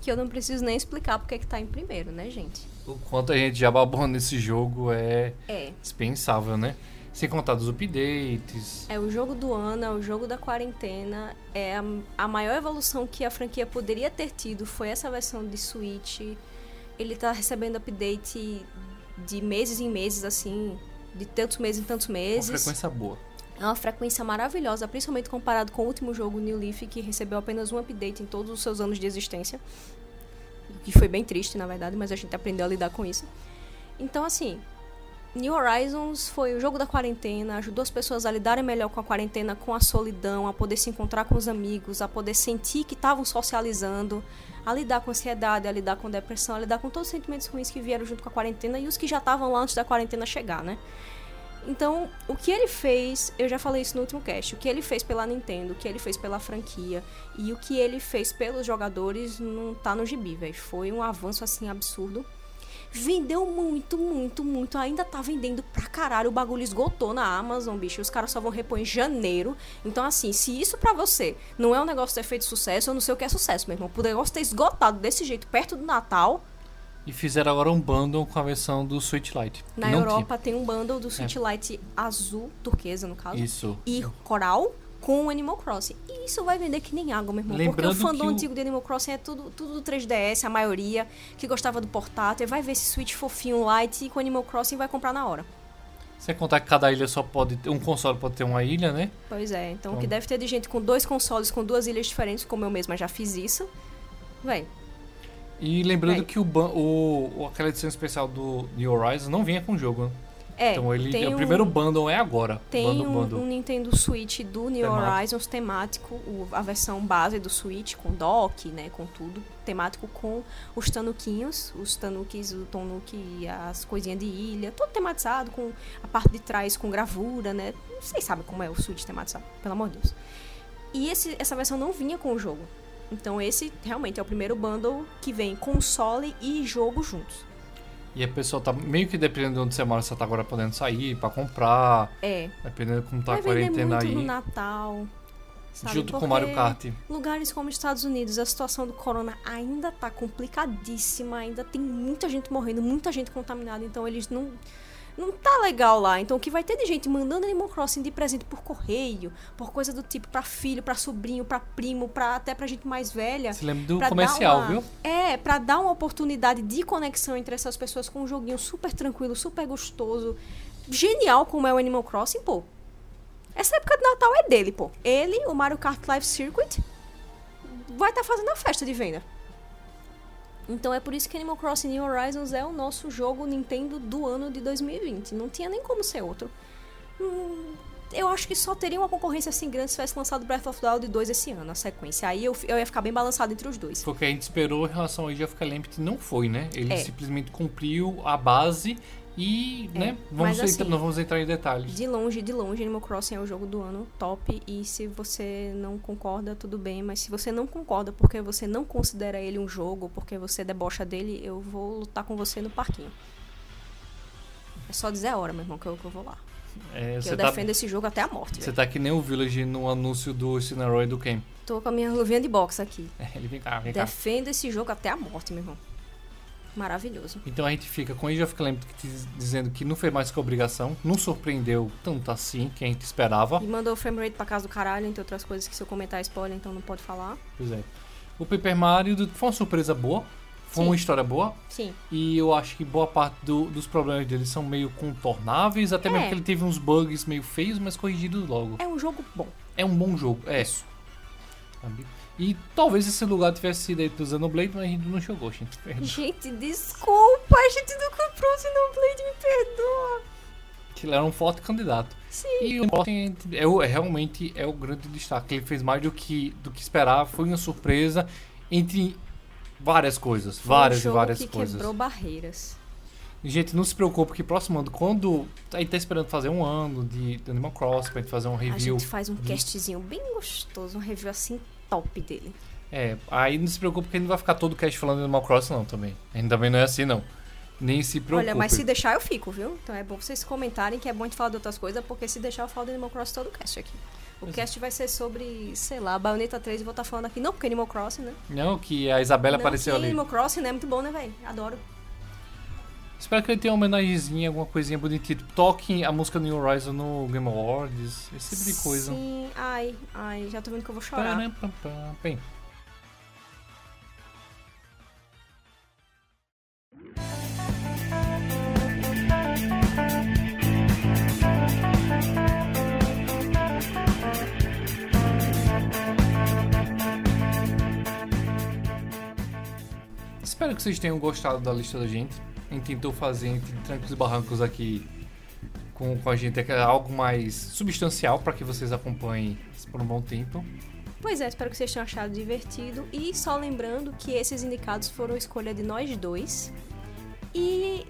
Que eu não preciso nem explicar porque que tá em primeiro, né, gente? O quanto a gente já babou nesse jogo é É. dispensável, né? Sem contar dos updates. É o jogo do ano, é o jogo da quarentena. É a, a maior evolução que a franquia poderia ter tido foi essa versão de Switch. Ele tá recebendo update de meses em meses, assim, de tantos meses em tantos meses. Uma frequência boa. É uma frequência maravilhosa, principalmente comparado com o último jogo, New Leaf, que recebeu apenas um update em todos os seus anos de existência. O que foi bem triste, na verdade, mas a gente aprendeu a lidar com isso. Então, assim, New Horizons foi o jogo da quarentena, ajudou as pessoas a lidarem melhor com a quarentena, com a solidão, a poder se encontrar com os amigos, a poder sentir que estavam socializando, a lidar com ansiedade, a lidar com depressão, a lidar com todos os sentimentos ruins que vieram junto com a quarentena e os que já estavam lá antes da quarentena chegar, né? Então, o que ele fez, eu já falei isso no último cast, o que ele fez pela Nintendo, o que ele fez pela franquia e o que ele fez pelos jogadores não tá no gibi, velho. Foi um avanço assim absurdo. Vendeu muito, muito, muito. Ainda tá vendendo pra caralho. O bagulho esgotou na Amazon, bicho. Os caras só vão repor em janeiro. Então, assim, se isso pra você não é um negócio ter feito sucesso, eu não sei o que é sucesso, meu irmão. O negócio ter esgotado desse jeito perto do Natal, E fizeram agora um bundle com a versão do Switch Lite. que Na não Europa tem um bundle do Switch Lite azul, turquesa no caso, tinha. Isso. e coral com o Animal Crossing. E isso vai vender que nem água, meu irmão. Lembrando porque o fandom o- antigo de Animal Crossing é tudo, tudo do 3DS, a maioria, que gostava do portátil. Vai ver esse Switch fofinho Lite e com Animal Crossing vai comprar na hora. Sem contar que cada ilha só pode ter. Um console pode ter uma ilha, né? Pois é, então o que Então- deve ter de gente com dois consoles, com duas ilhas diferentes, como eu mesma já fiz isso. Véi, E lembrando Vai. que o, o, aquela edição especial do New Horizons não vinha com o jogo, né? é, então ele, o um- primeiro bundle é agora. Tem bundle, um, bundle. um Nintendo Switch do New Temático. Horizons temático, o- a versão base do Switch, com dock, né, com tudo, temático com os tanuquinhos, os tanukis, o tonuki e as coisinhas de ilha, todo tematizado, com a parte de trás com gravura, né, vocês sabem como é o Switch tematizado, pelo amor de Deus. E esse, essa versão não vinha com o jogo, então esse realmente é o primeiro bundle que vem console e jogo juntos. E a pessoa tá meio que dependendo de onde você mora, você tá agora podendo sair pra comprar. É, Dependendo de como tá vai a quarentena muito aí. no Natal, sabe, junto com porque- o Mario Kart. Lugares como Estados Unidos, a situação do corona ainda tá complicadíssima, ainda tem muita gente morrendo, muita gente contaminada, então eles não não tá legal lá. Então o que vai ter de gente mandando Animal Crossing de presente por correio, por coisa do tipo pra filho, pra sobrinho, pra primo, para até pra gente mais velha. Se lembra do comercial, uma- viu? É, pra dar uma oportunidade de conexão entre essas pessoas com um joguinho super tranquilo, super gostoso, genial como é o Animal Crossing, pô. Essa época de Natal é dele, pô. Ele, o Mario Kart Live Circuit, vai estar fazendo a festa de venda. Então é por isso que Animal Crossing New Horizons é o nosso jogo Nintendo do ano de 2020. Não tinha nem como ser outro. Hum, eu acho que só teria uma concorrência assim grande se tivesse lançado Breath of the Wild 2 esse ano, a sequência. Aí eu, eu ia ficar bem balançado entre os dois. Foi o que a gente esperou em relação ao of Calamity, não foi, né? Ele É. simplesmente cumpriu a base e, né? Vamos mas entrar- assim, não vamos entrar em detalhes. De longe, de longe, Animal Crossing é o jogo do ano top. E se você não concorda, tudo bem. Mas se você não concorda porque você não considera ele um jogo, porque você debocha dele, eu vou lutar com você no parquinho. É só dizer a hora, meu irmão, que eu, que eu vou lá. É, eu tá, defendo esse jogo até a morte. você tá que nem o Village no anúncio do Cineroy do Ken. Tô com a minha luvinha de boxe aqui. É, ele vem cá, vem cá. Defendo esse jogo até a morte, meu irmão. Maravilhoso. Então a gente fica com Age of Calamity diz- dizendo que não foi mais que obrigação, não surpreendeu tanto assim que a gente esperava. E mandou o frame rate pra casa do caralho, entre outras coisas que se eu comentar spoiler, então não pode falar. Pois é. O Paper Mario foi uma surpresa boa, foi Sim. uma história boa, Sim. e eu acho que boa parte do- dos problemas dele são meio contornáveis, até mesmo É. que ele teve uns bugs meio feios, mas corrigidos logo. É um jogo bom. É um bom jogo, é. Sabe? E talvez esse lugar tivesse sido aí pro Xenoblade, mas a gente não jogou, gente. Gente, desculpa, a gente não comprou o Xenoblade, me perdoa. Que ele era um forte candidato. Sim. E o é, o- é realmente é o grande destaque. Ele fez mais do que, do que esperava, foi uma surpresa entre várias coisas. Várias um e várias que coisas. quebrou barreiras. Gente, não se preocupe que próximo ano, quando. A gente tá esperando fazer um ano de, de Animal Crossing pra gente fazer um A review. gente faz um de- castzinho bem gostoso, um review assim top dele. É, aí não se preocupe que a gente não vai ficar todo o cast falando de Animal Crossing, não, também. A gente também não é assim, não. Nem se preocupe. Olha, mas se deixar eu fico, viu? Então é bom vocês comentarem que é bom a gente falar de outras coisas, porque se deixar eu falo de Animal Crossing todo o cast aqui. O Pois é. cast vai ser sobre, sei lá, Bayonetta 3 e vou estar falando aqui. Não, porque Animal Crossing, né? Não, que a Isabela não, apareceu que ali. Animal Crossing, né? Muito bom, né, velho? Adoro. Espero que ele tenha uma homenagemzinha, alguma coisinha bonitinha. Tipo, toquem a música New Horizon no Game Awards, esse tipo de coisa. Sim, ai, ai, já tô vendo que eu vou chorar. Param, pam, pam. Bem, Espero que vocês tenham gostado da lista da gente. Gente tentou fazer entre trancos e barrancos aqui com, com a gente é algo mais substancial para que vocês acompanhem por um bom tempo. Pois é, espero que vocês tenham achado divertido. E só lembrando que esses indicados foram escolha de nós dois. E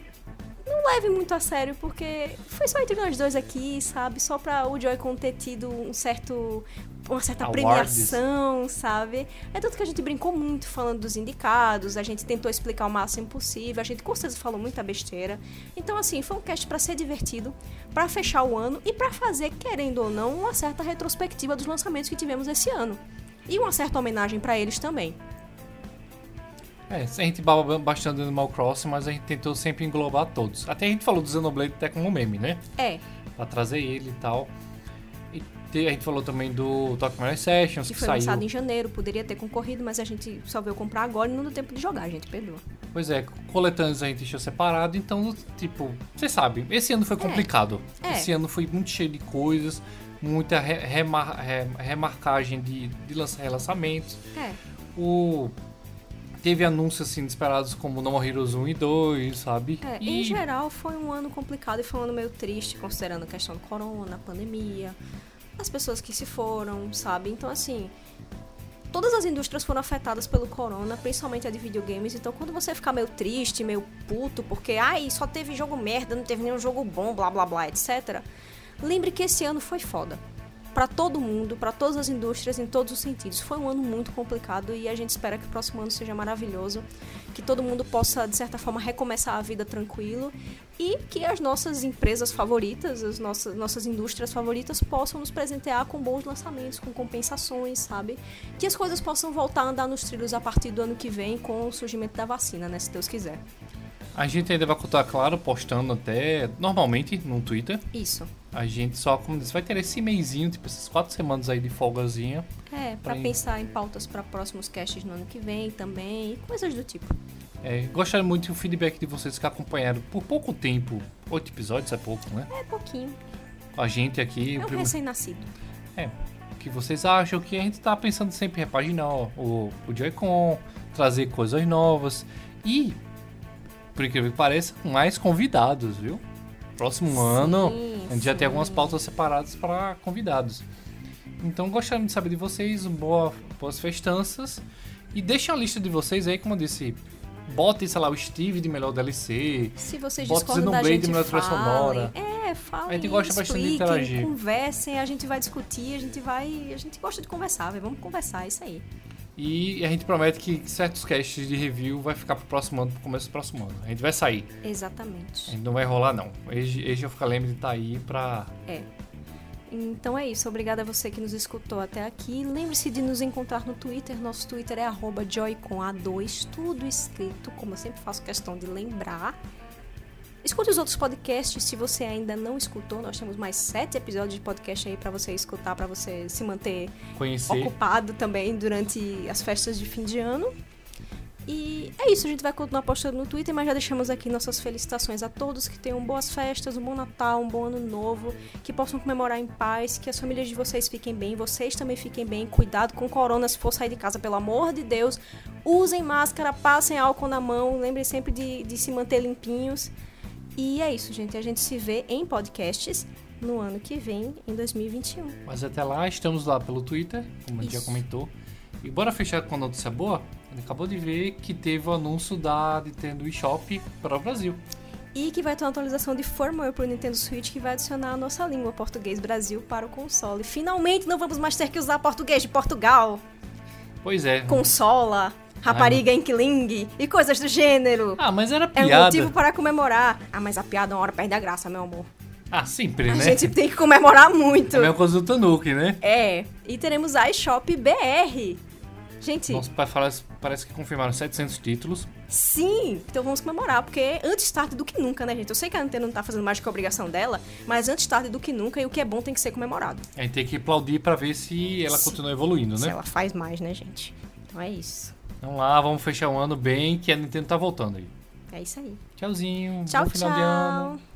não leve muito a sério, porque foi só entre nós dois aqui, sabe? Só pra o Joy-Con ter tido um certo. Uma certa Awards. premiação, sabe? É tanto que a gente brincou muito falando dos indicados, a gente tentou explicar o máximo possível, a gente com certeza falou muita besteira. Então, assim, foi um cast pra ser divertido, pra fechar o ano e pra fazer, querendo ou não, uma certa retrospectiva dos lançamentos que tivemos esse ano. E uma certa homenagem pra eles também. É, a gente baba bastante Animal Crossing, mas a gente tentou sempre englobar todos. Até a gente falou do Xenoblade até como meme, né? É, Pra trazer ele e tal. E a gente falou também do Tokyo Mirror Sessions, que que foi saiu. lançado em janeiro, poderia ter concorrido, mas a gente só veio comprar agora e não deu tempo de jogar, a gente perdoa. Pois é, coletâneos a gente deixou separado, então, tipo, vocês sabem, esse ano foi complicado. É. Esse ano foi muito cheio de coisas, muita re- remar- re- remarcagem de, de lança- relançamentos. É, O... Teve anúncios assim inesperados como No More Heroes 1 e 2, sabe? é, e em geral foi um ano complicado e foi um ano meio triste, considerando a questão do corona, a pandemia, as pessoas que se foram, sabe? Então, assim, todas as indústrias foram afetadas pelo corona, principalmente a de videogames. Então, quando você ficar meio triste, meio puto, porque, ai, só teve jogo merda, não teve nenhum jogo bom, blá blá blá, etc. Lembre que esse ano foi foda. Pra todo mundo, pra todas as indústrias, em todos os sentidos. Foi um ano muito complicado e a gente espera que o próximo ano seja maravilhoso. Que todo mundo possa, de certa forma, recomeçar a vida tranquilo. E que as nossas empresas favoritas, as nossas, nossas indústrias favoritas, possam nos presentear com bons lançamentos, com compensações, sabe? Que as coisas possam voltar a andar nos trilhos a partir do ano que vem com o surgimento da vacina, né? Se Deus quiser. a gente ainda vai contar, claro, postando até normalmente no Twitter. Isso. A gente só, como disse, vai ter esse mêsinho, tipo essas quatro semanas aí de folgazinha. É, pra Pra- pensar em pautas para próximos casts no ano que vem também, e coisas do tipo. É, gostaria muito do feedback de vocês que acompanharam por pouco tempo, oito episódios é pouco, né? É pouquinho. A gente aqui. É um primo- recém-nascido. É, o que vocês acham? Que a gente tá pensando sempre em repaginar o, o Joy-Con, trazer coisas novas e, por incrível que pareça, mais convidados, viu? Próximo ano a gente já tem sim. algumas pautas separadas para convidados. Então gostaria de saber de vocês, boa, boas festanças e deixem a lista de vocês aí, como eu disse, botem, sei lá, o Steve de melhor DLC, Se vocês Bota discordam da gente, melhor trilha falem. sonora. É, falem, A gente gosta bastante de interagir. conversem, a gente vai discutir, a gente vai... A gente gosta de conversar. Vamos conversar, é isso aí. E a gente promete que certos casts de review vai ficar pro próximo ano, pro começo do próximo ano. A gente vai sair. A Exatamente. gente não vai rolar, não. Ficar lembre de tá aí pra. É. Então é isso. Obrigada a você que nos escutou até aqui. Lembre-se de nos encontrar no Twitter. Nosso Twitter é arroba joycona2, tudo escrito, como eu sempre faço questão de lembrar. Escute os outros podcasts se você ainda não escutou. Nós temos mais sete episódios de podcast aí pra você escutar, pra você se manter Conhecer. ocupado também durante as festas de fim de ano. E é isso, a gente vai continuar postando no Twitter, mas já deixamos aqui nossas felicitações a todos que tenham boas festas, um bom Natal, um bom ano novo, que possam comemorar em paz, que as famílias de vocês fiquem bem, vocês também fiquem bem, cuidado com corona se for sair de casa, pelo amor de Deus. Usem máscara, passem álcool na mão, lembrem sempre de, de se manter limpinhos. E é isso, gente. A gente se vê em podcasts no ano que vem, em 2021. Mas até lá, estamos lá pelo Twitter, como a gente já Isso. comentou. E bora fechar com a notícia boa? A gente acabou de ver que teve o anúncio da Nintendo eShop para o Brasil. E que vai ter uma atualização de firmware para o Nintendo Switch que vai adicionar a nossa língua português Brasil para o console. Finalmente não vamos mais ter que usar português de Portugal, Pois é. consola, rapariga Inkling e coisas do gênero. Ah, mas era É um piada. motivo para comemorar. Ah, mas a piada uma hora perde a graça, meu amor. Ah, sempre, A né? gente tem que comemorar muito. É a mesma coisa do Tanuki, né? É. E teremos a iShop BR. Gente, Nosso pai fala parece que confirmaram 700 títulos. Sim, então vamos comemorar, porque antes tarde do que nunca, né, gente? Eu sei que a Nintendo não tá fazendo mais do que a obrigação dela, mas antes tarde do que nunca, e o que é bom tem que ser comemorado. A gente tem que aplaudir pra ver se ela Sim. continua evoluindo, Se né? ela faz mais, né, gente? Então é isso. Vamos lá, vamos fechar o ano bem, que a Nintendo tá voltando aí. É isso aí. Tchauzinho. Tchau, bom final de ano. tchau.